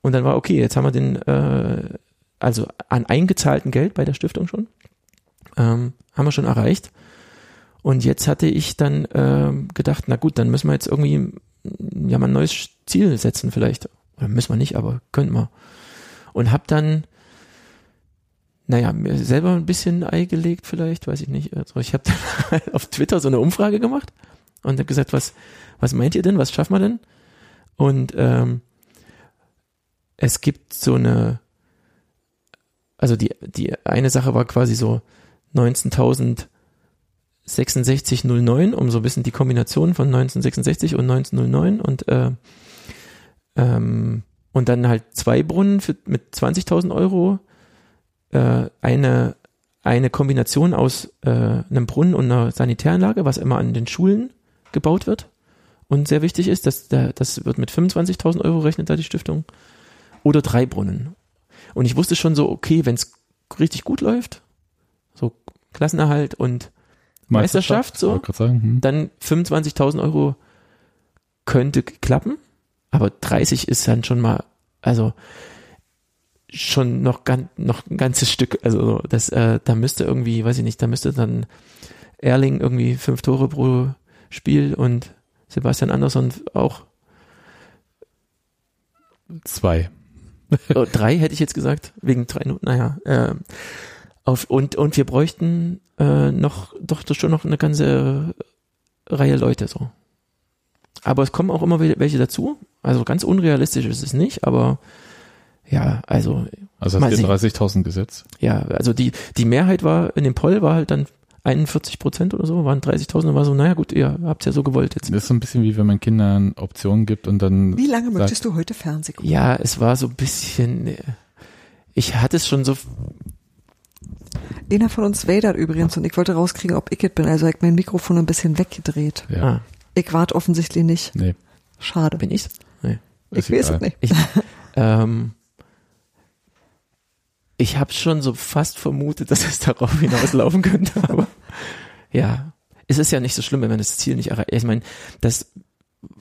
Und dann war okay, jetzt haben wir den, äh, also an eingezahlten Geld bei der Stiftung schon, ähm, haben wir schon erreicht. Und jetzt hatte ich dann ähm, gedacht, na gut, dann müssen wir jetzt irgendwie ja mal ein neues Ziel setzen vielleicht. Oder müssen wir nicht, aber könnten wir. Und hab dann, naja, mir selber ein bisschen Ei gelegt vielleicht, weiß ich nicht. Also ich habe auf Twitter so eine Umfrage gemacht und habe gesagt, was, was meint ihr denn, was schaffen wir denn? Und ähm, es gibt so eine, also die, die eine Sache war quasi so 19.066,09, um so ein bisschen die Kombination von 1966 und 1909 und äh, ähm, und dann halt zwei Brunnen für, mit 20.000 Euro, äh, eine, eine Kombination aus äh, einem Brunnen und einer Sanitäranlage, was immer an den Schulen gebaut wird und sehr wichtig ist, dass das wird mit 25.000 Euro rechnet da die Stiftung oder drei Brunnen. Und ich wusste schon so, okay, wenn es richtig gut läuft, so Klassenerhalt und Meisterschaft, so, sagen, hm. dann 25.000 Euro könnte klappen. Aber 30 ist dann schon mal, also schon noch, ganz, noch ein ganzes Stück. Also das, äh, da müsste irgendwie, weiß ich nicht, da müsste dann Erling irgendwie fünf Tore pro Spiel und Sebastian Andersson auch zwei. Oh, drei hätte ich jetzt gesagt, wegen drei Minuten, naja. Äh, auf, und, und wir bräuchten äh, noch, doch, doch schon noch eine ganze Reihe Leute so. Aber es kommen auch immer welche dazu. Also ganz unrealistisch ist es nicht, aber ja, also. Also hast du 30.000 gesetzt? Ja, also die, die Mehrheit war, in dem Poll war halt dann 41 Prozent oder so, waren 30.000 und war so, naja gut, ihr habt's ja so gewollt jetzt. Das ist so ein bisschen wie wenn man Kindern Optionen gibt und dann. Wie lange möchtest du heute Fernsehen gucken? Ja, es war so ein bisschen, ich hatte es schon so. Einer von uns wadert übrigens und ich wollte rauskriegen, ob ich es bin, also ich mein Mikrofon ein bisschen weggedreht. Ja. Ah, Ich warte offensichtlich nicht. Nee. Schade. bin ich's? Nee. Ich weiß es nicht. Ich, ähm, ich habe schon so fast vermutet, dass es darauf hinauslaufen könnte, aber ja, es ist ja nicht so schlimm, wenn man das Ziel nicht erreicht. Ich meine, das,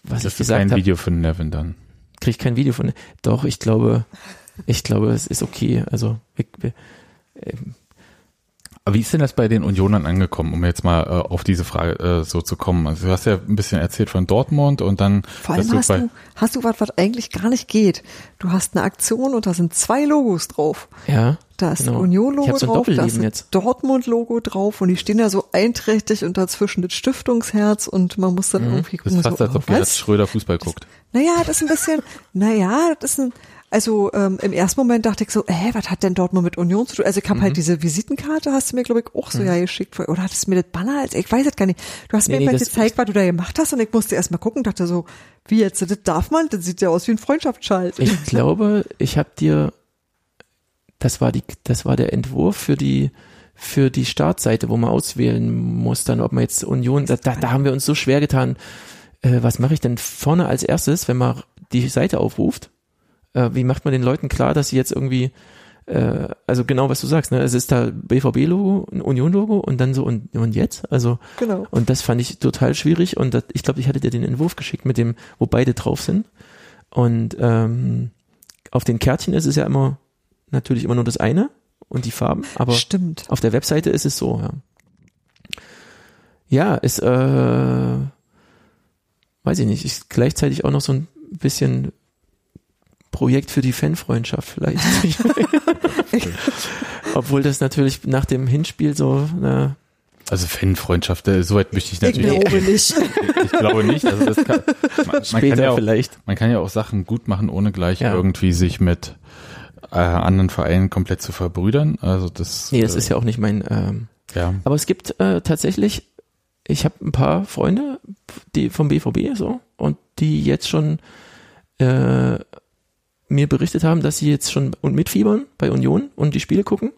was Das ich ist ein gesagt habe, Video von Nevin dann. kriege ich kein Video von. Doch, ich glaube, ich glaube, es ist okay. Also wir, wir, ähm, Aber wie ist denn das bei den Unionern angekommen, um jetzt mal äh, auf diese Frage äh, so zu kommen? Also du hast ja ein bisschen erzählt von Dortmund und dann Vor allem hast bei, du, hast du was, was eigentlich gar nicht geht. Du hast eine Aktion und da sind zwei Logos drauf. ja, Da ist Genau. ein Union-Logo so drauf, da ist ein. Dortmund-Logo drauf und die stehen ja so einträchtig und dazwischen das Stiftungsherz und man muss dann irgendwie das ist fast, so, als ob was? Schröder Fußball guckt. Naja, das ist ein bisschen, naja, das ist ein, also ähm, im ersten Moment dachte ich so, äh, was hat denn Dortmund mit Union zu tun? Also ich habe Mhm. halt diese Visitenkarte, hast du mir, glaube ich, auch so ja geschickt. Oder hattest du mir das Banner als, ich weiß es gar nicht. Du hast Nee, mir nee, gezeigt, was du da gemacht hast und ich musste erst mal gucken, dachte so, wie jetzt, das darf man? Das sieht ja aus wie ein Freundschaftsschalt. ich glaube, ich habe dir, das war die, das war der Entwurf für die für die Startseite, wo man auswählen muss, dann ob man jetzt Union, da, da, da haben wir uns so schwer getan. Äh, was mache ich denn vorne als erstes, wenn man die Seite aufruft? Äh, wie macht man den Leuten klar, dass sie jetzt irgendwie äh, also genau was du sagst, ne? Es ist da BVB-Logo, ein Union-Logo und dann so und, und jetzt? Also Genau. und das fand ich total schwierig und das, ich glaube, ich hatte dir den Entwurf geschickt mit dem, wo beide drauf sind. Und ähm, auf den Kärtchen ist es ja immer natürlich immer nur das eine und die Farben, aber Stimmt. auf der Webseite ist es so, ja. Ja, ist, äh, weiß ich nicht, ist gleichzeitig auch noch so ein bisschen Projekt für die Fanfreundschaft vielleicht. Obwohl das natürlich nach dem Hinspiel so, äh, Also Fanfreundschaft, äh, so weit möchte ich Ich natürlich. glaube nicht. Ich glaube nicht. Also das kann, man, man, später kann ja auch, vielleicht. man kann ja auch Sachen gut machen, ohne gleich Ja. irgendwie sich mit äh, anderen Vereinen komplett zu verbrüdern. Also das. Nee, das äh, ist ja auch nicht mein, ähm, ja. Aber es gibt äh, tatsächlich, ich habe ein paar Freunde, die vom BVB so und die jetzt schon äh, mir berichtet haben, dass sie jetzt schon und mitfiebern bei Union und die Spiele gucken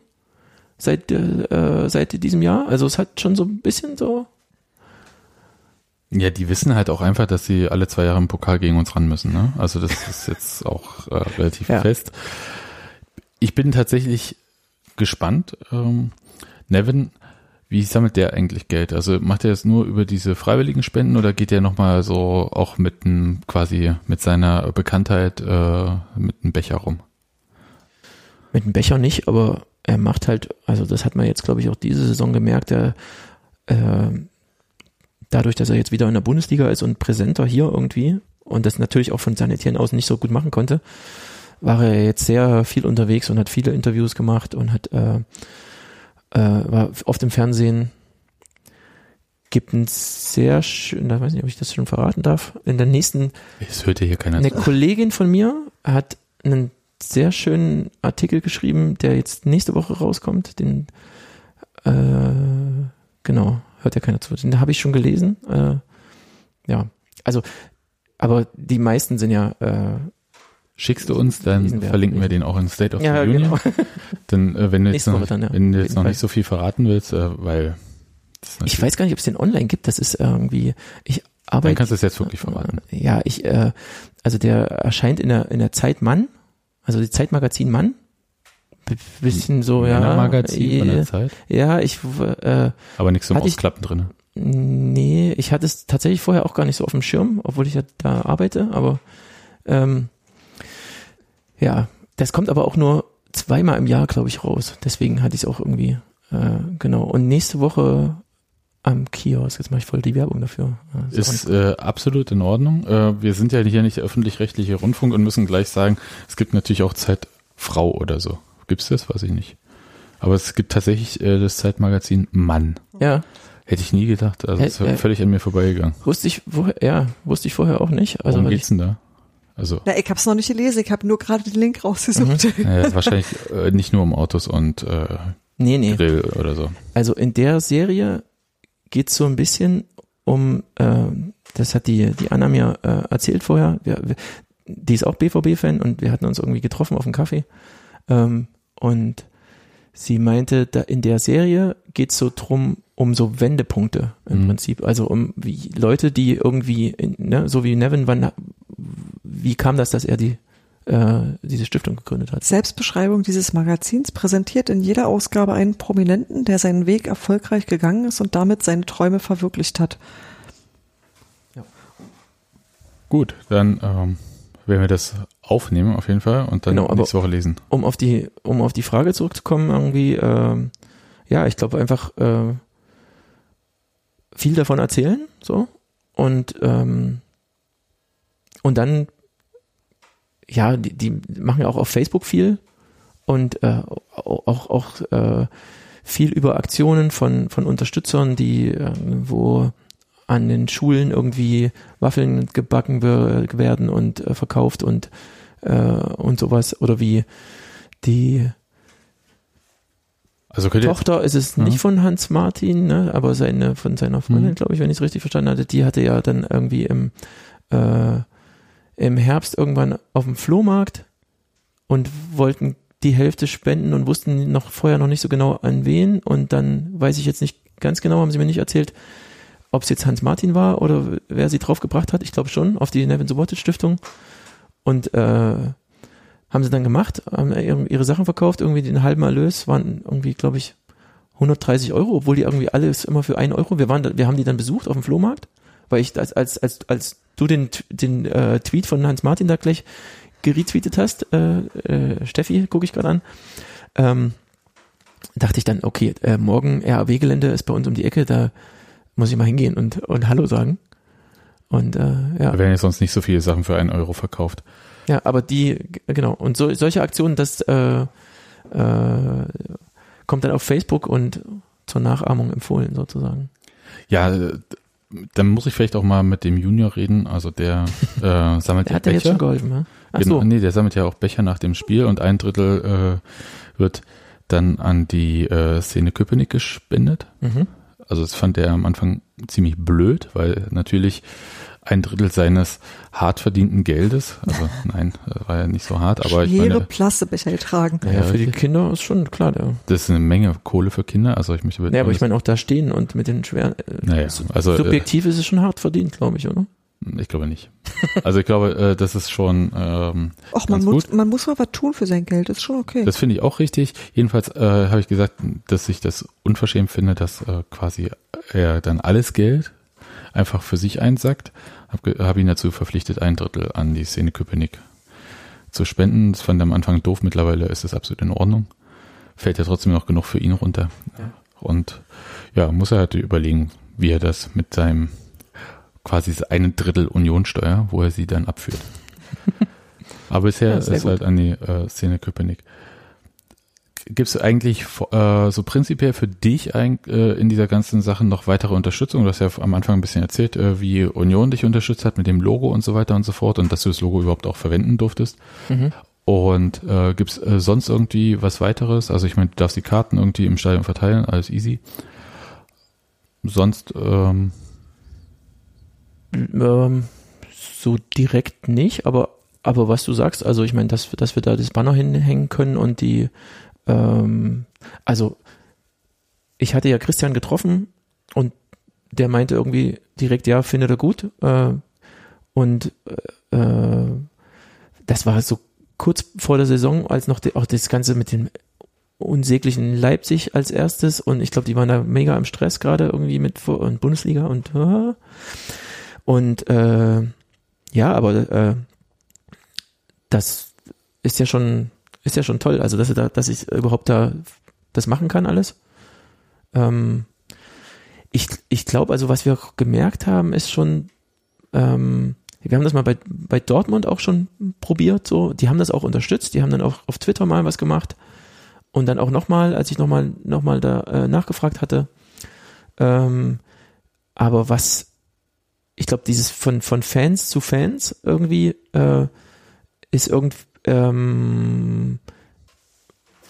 seit äh, seit diesem Jahr. Also es hat schon so ein bisschen so. Ja, die wissen halt auch einfach, dass sie alle zwei Jahre im Pokal gegen uns ran müssen. Ne? Also das ist jetzt auch äh, relativ Ja. fest. Ich bin tatsächlich gespannt. Ähm, Nevin, wie sammelt der eigentlich Geld? Also macht er das nur über diese freiwilligen Spenden oder geht er nochmal so auch mit einem quasi mit seiner Bekanntheit äh, mit einem Becher rum? Mit dem Becher nicht, aber er macht halt, also das hat man jetzt, glaube ich, auch diese Saison gemerkt, er, äh, dadurch, dass er jetzt wieder in der Bundesliga ist und präsenter hier irgendwie und das natürlich auch von Sanitieren aus nicht so gut machen konnte, war er jetzt sehr viel unterwegs und hat viele Interviews gemacht und hat äh, äh, war oft im Fernsehen. Gibt ein sehr schön, da weiß nicht, ob ich das schon verraten darf. In der nächsten Es hört ja hier keiner eine zu. Kollegin von mir hat einen sehr schönen Artikel geschrieben, der jetzt nächste Woche rauskommt. Den, äh, genau, hört ja keiner zu. Den habe ich schon gelesen. Äh, ja, also, aber die meisten sind ja, äh, Schickst du uns, dann verlinken wir den auch in State of ja, the Union. genau. Dann, äh, wenn du jetzt noch, dann, ja. wenn du jetzt noch nicht so viel verraten willst, äh, weil Ich weiß gar nicht, ob es den online gibt. Das ist irgendwie, ich dann arbeite. kannst du es jetzt wirklich verraten. Ja, ich, äh, also der erscheint in der, in der Zeit Mann, also die Zeitmagazin Mann. B bisschen so, ja. Magazin von äh, der Zeit, Ja, ich, äh, aber nichts zum Hatte ich- Ausklappen drin. Nee, ich hatte es tatsächlich vorher auch gar nicht so auf dem Schirm, obwohl ich ja da arbeite, aber ähm, ja, das kommt aber auch nur zweimal im Jahr, glaube ich, raus. Deswegen hatte ich es auch irgendwie, äh, genau. Und nächste Woche am Kiosk, jetzt mache ich voll die Werbung dafür. Auch Ist nicht- äh, absolut in Ordnung. Äh, wir sind ja hier nicht der öffentlich-rechtliche Rundfunk und müssen gleich sagen, es gibt natürlich auch Zeitfrau oder so. Gibt's das? Weiß ich nicht. Aber es gibt tatsächlich äh, das Zeitmagazin Mann. ja, Hätte ich nie gedacht. Also es ist völlig an mir vorbeigegangen. wusste ich vorher, ja, wusste ich vorher auch nicht. Also Worum geht's denn da? Also Na, ich hab's noch nicht gelesen, ich habe nur gerade den Link rausgesucht. Mhm. äh, wahrscheinlich äh, nicht nur um Autos und äh, nee, nee. Grill oder so. Also in der Serie geht's so ein bisschen um, äh, das hat die, die Anna mir äh, erzählt vorher, wir, wir, die ist auch BVB-Fan und wir hatten uns irgendwie getroffen auf dem Kaffee. Ähm, und sie meinte, da in der Serie geht's so drum, um so Wendepunkte im Mhm. Prinzip. Also um wie Leute, die irgendwie, in, ne, so wie Nevin, wann, wie kam das, dass er die, äh, diese Stiftung gegründet hat? Selbstbeschreibung dieses Magazins präsentiert in jeder Ausgabe einen Prominenten, der seinen Weg erfolgreich gegangen ist und damit seine Träume verwirklicht hat. Gut, dann ähm, werden wir das aufnehmen auf jeden Fall und dann Genau, nächste Woche lesen. um auf die, um auf die Frage zurückzukommen, irgendwie, ähm, ja, ich glaube einfach äh, viel davon erzählen, so und ähm, und dann, ja, die, die machen ja auch auf Facebook viel und äh, auch auch äh, viel über Aktionen von von Unterstützern, die äh, wo an den Schulen irgendwie Waffeln gebacken wer- werden und äh, verkauft und äh, und sowas oder wie die Also Tochter ist es Ja. nicht von Hans Martin, ne, aber seine von seiner Freundin, Mhm. glaube ich, wenn ich es richtig verstanden hatte, die hatte ja dann irgendwie im äh, im Herbst irgendwann auf dem Flohmarkt und wollten die Hälfte spenden und wussten noch vorher noch nicht so genau an wen und dann weiß ich jetzt nicht ganz genau, haben sie mir nicht erzählt, ob es jetzt Hans Martin war oder wer sie draufgebracht hat. Ich glaube schon, auf die Nevin Subotic Stiftung. Und äh, haben sie dann gemacht, haben ihre Sachen verkauft, irgendwie den halben Erlös waren irgendwie, glaube ich, 130 Euro, obwohl die irgendwie alles immer für einen Euro. Wir waren, wir haben die dann besucht auf dem Flohmarkt, weil ich als als als als du den den äh, Tweet von Hans Martin da gleich geretweetet hast, äh, äh, Steffi, gucke ich gerade an, ähm, dachte ich dann, okay, äh, morgen RAW-Gelände ist bei uns um die Ecke, da muss ich mal hingehen und und Hallo sagen. Und äh, ja. Da werden ja sonst nicht so viele Sachen für einen Euro verkauft. Ja, aber die, genau, und so, solche Aktionen, das äh, äh, kommt dann auf Facebook und zur Nachahmung empfohlen sozusagen. Ja, dann muss ich vielleicht auch mal mit dem Junior reden, also der äh, sammelt der ja hat Becher. jetzt schon geholfen, ne? Ach genau, so. Nee, der sammelt ja auch Becher nach dem Spiel und ein Drittel äh, wird dann an die äh, Szene Köpenick gespendet. Mhm. Also das fand er am Anfang ziemlich blöd, weil natürlich ein Drittel seines hart verdienten Geldes, also nein, war ja nicht so hart, aber ich meine. Plastikbecher getragen. Ja, für die Kinder ist schon klar, ja. Das ist eine Menge Kohle für Kinder, also ich möchte. Ja, aber ich meine auch da stehen und mit den schweren, äh, naja, also, äh, subjektiv äh, ist es schon hart verdient, glaube ich, oder? Ich glaube nicht. Also ich glaube, äh, das ist schon. Ähm, Ach, man muss, man muss mal was tun für sein Geld. Das ist schon okay. Das finde ich auch richtig. Jedenfalls äh, habe ich gesagt, dass ich das unverschämt finde, dass äh, quasi er dann alles Geld einfach für sich einsackt. Habe hab ihn dazu verpflichtet, ein Drittel an die Szene Köpenick zu spenden. Das fand er am Anfang doof. Mittlerweile ist das absolut in Ordnung. Fällt ja trotzdem noch genug für ihn runter. Ja. Und ja, muss er halt überlegen, wie er das mit seinem quasi eine Drittel Unionsteuer, wo er sie dann abführt. Aber bisher ja, ist gut. halt an die äh, Szene Köpenick. Gibt es eigentlich äh, so prinzipiell für dich ein, äh, in dieser ganzen Sache noch weitere Unterstützung? Du hast ja am Anfang ein bisschen erzählt, äh, wie Union dich unterstützt hat mit dem Logo und so weiter und so fort und dass du das Logo überhaupt auch verwenden durftest. Mhm. Und äh, gibt es äh, sonst irgendwie was weiteres? Also ich meine, du darfst die Karten irgendwie im Stadion verteilen, alles easy. Sonst ähm, ähm, so direkt nicht, aber aber was du sagst, also ich meine, dass, dass wir da das Banner hinhängen können und die ähm, also ich hatte ja Christian getroffen und der meinte irgendwie direkt, ja, findet er gut. Äh, und äh, das war so kurz vor der Saison, als noch die, auch das Ganze mit dem unsäglichen Leipzig als erstes und ich glaube, die waren da mega im Stress gerade irgendwie mit und Bundesliga und äh, und äh, ja, aber äh, das ist ja schon ist ja schon toll. Also, dass, da, dass ich überhaupt da das machen kann, alles. Ähm, ich ich glaube, also, was wir auch gemerkt haben, ist schon, ähm, wir haben das mal bei, bei Dortmund auch schon probiert, so. Die haben das auch unterstützt. Die haben dann auch auf Twitter mal was gemacht. Und dann auch nochmal, als ich nochmal noch mal da äh, nachgefragt hatte. Ähm, aber was, ich glaube, dieses von, von Fans zu Fans irgendwie äh, ist irgendwie ähm,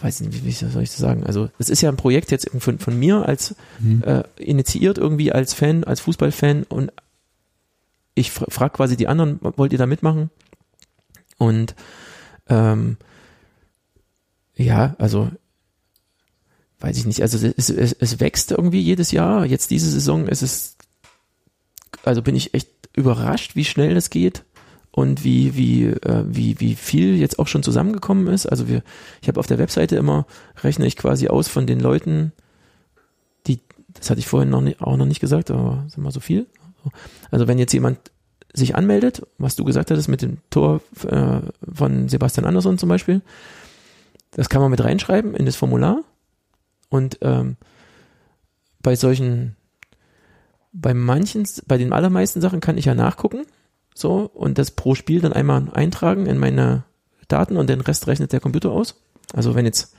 weiß nicht, wie, soll ich das sagen? Also es ist ja ein Projekt jetzt von, von mir als mhm. äh, initiiert irgendwie als Fan, als Fußballfan und ich frage quasi die anderen, wollt ihr da mitmachen? Und ähm, ja, also weiß ich nicht, also es, es, es wächst irgendwie jedes Jahr. Jetzt diese Saison ist es, also bin ich echt überrascht, wie schnell das geht und wie, wie, äh, wie, wie viel jetzt auch schon zusammengekommen ist. Also wir, ich habe auf der Webseite immer, rechne ich quasi aus von den Leuten, die, das hatte ich vorhin noch nicht, auch noch nicht gesagt, aber sind mal so viel. Also wenn jetzt jemand sich anmeldet, was du gesagt hattest mit dem Tor äh, von Sebastian Andersson zum Beispiel, das kann man mit reinschreiben in das Formular und ähm, bei solchen, bei manchen, bei den allermeisten Sachen kann ich ja nachgucken so, und das pro Spiel dann einmal eintragen in meine Daten und den Rest rechnet der Computer aus. Also wenn jetzt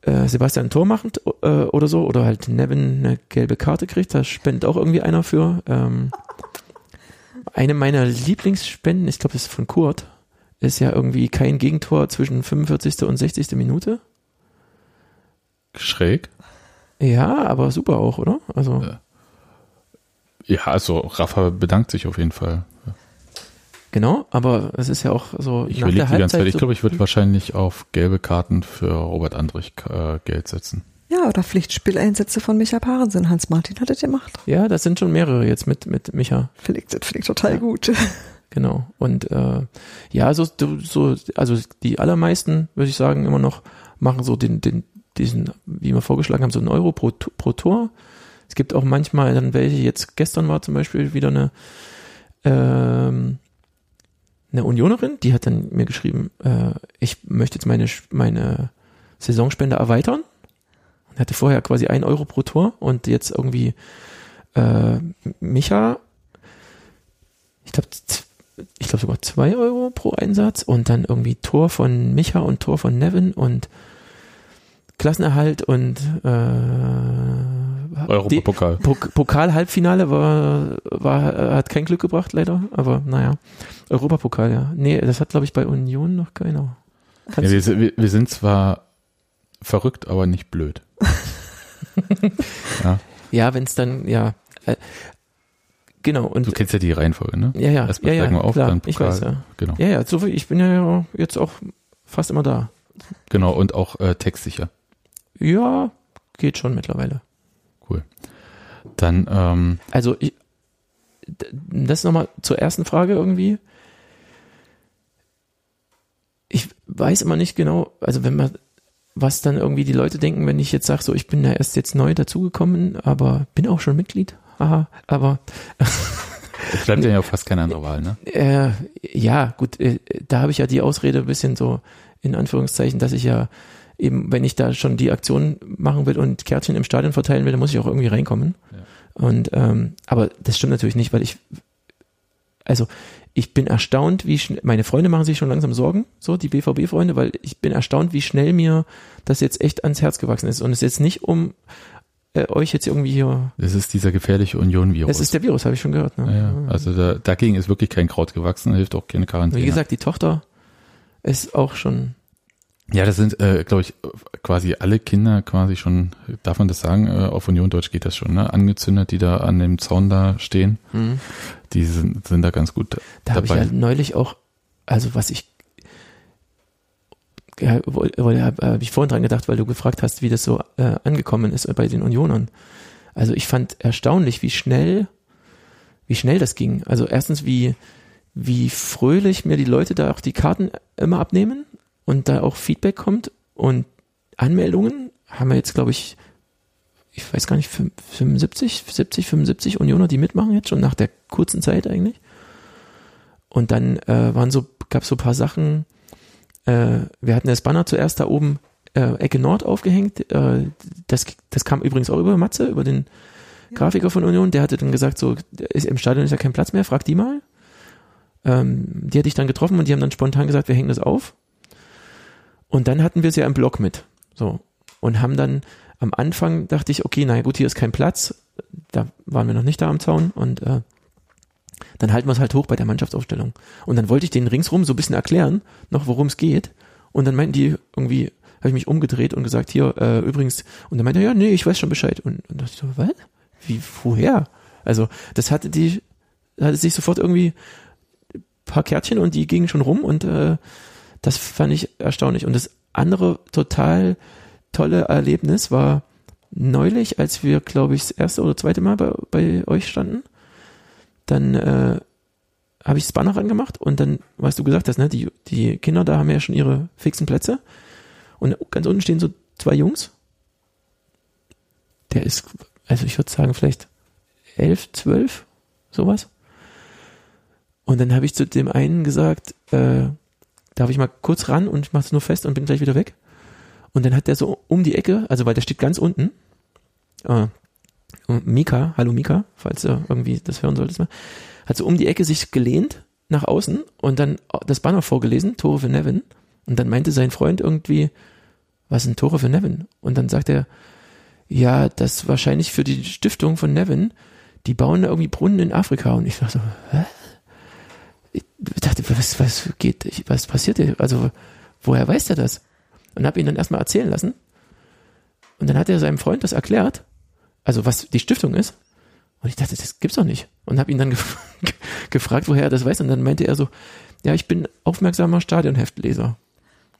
äh, Sebastian ein Tor macht äh, oder so, oder halt Nevin eine gelbe Karte kriegt, da spendet auch irgendwie einer für. Ähm, eine meiner Lieblingsspenden, ich glaube, das ist von Kurt, ist ja irgendwie kein Gegentor zwischen 45. und 60. Minute. Schräg. Ja, aber super auch, oder? Also. Ja. Ja, also Rafa bedankt sich auf jeden Fall. Genau, aber es ist ja auch so. Ich nach überlege der die ganze Zeit. Ich glaube, ich würde wahrscheinlich auf gelbe Karten für Robert Andrich äh, Geld setzen. Ja, oder Pflichtspieleinsätze von Micha Parensen. Hans Martin hat das gemacht. Ja, das sind schon mehrere jetzt mit, mit Micha. Finde ich, das ich total gut. Genau. Und äh, ja, so, so, also die allermeisten, würde ich sagen, immer noch machen so den, den, diesen, wie wir vorgeschlagen haben, so einen Euro pro, pro Tor. Es gibt auch manchmal dann welche, jetzt gestern war zum Beispiel wieder eine, ähm, eine Unionerin, die hat dann mir geschrieben, äh, ich möchte jetzt meine, meine Saisonspende erweitern. Und hatte vorher quasi ein Euro pro Tor und jetzt irgendwie äh, Micha, ich glaube, ich glaube sogar zwei Euro pro Einsatz und dann irgendwie Tor von Micha und Tor von Nevin und Klassenerhalt und äh, Europapokal. Pok Pokal-Halbfinale war, war, hat kein Glück gebracht, leider. Aber naja, Europapokal, ja. Nee, das hat, glaube ich, bei Union noch keiner. Ja, wir, sind- wir, sind zwar verrückt, aber nicht blöd. ja, ja, wenn es dann, ja. Äh, genau, und du kennst ja die Reihenfolge, ne? ja, ja, Erst ja, ja, auf, klar, dann ich Pokal. weiß, ja. Genau. Ja, ja, so ich bin ja jetzt auch fast immer da. Genau, und auch äh, textsicher. Ja, geht schon mittlerweile. Cool. Dann, ähm, Also ich, das nochmal zur ersten Frage irgendwie. Ich weiß immer nicht genau, also wenn man, was dann irgendwie die Leute denken, wenn ich jetzt sage, so ich bin ja erst jetzt neu dazugekommen, aber bin auch schon Mitglied. Haha, aber es bleibt ja fast keine andere Wahl, ne? äh, ja, gut, äh, da habe ich ja die Ausrede ein bisschen so in Anführungszeichen, dass ich ja eben, wenn ich da schon die Aktion machen will und Kärtchen im Stadion verteilen will, dann muss ich auch irgendwie reinkommen. Und ähm, aber das stimmt natürlich nicht, weil ich also ich bin erstaunt, wie schnell, meine Freunde machen sich schon langsam Sorgen, so die BVB-Freunde, weil ich bin erstaunt, wie schnell mir das jetzt echt ans Herz gewachsen ist. Und es ist jetzt nicht um äh, euch jetzt irgendwie hier, Es ist dieser gefährliche Union-Virus. es ist der Virus, habe ich schon gehört. Ne? ja, ja. Also da, dagegen ist wirklich kein Kraut gewachsen, hilft auch keine Quarantäne. Wie gesagt, die Tochter ist auch schon Ja, das sind, äh, glaube ich, quasi alle Kinder quasi schon, darf man das sagen, äh, auf Union Deutsch geht das schon, ne? Angezündet, die da an dem Zaun da stehen. hm. Die sind, sind da ganz gut Da habe ich ja neulich auch, also was ich, ja, habe hab ich vorhin dran gedacht, weil du gefragt hast, wie das so äh, angekommen ist bei den Unionern. Also ich fand erstaunlich, wie schnell, wie schnell das ging. Also erstens, wie, wie fröhlich mir die Leute da auch die Karten immer abnehmen und da auch Feedback kommt und Anmeldungen haben wir jetzt, glaube ich, ich weiß gar nicht, 75, 70, 75 Unioner, die mitmachen jetzt schon nach der kurzen Zeit eigentlich. Und dann äh, waren so, gab so ein paar Sachen. Äh, wir hatten das Banner zuerst da oben äh, Ecke Nord aufgehängt. Äh, das, das kam übrigens auch über Matze, über den Grafiker von Union. Der hatte dann gesagt, so ist, im Stadion ist ja kein Platz mehr, frag die mal. Ähm, die hatte ich dann getroffen und die haben dann spontan gesagt, wir hängen das auf. Und dann hatten wir es ja im Block mit. So. Und haben dann am Anfang dachte ich, okay, naja gut, hier ist kein Platz. Da waren wir noch nicht da am Zaun und äh, dann halten wir es halt hoch bei der Mannschaftsaufstellung. Und dann wollte ich denen ringsrum so ein bisschen erklären, noch worum es geht. Und dann meinten die irgendwie, habe ich mich umgedreht und gesagt, hier, äh, übrigens, und dann meinte er, ja, nee, ich weiß schon Bescheid. Und, und dachte ich so, was? Wie, woher? Also, das hatte die, hatte sich sofort irgendwie ein paar Kärtchen und die gingen schon rum und äh, das fand ich erstaunlich. Und das andere total tolle Erlebnis war neulich, als wir, glaube ich, das erste oder zweite Mal bei, bei euch standen. Dann äh, habe ich das Banner angemacht und dann, was du gesagt hast, ne, die, die Kinder da haben ja schon ihre fixen Plätze. Und ganz unten stehen so zwei Jungs. Der ist, also ich würde sagen, vielleicht elf, zwölf, sowas. Und dann habe ich zu dem einen gesagt, äh, darf ich mal kurz ran und ich mache es nur fest und bin gleich wieder weg. Und dann hat der so um die Ecke, also weil der steht ganz unten, äh, und Mika, hallo Mika, falls du irgendwie das hören solltest mal, hat so um die Ecke sich gelehnt nach außen und dann das Banner vorgelesen, Tore für Nevin. Und dann meinte sein Freund irgendwie, was sind Tore für Nevin? Und dann sagt er, ja, das wahrscheinlich für die Stiftung von Nevin, die bauen da irgendwie Brunnen in Afrika. Und ich dachte, so, hä? Ich dachte, was, was geht, was passiert hier? Also, woher weiß der das? Und habe ihn dann erstmal erzählen lassen. Und dann hat er seinem Freund das erklärt, also was die Stiftung ist. Und ich dachte, das gibt's doch nicht. Und habe ihn dann gef gefragt, woher er das weiß. Und dann meinte er so, ja, ich bin aufmerksamer Stadionheftleser.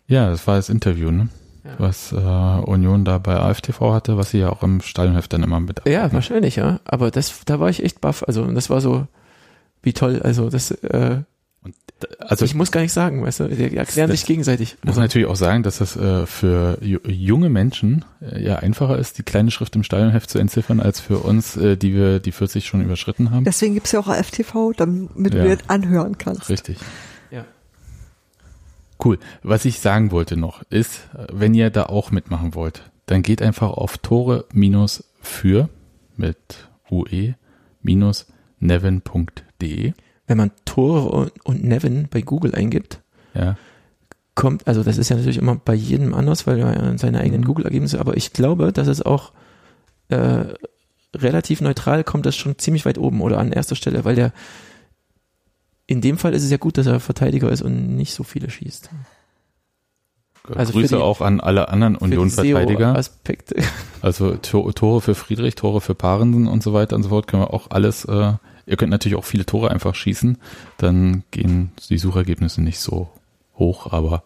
Ja, das war das Interview, ne? Ja. Was äh, Union da bei AFTV hatte, was sie ja auch im Stadionheft dann immer mit. Ja, wahrscheinlich, ja. Aber das, da war ich echt baff. Also, und das war so, wie toll. Also, das, äh, Also ich muss gar nicht sagen, weißt du, die erklären sich gegenseitig. muss natürlich auch sagen, dass das äh, für ju junge Menschen äh, ja einfacher ist, die kleine Schrift im Stadionheft zu entziffern, als für uns, äh, die wir die 40 schon überschritten haben. Deswegen gibt's ja auch FTV, damit Ja. du das anhören kannst. Richtig. Ja. Cool. Was ich sagen wollte noch ist, wenn ihr da auch mitmachen wollt, dann geht einfach auf tore minus für mit ue minus neven.de. Wenn man Tore und, Nevin bei Google eingibt, Ja. kommt, also das ist ja natürlich immer bei jedem anders, weil er seine eigenen Mhm. Google-Ergebnisse, aber ich glaube, dass es auch äh, relativ neutral kommt das schon ziemlich weit oben oder an erster Stelle, weil der in dem Fall ist es ja gut, dass er Verteidiger ist und nicht so viele schießt. Also Grüße die- auch an alle anderen Union-Verteidiger. SEO-Aspekte. Also To- Tore für Friedrich, Tore für Parensen und so weiter und so fort können wir auch alles, äh, ihr könnt natürlich auch viele Tore einfach schießen, dann gehen die Suchergebnisse nicht so hoch, aber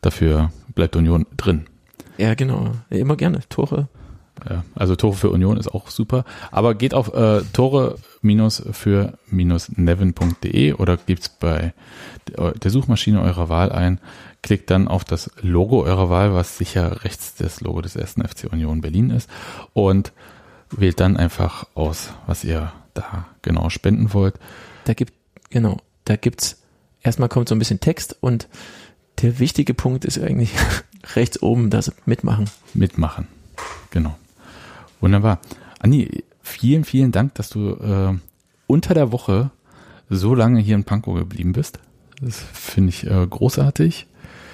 dafür bleibt Union drin. Ja, genau. Immer gerne. Tore. Ja, also Tore für Union ist auch super, aber geht auf äh, Tore minus für minus neven.de oder gibt's bei der Suchmaschine eurer Wahl ein, klickt dann auf das Logo eurer Wahl, was sicher rechts das Logo des ersten FC Union Berlin ist und wählt dann einfach aus, was ihr da genau spenden wollt. Da gibt, genau, da gibt's, erstmal kommt so ein bisschen Text und der wichtige Punkt ist eigentlich rechts oben das Mitmachen. mitmachen. Genau. Wunderbar. Anni, vielen, vielen Dank, dass du äh, unter der Woche so lange hier in Pankow geblieben bist. Das finde ich äh, großartig.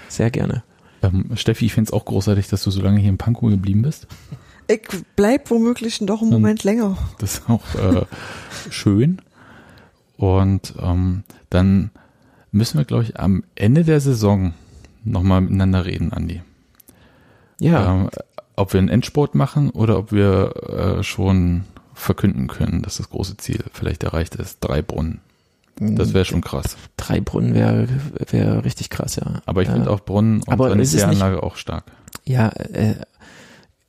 Sehr gerne. Ähm, Steffi, ich finde es auch großartig, dass du so lange hier in Pankow geblieben bist. Ich bleib womöglich noch einen. Moment länger. Das ist auch äh, schön. Und ähm, dann müssen wir, glaube ich, am Ende der Saison nochmal miteinander reden, Andi. Ja, Ähm, ob wir einen Endsport machen oder ob wir äh, schon verkünden können, dass das große Ziel vielleicht erreicht ist. Drei Brunnen. Das wäre schon krass. drei Brunnen wäre wär richtig krass, ja. Aber ich finde auch Brunnen und Sanitäranlage auch stark. Ja, äh,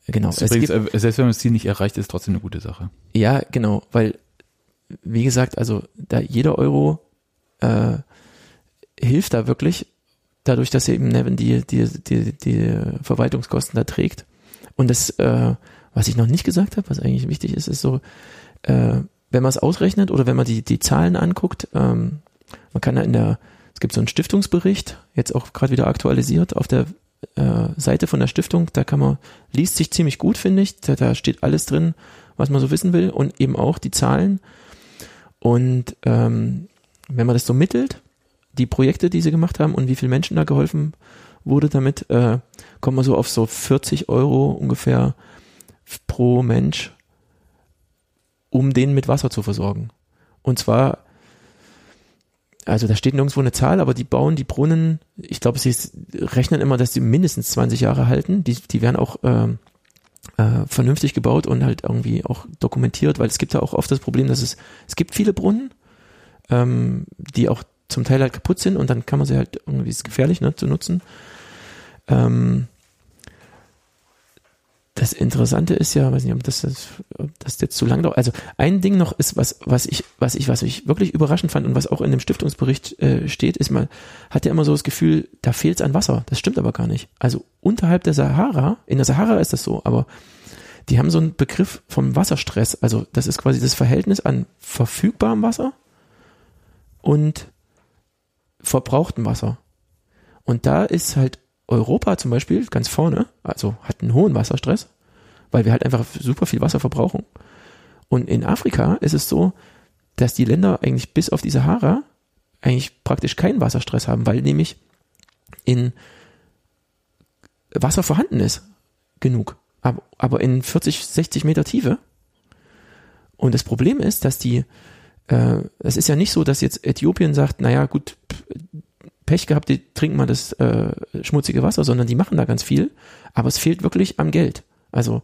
genau. Es übrigens, gibt, äh, selbst wenn man das Ziel nicht erreicht, ist trotzdem eine gute Sache. ja, genau, weil, wie gesagt, also da jeder Euro äh, hilft da wirklich, dadurch, dass eben Nevin die, die, die, die Verwaltungskosten da trägt. Und das, äh, was ich noch nicht gesagt habe, was eigentlich wichtig ist, ist so, äh, wenn man es ausrechnet oder wenn man die, die Zahlen anguckt, ähm, man kann da in der, es gibt so einen Stiftungsbericht, jetzt auch gerade wieder aktualisiert auf der äh, Seite von der Stiftung, da kann man, liest sich ziemlich gut, finde ich, da, da steht alles drin, was man so wissen will und eben auch die Zahlen. Und ähm, wenn man das so mittelt, die Projekte, die sie gemacht haben und wie viele Menschen da geholfen wurde damit, äh, kommt man so auf so 40 Euro ungefähr pro Mensch, um den mit Wasser zu versorgen. Und zwar, also da steht nirgendwo eine Zahl, aber die bauen die Brunnen, ich glaube, sie rechnen immer, dass die mindestens 20 Jahre halten. Die, die werden auch ähm, äh, vernünftig gebaut und halt irgendwie auch dokumentiert, weil es gibt ja auch oft das Problem, dass es, es gibt viele Brunnen, ähm, die auch zum Teil halt kaputt sind und dann kann man sie halt irgendwie, ist gefährlich ne, zu nutzen. Ähm, das Interessante ist ja, weiß nicht, ob das, ob das jetzt zu lang dauert. Also ein Ding noch ist, was, was ich, was ich, was ich wirklich überraschend fand und was auch in dem Stiftungsbericht äh, steht, ist man hat ja immer so das Gefühl, da fehlt es an Wasser. Das stimmt aber gar nicht. Also unterhalb der Sahara, in der Sahara ist das so, aber die haben so einen Begriff vom Wasserstress. Also das ist quasi das Verhältnis an verfügbarem Wasser und verbrauchtem Wasser. Und da ist halt Europa zum Beispiel ganz vorne, also hat einen hohen Wasserstress, weil wir halt einfach super viel Wasser verbrauchen. Und in Afrika ist es so, dass die Länder eigentlich bis auf die Sahara eigentlich praktisch keinen Wasserstress haben, weil nämlich in Wasser vorhanden ist. Genug. Aber, in 40, 60 Meter Tiefe. Und das Problem ist, dass die, äh, es ist ja nicht so, dass jetzt Äthiopien sagt, naja, gut, Pech gehabt, die trinken mal das äh, schmutzige Wasser, sondern die machen da ganz viel, aber es fehlt wirklich am Geld. Also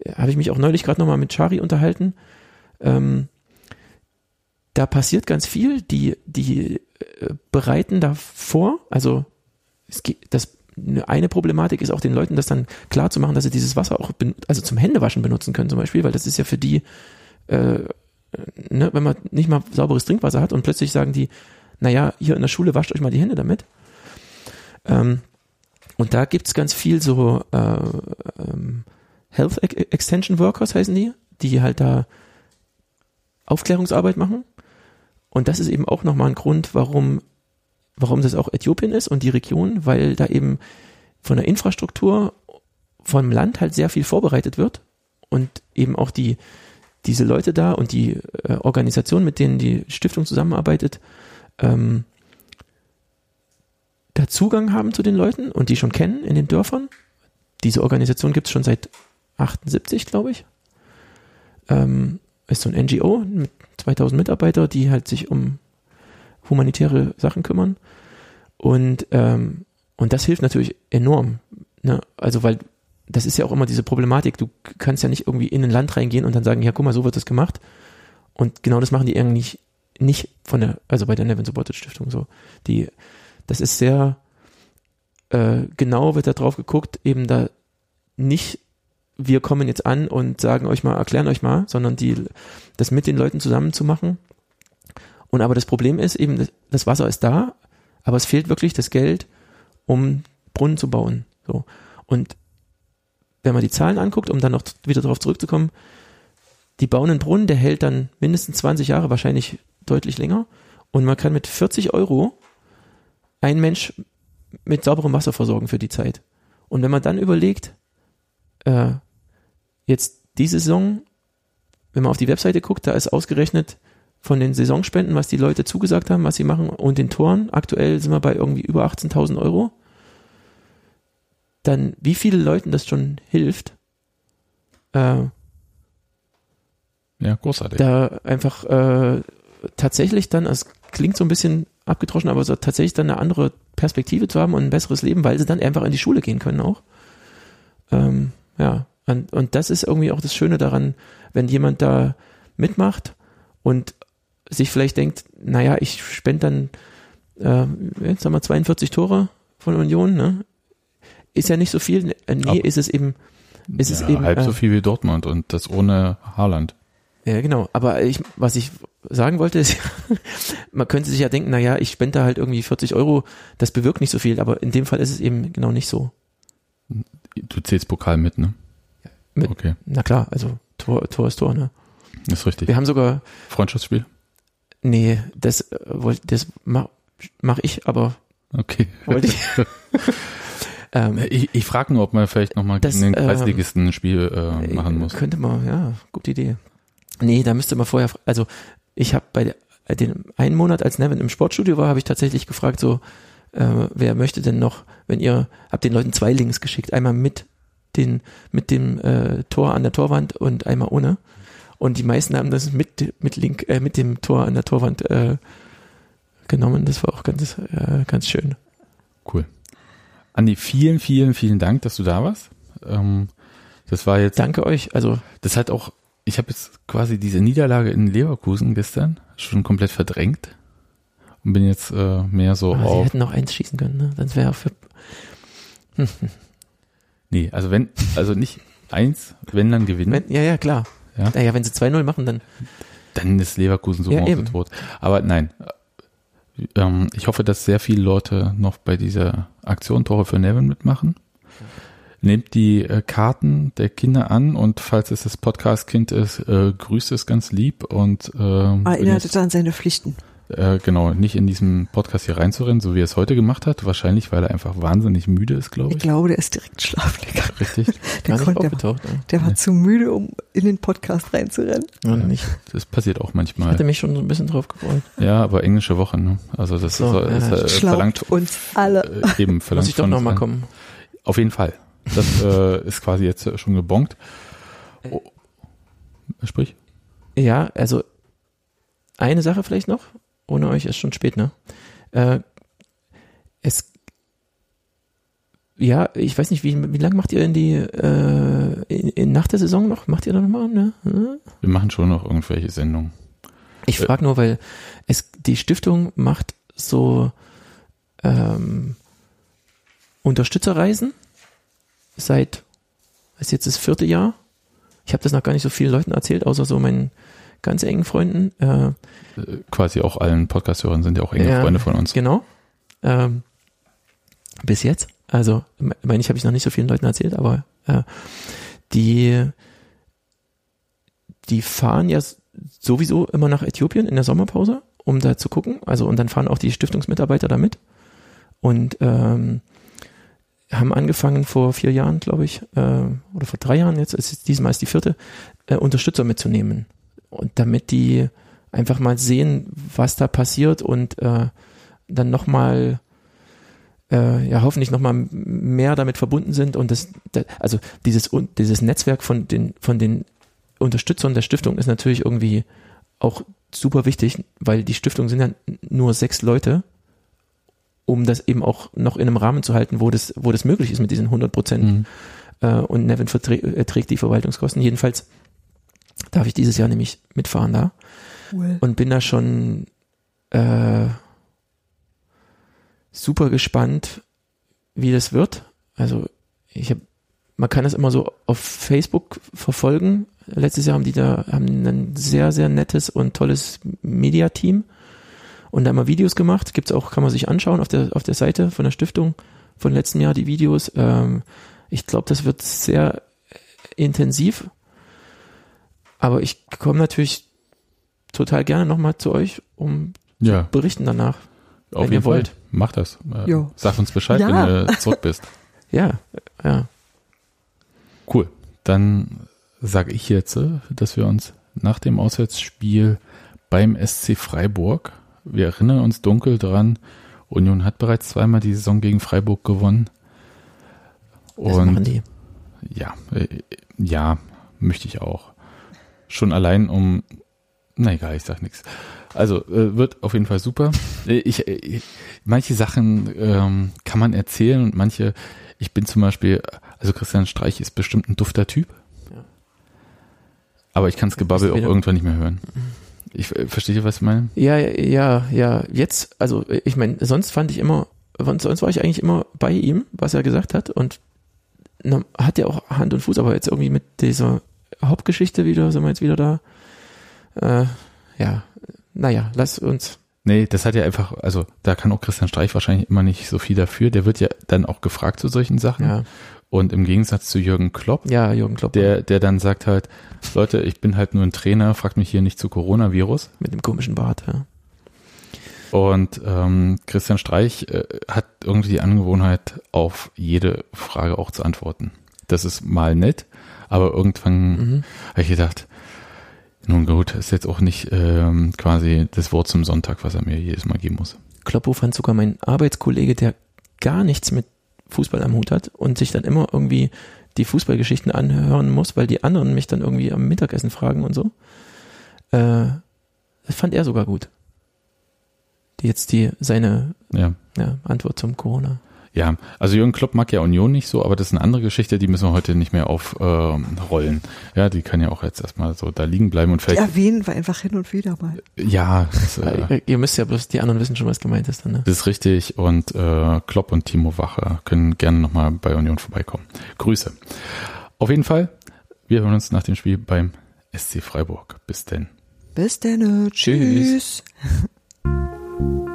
äh, habe ich mich auch neulich gerade nochmal mit Chari unterhalten. ähm, da passiert ganz viel. Die, die äh, bereiten da vor. Also es geht, das eine Problematik ist auch den Leuten, das dann klar zu machen, dass sie dieses Wasser auch also zum Händewaschen benutzen können zum Beispiel, weil das ist ja für die, äh, ne, wenn man nicht mal sauberes Trinkwasser hat und plötzlich sagen die, naja, hier in der Schule wascht euch mal die Hände damit. Ähm, und da gibt's ganz viel so äh, ähm, Health Extension Workers heißen die, die halt da Aufklärungsarbeit machen. Und das ist eben auch nochmal ein Grund, warum, warum das auch Äthiopien ist und die Region, weil da eben von der Infrastruktur vom Land halt sehr viel vorbereitet wird und eben auch die, diese Leute da und die äh, Organisation, mit denen die Stiftung zusammenarbeitet, ähm, da Zugang haben zu den Leuten und die schon kennen in den Dörfern. Diese Organisation gibt es schon seit 78, glaube ich. Ähm, ist so ein NGO mit 2000 Mitarbeiter, die halt sich um humanitäre Sachen kümmern. Und, ähm, und das hilft natürlich enorm. Ne? Also, weil das ist ja auch immer diese Problematik. Du kannst ja nicht irgendwie in ein Land reingehen und dann sagen, ja, guck mal, so wird das gemacht. Und genau das machen die eigentlich nicht von der, also bei der Nevin Supported Stiftung so. Die, das ist sehr äh, genau wird da drauf geguckt, eben da nicht wir kommen jetzt an und sagen euch mal, erklären euch mal, sondern die, das mit den Leuten zusammen zu machen. Und aber das Problem ist eben, das Wasser ist da, aber es fehlt wirklich das Geld, um Brunnen zu bauen. So. Und wenn man die Zahlen anguckt, um dann noch wieder darauf zurückzukommen, die bauen einen Brunnen, der hält dann mindestens 20 Jahre, wahrscheinlich deutlich länger. Und man kann mit 40 Euro einen Mensch mit sauberem Wasser versorgen für die Zeit. Und wenn man dann überlegt, äh, jetzt die Saison, wenn man auf die Webseite guckt, da ist ausgerechnet von den Saisonspenden, was die Leute zugesagt haben, was sie machen und den Toren. Aktuell sind wir bei irgendwie über 18.000 Euro. Dann, wie viele Leuten das schon hilft, äh, ja, großartig. Da einfach äh, tatsächlich dann, es klingt so ein bisschen abgedroschen, aber so tatsächlich dann eine andere Perspektive zu haben und ein besseres Leben, weil sie dann einfach in die Schule gehen können auch. Ähm, ja, und, und das ist irgendwie auch das Schöne daran, wenn jemand da mitmacht und sich vielleicht denkt, naja, ich spende dann, äh, jetzt haben wir 42 Tore von Union, ne? Ist ja nicht so viel. Äh, nee, Ab, ist es eben, ist ja, es eben. Halb äh, so viel wie Dortmund und das ohne Haaland. Ja, genau. Aber ich, was ich sagen wollte, ist, man könnte sich ja denken, naja, ich spende da halt irgendwie 40 Euro, das bewirkt nicht so viel, aber in dem Fall ist es eben genau nicht so. Du zählst Pokal mit, ne? Mit, okay. Na klar, also Tor, Tor ist Tor, ne? Das ist richtig. Wir haben sogar. Freundschaftsspiel? Nee, das, äh, das mach, mach ich, aber. Okay. Wollte ich. ähm, ich ich frage nur, ob man vielleicht nochmal gegen den ähm, Kreisligisten ein Spiel äh, machen muss. Könnte man, ja, gute Idee. Nee, da müsste man vorher, also ich habe bei den einen Monat, als Nevin im Sportstudio war, habe ich tatsächlich gefragt, so, äh, wer möchte denn noch, wenn ihr, habt den Leuten zwei Links geschickt, einmal mit den, mit dem äh, Tor an der Torwand und einmal ohne. Und die meisten haben das mit, mit Link, äh, mit dem Tor an der Torwand äh, genommen. Das war auch ganz, äh, ganz schön. Cool. Andi, vielen, vielen, vielen Dank, dass du da warst. Ähm, das war jetzt. Danke euch. Also das hat auch. Ich habe jetzt quasi diese Niederlage in Leverkusen gestern schon komplett verdrängt und bin jetzt äh, mehr so Aber auf. Sie hätten noch eins schießen können, ne? Dann wäre auch für. nee, also wenn, also nicht eins, wenn dann gewinnen. Wenn, ja, ja, klar. Ja? Naja, wenn sie 2-0 machen, dann. Dann ist Leverkusen so ja, tot. Aber nein. Ähm, ich hoffe, dass sehr viele Leute noch bei dieser Aktion Tore für Nevin mitmachen. Nehmt die äh, Karten der Kinder an und falls es das Podcast-Kind ist, äh, grüßt es ganz lieb und ähm, erinnert es an seine Pflichten äh, genau, nicht in diesem Podcast hier reinzurennen, so wie er es heute gemacht hat. Wahrscheinlich, weil er einfach wahnsinnig müde ist, glaube ich. Ich glaube, der ist direkt schlafen gegangen. Richtig. der, konnte, der, der war ja. zu müde, um in den Podcast reinzurennen. Ja, nicht. Das passiert auch manchmal. Ich hatte mich schon so ein bisschen drauf gefreut. Ja, aber englische Woche, ne? Also das so, ist, ja. ist, äh, verlangt uns alle. Äh, eben verlangt Muss ich doch nochmal kommen. Auf jeden Fall. Das äh, ist quasi jetzt schon gebongt. Oh. Sprich. Ja, also eine Sache vielleicht noch ohne euch ist schon spät, ne? Äh, es ja, ich weiß nicht, wie, wie lange macht ihr denn die äh, in, in, nach der Saison noch? Macht ihr da nochmal? Ne? Hm? Wir machen schon noch irgendwelche Sendungen. Ich frage nur, weil es die Stiftung macht so ähm, Unterstützerreisen seit ist jetzt das vierte Jahr. Ich habe das noch gar nicht so vielen Leuten erzählt, außer so meinen ganz engen Freunden. Äh, Quasi auch allen Podcast-Hörern sind ja auch enge äh, Freunde von uns. Genau. Ähm, bis jetzt. Also, meine ich, habe ich noch nicht so vielen Leuten erzählt, aber äh, die, die fahren ja sowieso immer nach Äthiopien in der Sommerpause, um da zu gucken. Also, und dann fahren auch die Stiftungsmitarbeiter da mit. Und ähm, haben angefangen vor vier Jahren, glaube ich, äh, oder vor drei Jahren jetzt, ist diesmal ist die vierte, äh, Unterstützer mitzunehmen. Und damit die einfach mal sehen, was da passiert und äh, dann nochmal äh, ja hoffentlich nochmal mehr damit verbunden sind und das, das also dieses dieses Netzwerk von den von den Unterstützern der Stiftung ist natürlich irgendwie auch super wichtig, weil die Stiftung sind ja nur sechs Leute um das eben auch noch in einem Rahmen zu halten, wo das, wo das möglich ist mit diesen 100 Prozent. Mhm. Äh, und Nevin äh, trägt die Verwaltungskosten. Jedenfalls darf ich dieses Jahr nämlich mitfahren da cool. und bin da schon äh, super gespannt, wie das wird. Also ich habe, man kann das immer so auf Facebook verfolgen. Letztes Jahr haben die da haben ein sehr sehr nettes und tolles Mediateam und da mal Videos gemacht. Gibt's auch, kann man sich anschauen auf der, auf der Seite von der Stiftung von letzten Jahr die Videos. Ähm, ich glaube, das wird sehr intensiv. Aber ich komme natürlich total gerne nochmal zu euch, um ja. zu berichten danach. Auf wenn jeden ihr wollt. Fall. Mach das. Äh, sag uns Bescheid, ja. wenn du zurück bist. ja, ja. Cool. Dann sage ich jetzt, äh, dass wir uns nach dem Auswärtsspiel beim SC Freiburg wir erinnern uns dunkel dran, Union hat bereits zweimal die Saison gegen Freiburg gewonnen. Und ja, äh, ja, möchte ich auch. Schon allein um, na egal, ich sag nichts. Also äh, wird auf jeden Fall super. Äh, ich, ich manche Sachen ähm, kann man erzählen und manche. Ich bin zum Beispiel, also Christian Streich ist bestimmt ein dufter Typ. Ja. Aber ich kann das Gebabbel auch irgendwann nicht mehr hören. Mhm. Ich äh, verstehe, was ich meine. Ja, ja, ja. Jetzt, also ich meine, sonst fand ich immer, sonst war ich eigentlich immer bei ihm, was er gesagt hat und hat ja auch Hand und Fuß, aber jetzt irgendwie mit dieser Hauptgeschichte wieder, sind wir jetzt wieder da. Äh, ja, naja, lass uns. Nee, das hat ja einfach, also da kann auch Christian Streich wahrscheinlich immer nicht so viel dafür. Der wird ja dann auch gefragt zu solchen Sachen. Ja. Und im Gegensatz zu Jürgen Klopp, ja, Jürgen Klopp, der, der dann sagt halt, Leute, ich bin halt nur ein Trainer, fragt mich hier nicht zu Coronavirus. Mit dem komischen Bart, ja. Und ähm, Christian Streich äh, hat irgendwie die Angewohnheit, auf jede Frage auch zu antworten. Das ist mal nett, aber irgendwann mhm. habe ich gedacht, nun gut, ist jetzt auch nicht ähm, quasi das Wort zum Sonntag, was er mir jedes Mal geben muss. Kloppo fand sogar mein Arbeitskollege, der gar nichts mit Fußball am Hut hat und sich dann immer irgendwie die Fußballgeschichten anhören muss, weil die anderen mich dann irgendwie am Mittagessen fragen und so. Äh, das fand er sogar gut. Die jetzt die seine ja. Ja, Antwort zum Corona. Ja, also Jürgen Klopp mag ja Union nicht so, aber das ist eine andere Geschichte, die müssen wir heute nicht mehr aufrollen. Ähm, ja, die kann ja auch jetzt erstmal so da liegen bleiben und vielleicht. Die erwähnen wir einfach hin und wieder mal. Ja. Das, äh, Ihr müsst ja bloß, die anderen wissen schon, was gemeint ist dann, ne? Das ist richtig und äh, Klopp und Timo Wache können gerne nochmal bei Union vorbeikommen. Grüße. Auf jeden Fall, wir hören uns nach dem Spiel beim SC Freiburg. Bis denn. Bis denn. Tschüss. Tschüss.